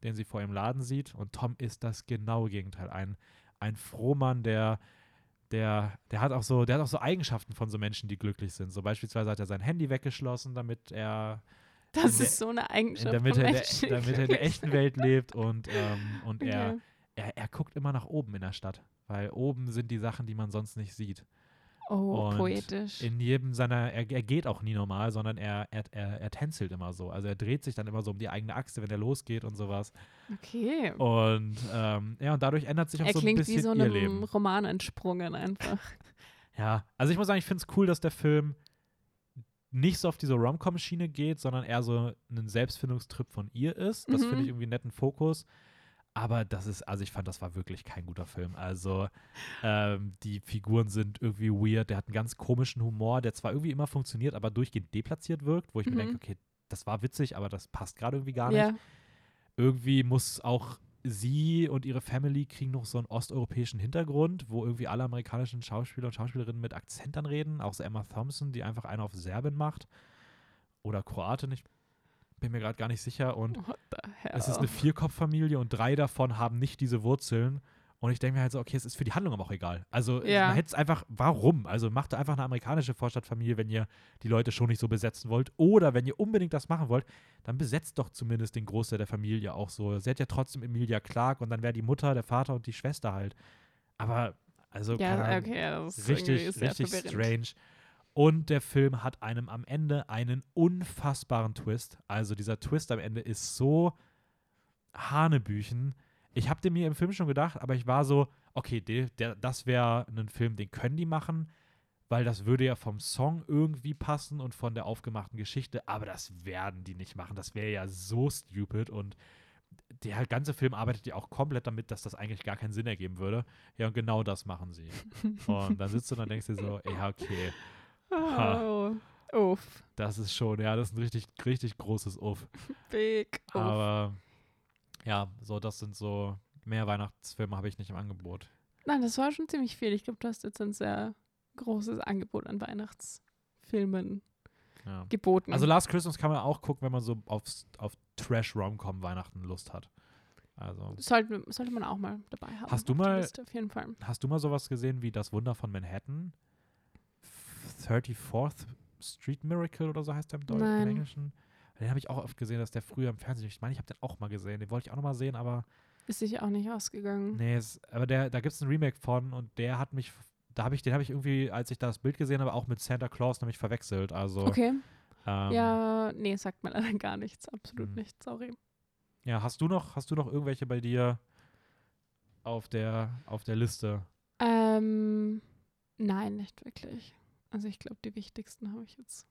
den sie vor ihrem Laden sieht. Und Tom ist das genaue Gegenteil. Ein, ein Frohmann, der, der, der hat auch so, der hat auch so Eigenschaften von so Menschen, die glücklich sind. So beispielsweise hat er sein Handy weggeschlossen, damit er, Das in der- ist so eine in, Eigenschaft damit, von er in Menschen. der, damit er in der echten Welt lebt und, ähm, und er, Okay. er, er guckt immer nach oben in der Stadt. Weil oben sind die Sachen, die man sonst nicht sieht. Oh, Und poetisch. In jedem seiner, er, er geht auch nie normal, sondern er, er, er, er tänzelt immer so. Also er dreht sich dann immer so um die eigene Achse, wenn er losgeht und sowas. Okay. Und ähm, ja, und dadurch ändert sich auch er so ein klingt bisschen wie so ihr einem Leben. Roman entsprungen einfach. [laughs] [laughs] Ja, also ich muss sagen, ich finde es cool, dass der Film nicht so auf diese Rom-Com-Schiene geht, sondern eher so ein Selbstfindungstrip von ihr ist. Das finde Mhm. ich irgendwie einen netten Fokus. Aber das ist, also ich fand, das war wirklich kein guter Film. Also ähm, die Figuren sind irgendwie weird. Der hat einen ganz komischen Humor, der zwar irgendwie immer funktioniert, aber durchgehend deplatziert wirkt, wo ich mir Mhm. denke, okay, das war witzig, aber das passt gerade irgendwie gar nicht. Ja. Irgendwie muss auch sie und ihre Family kriegen noch so einen osteuropäischen Hintergrund, wo irgendwie alle amerikanischen Schauspieler und Schauspielerinnen mit Akzent dann reden. Auch so Emma Thompson, die einfach eine auf Serbin macht. Oder Kroatin, ich bin mir gerade gar nicht sicher. Und es ist eine Vierkopffamilie und drei davon haben nicht diese Wurzeln. Und ich denke mir halt so, okay, es ist für die Handlung aber auch egal. Also Ja. man hätte es einfach, warum? Also macht einfach eine amerikanische Vorstadtfamilie, wenn ihr die Leute schon nicht so besetzen wollt. Oder wenn ihr unbedingt das machen wollt, dann besetzt doch zumindest den Großteil der Familie auch so. Sie hat ja trotzdem Emilia Clark und dann wäre die Mutter, der Vater und die Schwester halt. Aber, also, ja, okay, das ist richtig, richtig strange. Und der Film hat einem am Ende einen unfassbaren Twist. Also dieser Twist am Ende ist so Hanebüchen. Ich habe den mir im Film schon gedacht, aber ich war so, okay, der, der, das wäre ein Film, den können die machen, weil das würde ja vom Song irgendwie passen und von der aufgemachten Geschichte, aber das werden die nicht machen. Das wäre ja so stupid und der ganze Film arbeitet ja auch komplett damit, dass das eigentlich gar keinen Sinn ergeben würde. Ja, und genau das machen sie. [laughs] Und dann sitzt du und dann denkst du dir so, ja, okay, Oh, uff, das ist schon, ja, das ist ein richtig, richtig großes Uff. big, uff. Aber ja, so, das sind so, mehr Weihnachtsfilme habe ich nicht im Angebot. Nein, das war schon ziemlich viel. Ich glaube, du hast jetzt ein sehr großes Angebot an Weihnachtsfilmen Ja. geboten. Also Last Christmas kann man auch gucken, wenn man so aufs, auf Trash-Rom-Com Weihnachten Lust hat. Also, sollte, sollte man auch mal dabei haben. Hast du mal- Liste, auf jeden Fall. hast du mal sowas gesehen wie Das Wunder von Manhattan? 34th Street Miracle oder so heißt der im, Deu Nein. im Englischen? Den habe ich auch oft gesehen, dass der früher im Fernsehen. Ich meine, ich habe den auch mal gesehen. Den wollte ich auch noch mal sehen, aber Ist sicher auch nicht ausgegangen. nee, es, aber der, da gibt es ein Remake von und der hat mich, da habe ich, den habe ich irgendwie, als ich das Bild gesehen habe, auch mit Santa Claus nämlich verwechselt. Also Okay. ähm, ja, nee, sagt mir leider gar nichts. Absolut Hm. nicht, sorry. Ja, hast du noch, hast du noch irgendwelche bei dir auf der, auf der Liste? Ähm, nein, nicht wirklich. Also ich glaube, die wichtigsten habe ich jetzt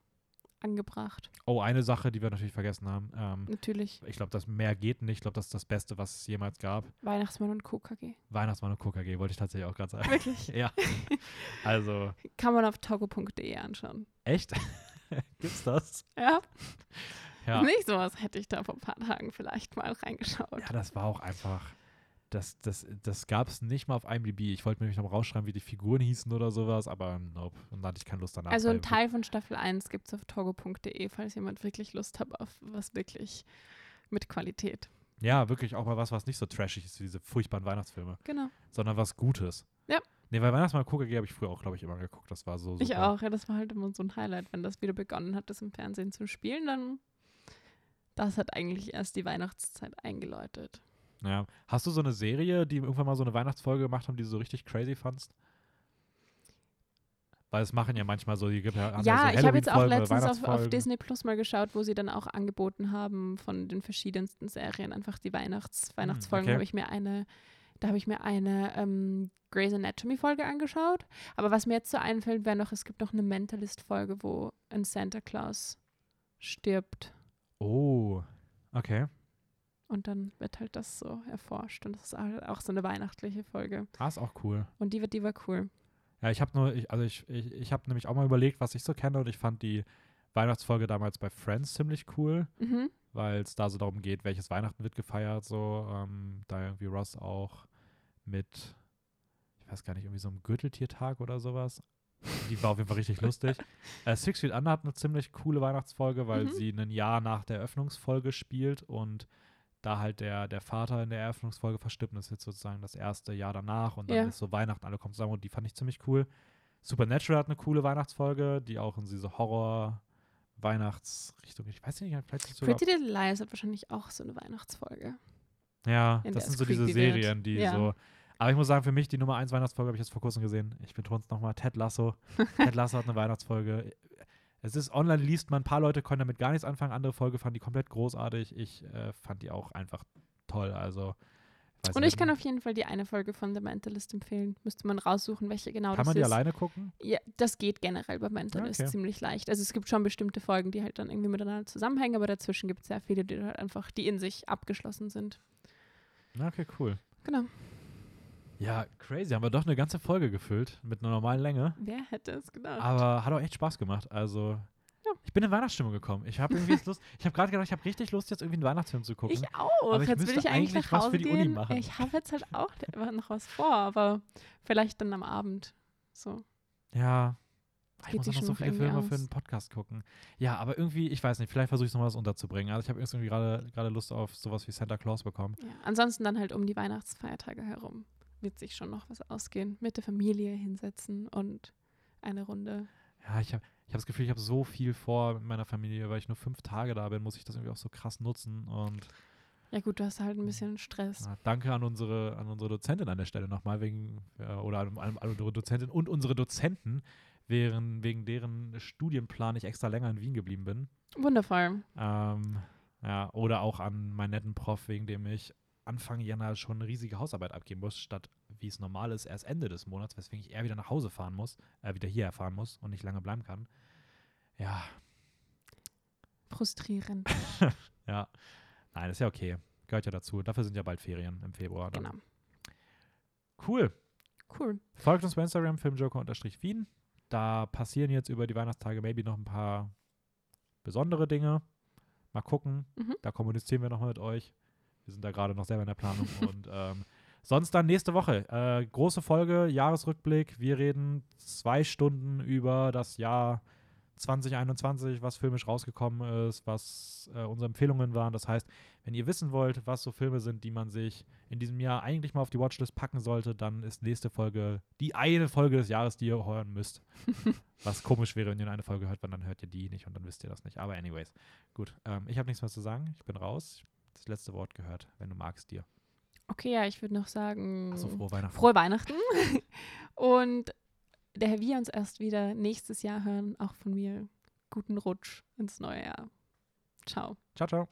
angebracht. Oh, eine Sache, die wir natürlich vergessen haben. Ähm, Natürlich ich glaube, das mehr geht nicht. Ich glaube, das ist das Beste, was es jemals gab. Weihnachtsmann und KKG. Weihnachtsmann und KKG wollte ich tatsächlich auch gerade sagen. Wirklich? [laughs] ja. Also, [laughs] Kann man auf togo.de anschauen. echt? [laughs] Gibt's das? Ja, Ja. nicht sowas hätte ich da vor ein paar Tagen vielleicht mal reingeschaut. Ja, das war auch einfach. Das, das, das gab es nicht mal auf IMDb. Ich wollte mir nämlich noch rausschreiben, wie die Figuren hießen oder sowas, aber nope. Und da hatte ich keine Lust danach. Also ein Teil von Staffel 1 gibt es auf togo.de, falls jemand wirklich Lust hat auf was wirklich mit Qualität. Ja, wirklich auch mal was, was nicht so trashig ist wie diese furchtbaren Weihnachtsfilme, Genau. sondern was Gutes. Ja. Nee, weil Weihnachtsmann KKG habe ich früher auch, glaube ich, immer geguckt. Das war so super. Ich auch, ja, das war halt immer so ein Highlight, wenn das wieder begonnen hat, das im Fernsehen zu spielen, dann das hat eigentlich erst die Weihnachtszeit eingeläutet. Ja. Hast du so eine Serie, die irgendwann mal so eine Weihnachtsfolge gemacht haben, die du so richtig crazy fandst? Weil es machen ja manchmal so, die gibt ja, Ja, so ich habe jetzt auch letztens auf, auf. Disney Plus mal geschaut, wo sie dann auch angeboten haben von den verschiedensten Serien, einfach die Weihnachts Weihnachtsfolgen. okay. habe ich mir eine, da habe ich mir eine ähm, Grey's Anatomy Folge angeschaut. Aber was mir jetzt so einfällt, wäre noch, es gibt noch eine Mentalist-Folge, wo ein Santa Claus stirbt Oh, okay. Und dann wird halt das so erforscht. Und das ist halt auch so eine weihnachtliche Folge. Ah, ist auch cool. Und die, wird- die war cool. Ja, ich habe nur, ich, also ich, ich, ich habe nämlich auch mal überlegt, was ich so kenne und ich fand die Weihnachtsfolge damals bei Friends ziemlich cool, Mhm. weil es da so darum geht, welches Weihnachten wird gefeiert, so, ähm, da irgendwie Ross auch mit, ich weiß gar nicht, irgendwie so einem Gürteltiertag oder sowas. Die war auf jeden Fall richtig [laughs] lustig. Äh, Six Feet Under hat eine ziemlich coole Weihnachtsfolge, weil Mhm. sie ein Jahr nach der Eröffnungsfolge spielt und da halt der, der Vater in der Eröffnungsfolge verstirbt. und Das ist jetzt sozusagen das erste Jahr danach und dann Ja. ist so Weihnachten, alle kommen zusammen und die fand ich ziemlich cool. Supernatural hat eine coole Weihnachtsfolge, die auch in diese Horror-Weihnachtsrichtung, ich weiß nicht, vielleicht ist Pretty Little Lies hat wahrscheinlich auch so eine Weihnachtsfolge. Ja, das sind so es diese. Serien, die Ja. so. Aber ich muss sagen, für mich die Nummer 1 Weihnachtsfolge habe ich jetzt vor kurzem gesehen. Ich betone es nochmal: Ted Lasso. [laughs] Ted Lasso hat eine Weihnachtsfolge. Es ist online, liest man, ein paar Leute können damit gar nichts anfangen. Andere Folge fanden die komplett großartig. Ich äh, fand die auch einfach toll. Also, weiß Und ich kann auf jeden Fall die eine Folge von The Mentalist empfehlen. Müsste man raussuchen, welche genau kann das man die ist. alleine gucken? Ja, das geht generell bei Mentalist Okay. ziemlich leicht. Also es gibt schon bestimmte Folgen, die halt dann irgendwie miteinander zusammenhängen, aber dazwischen gibt es sehr viele, die halt einfach, die in sich abgeschlossen sind. Okay, cool. Genau. Ja, crazy. Haben wir doch eine ganze Folge gefüllt mit einer normalen Länge. Wer hätte es gedacht? Aber hat auch echt Spaß gemacht. Also, Ja. Ich bin in Weihnachtsstimmung gekommen. Ich habe irgendwie [laughs] Lust, ich habe gerade gedacht, ich habe richtig Lust, jetzt irgendwie einen Weihnachtsfilm zu gucken. Ich auch. Aber ich jetzt will ich eigentlich nach was Hause für gehen. Ich habe jetzt halt auch [laughs] noch was vor, aber vielleicht dann am Abend. So. Ja. Ich muss auch noch so viele Filme für aus. einen Podcast gucken. Ja, aber irgendwie, ich weiß nicht, vielleicht versuche ich noch was unterzubringen. Also ich habe irgendwie gerade gerade Lust auf sowas wie Santa Claus bekommen. Ja. Ansonsten dann halt um die Weihnachtsfeiertage herum wird sich schon noch was ausgehen. Mit der Familie hinsetzen und eine Runde. Ja, ich habe ich hab das Gefühl, ich habe so viel vor mit meiner Familie, weil ich nur fünf Tage da bin, muss ich das irgendwie auch so krass nutzen. Und Ja gut, du hast halt ein bisschen Stress. ja, danke an unsere, an unsere Dozentin an der Stelle nochmal, wegen, ja, oder an, an, an unsere Dozentin und unsere Dozenten, während, wegen deren Studienplan ich extra länger in Wien geblieben bin. Wundervoll. Ähm, ja, oder auch an meinen netten Prof, wegen dem ich Anfang Januar schon eine riesige Hausarbeit abgeben muss, statt wie es normal ist, erst Ende des Monats, weswegen ich eher wieder nach Hause fahren muss, äh, wieder hierher fahren muss und nicht lange bleiben kann. Ja, Frustrierend. [laughs] ja. Nein, ist ja okay. Gehört ja dazu. Dafür sind ja bald Ferien im Februar. Dann. Genau. Cool. Cool. Folgt uns bei Instagram, filmjoker-wien. Da passieren jetzt über die Weihnachtstage maybe noch ein paar besondere Dinge. Mal gucken. Mhm. Da kommunizieren wir nochmal mit euch. Wir sind da gerade noch selber in der Planung. [laughs] und ähm, sonst dann nächste Woche. Äh, große Folge, Jahresrückblick. Wir reden zwei Stunden über das Jahr 2021, was filmisch rausgekommen ist, was äh, unsere Empfehlungen waren. Das heißt, wenn ihr wissen wollt, was so Filme sind, die man sich in diesem Jahr eigentlich mal auf die Watchlist packen sollte, dann ist nächste Folge die eine Folge des Jahres, die ihr hören müsst. [laughs] was komisch wäre, wenn ihr eine Folge hört, weil dann hört ihr die nicht und dann wisst ihr das nicht. Aber anyways, gut. Ähm, ich habe nichts mehr zu sagen. Ich bin raus. Das letzte Wort gehört, wenn du magst, dir. Okay, ja, ich würde noch sagen. Achso, frohe Weihnachten. Frohe Weihnachten. [laughs] Und der wir uns erst wieder nächstes Jahr hören, auch von mir, guten Rutsch ins neue Jahr. Ciao. Ciao, ciao.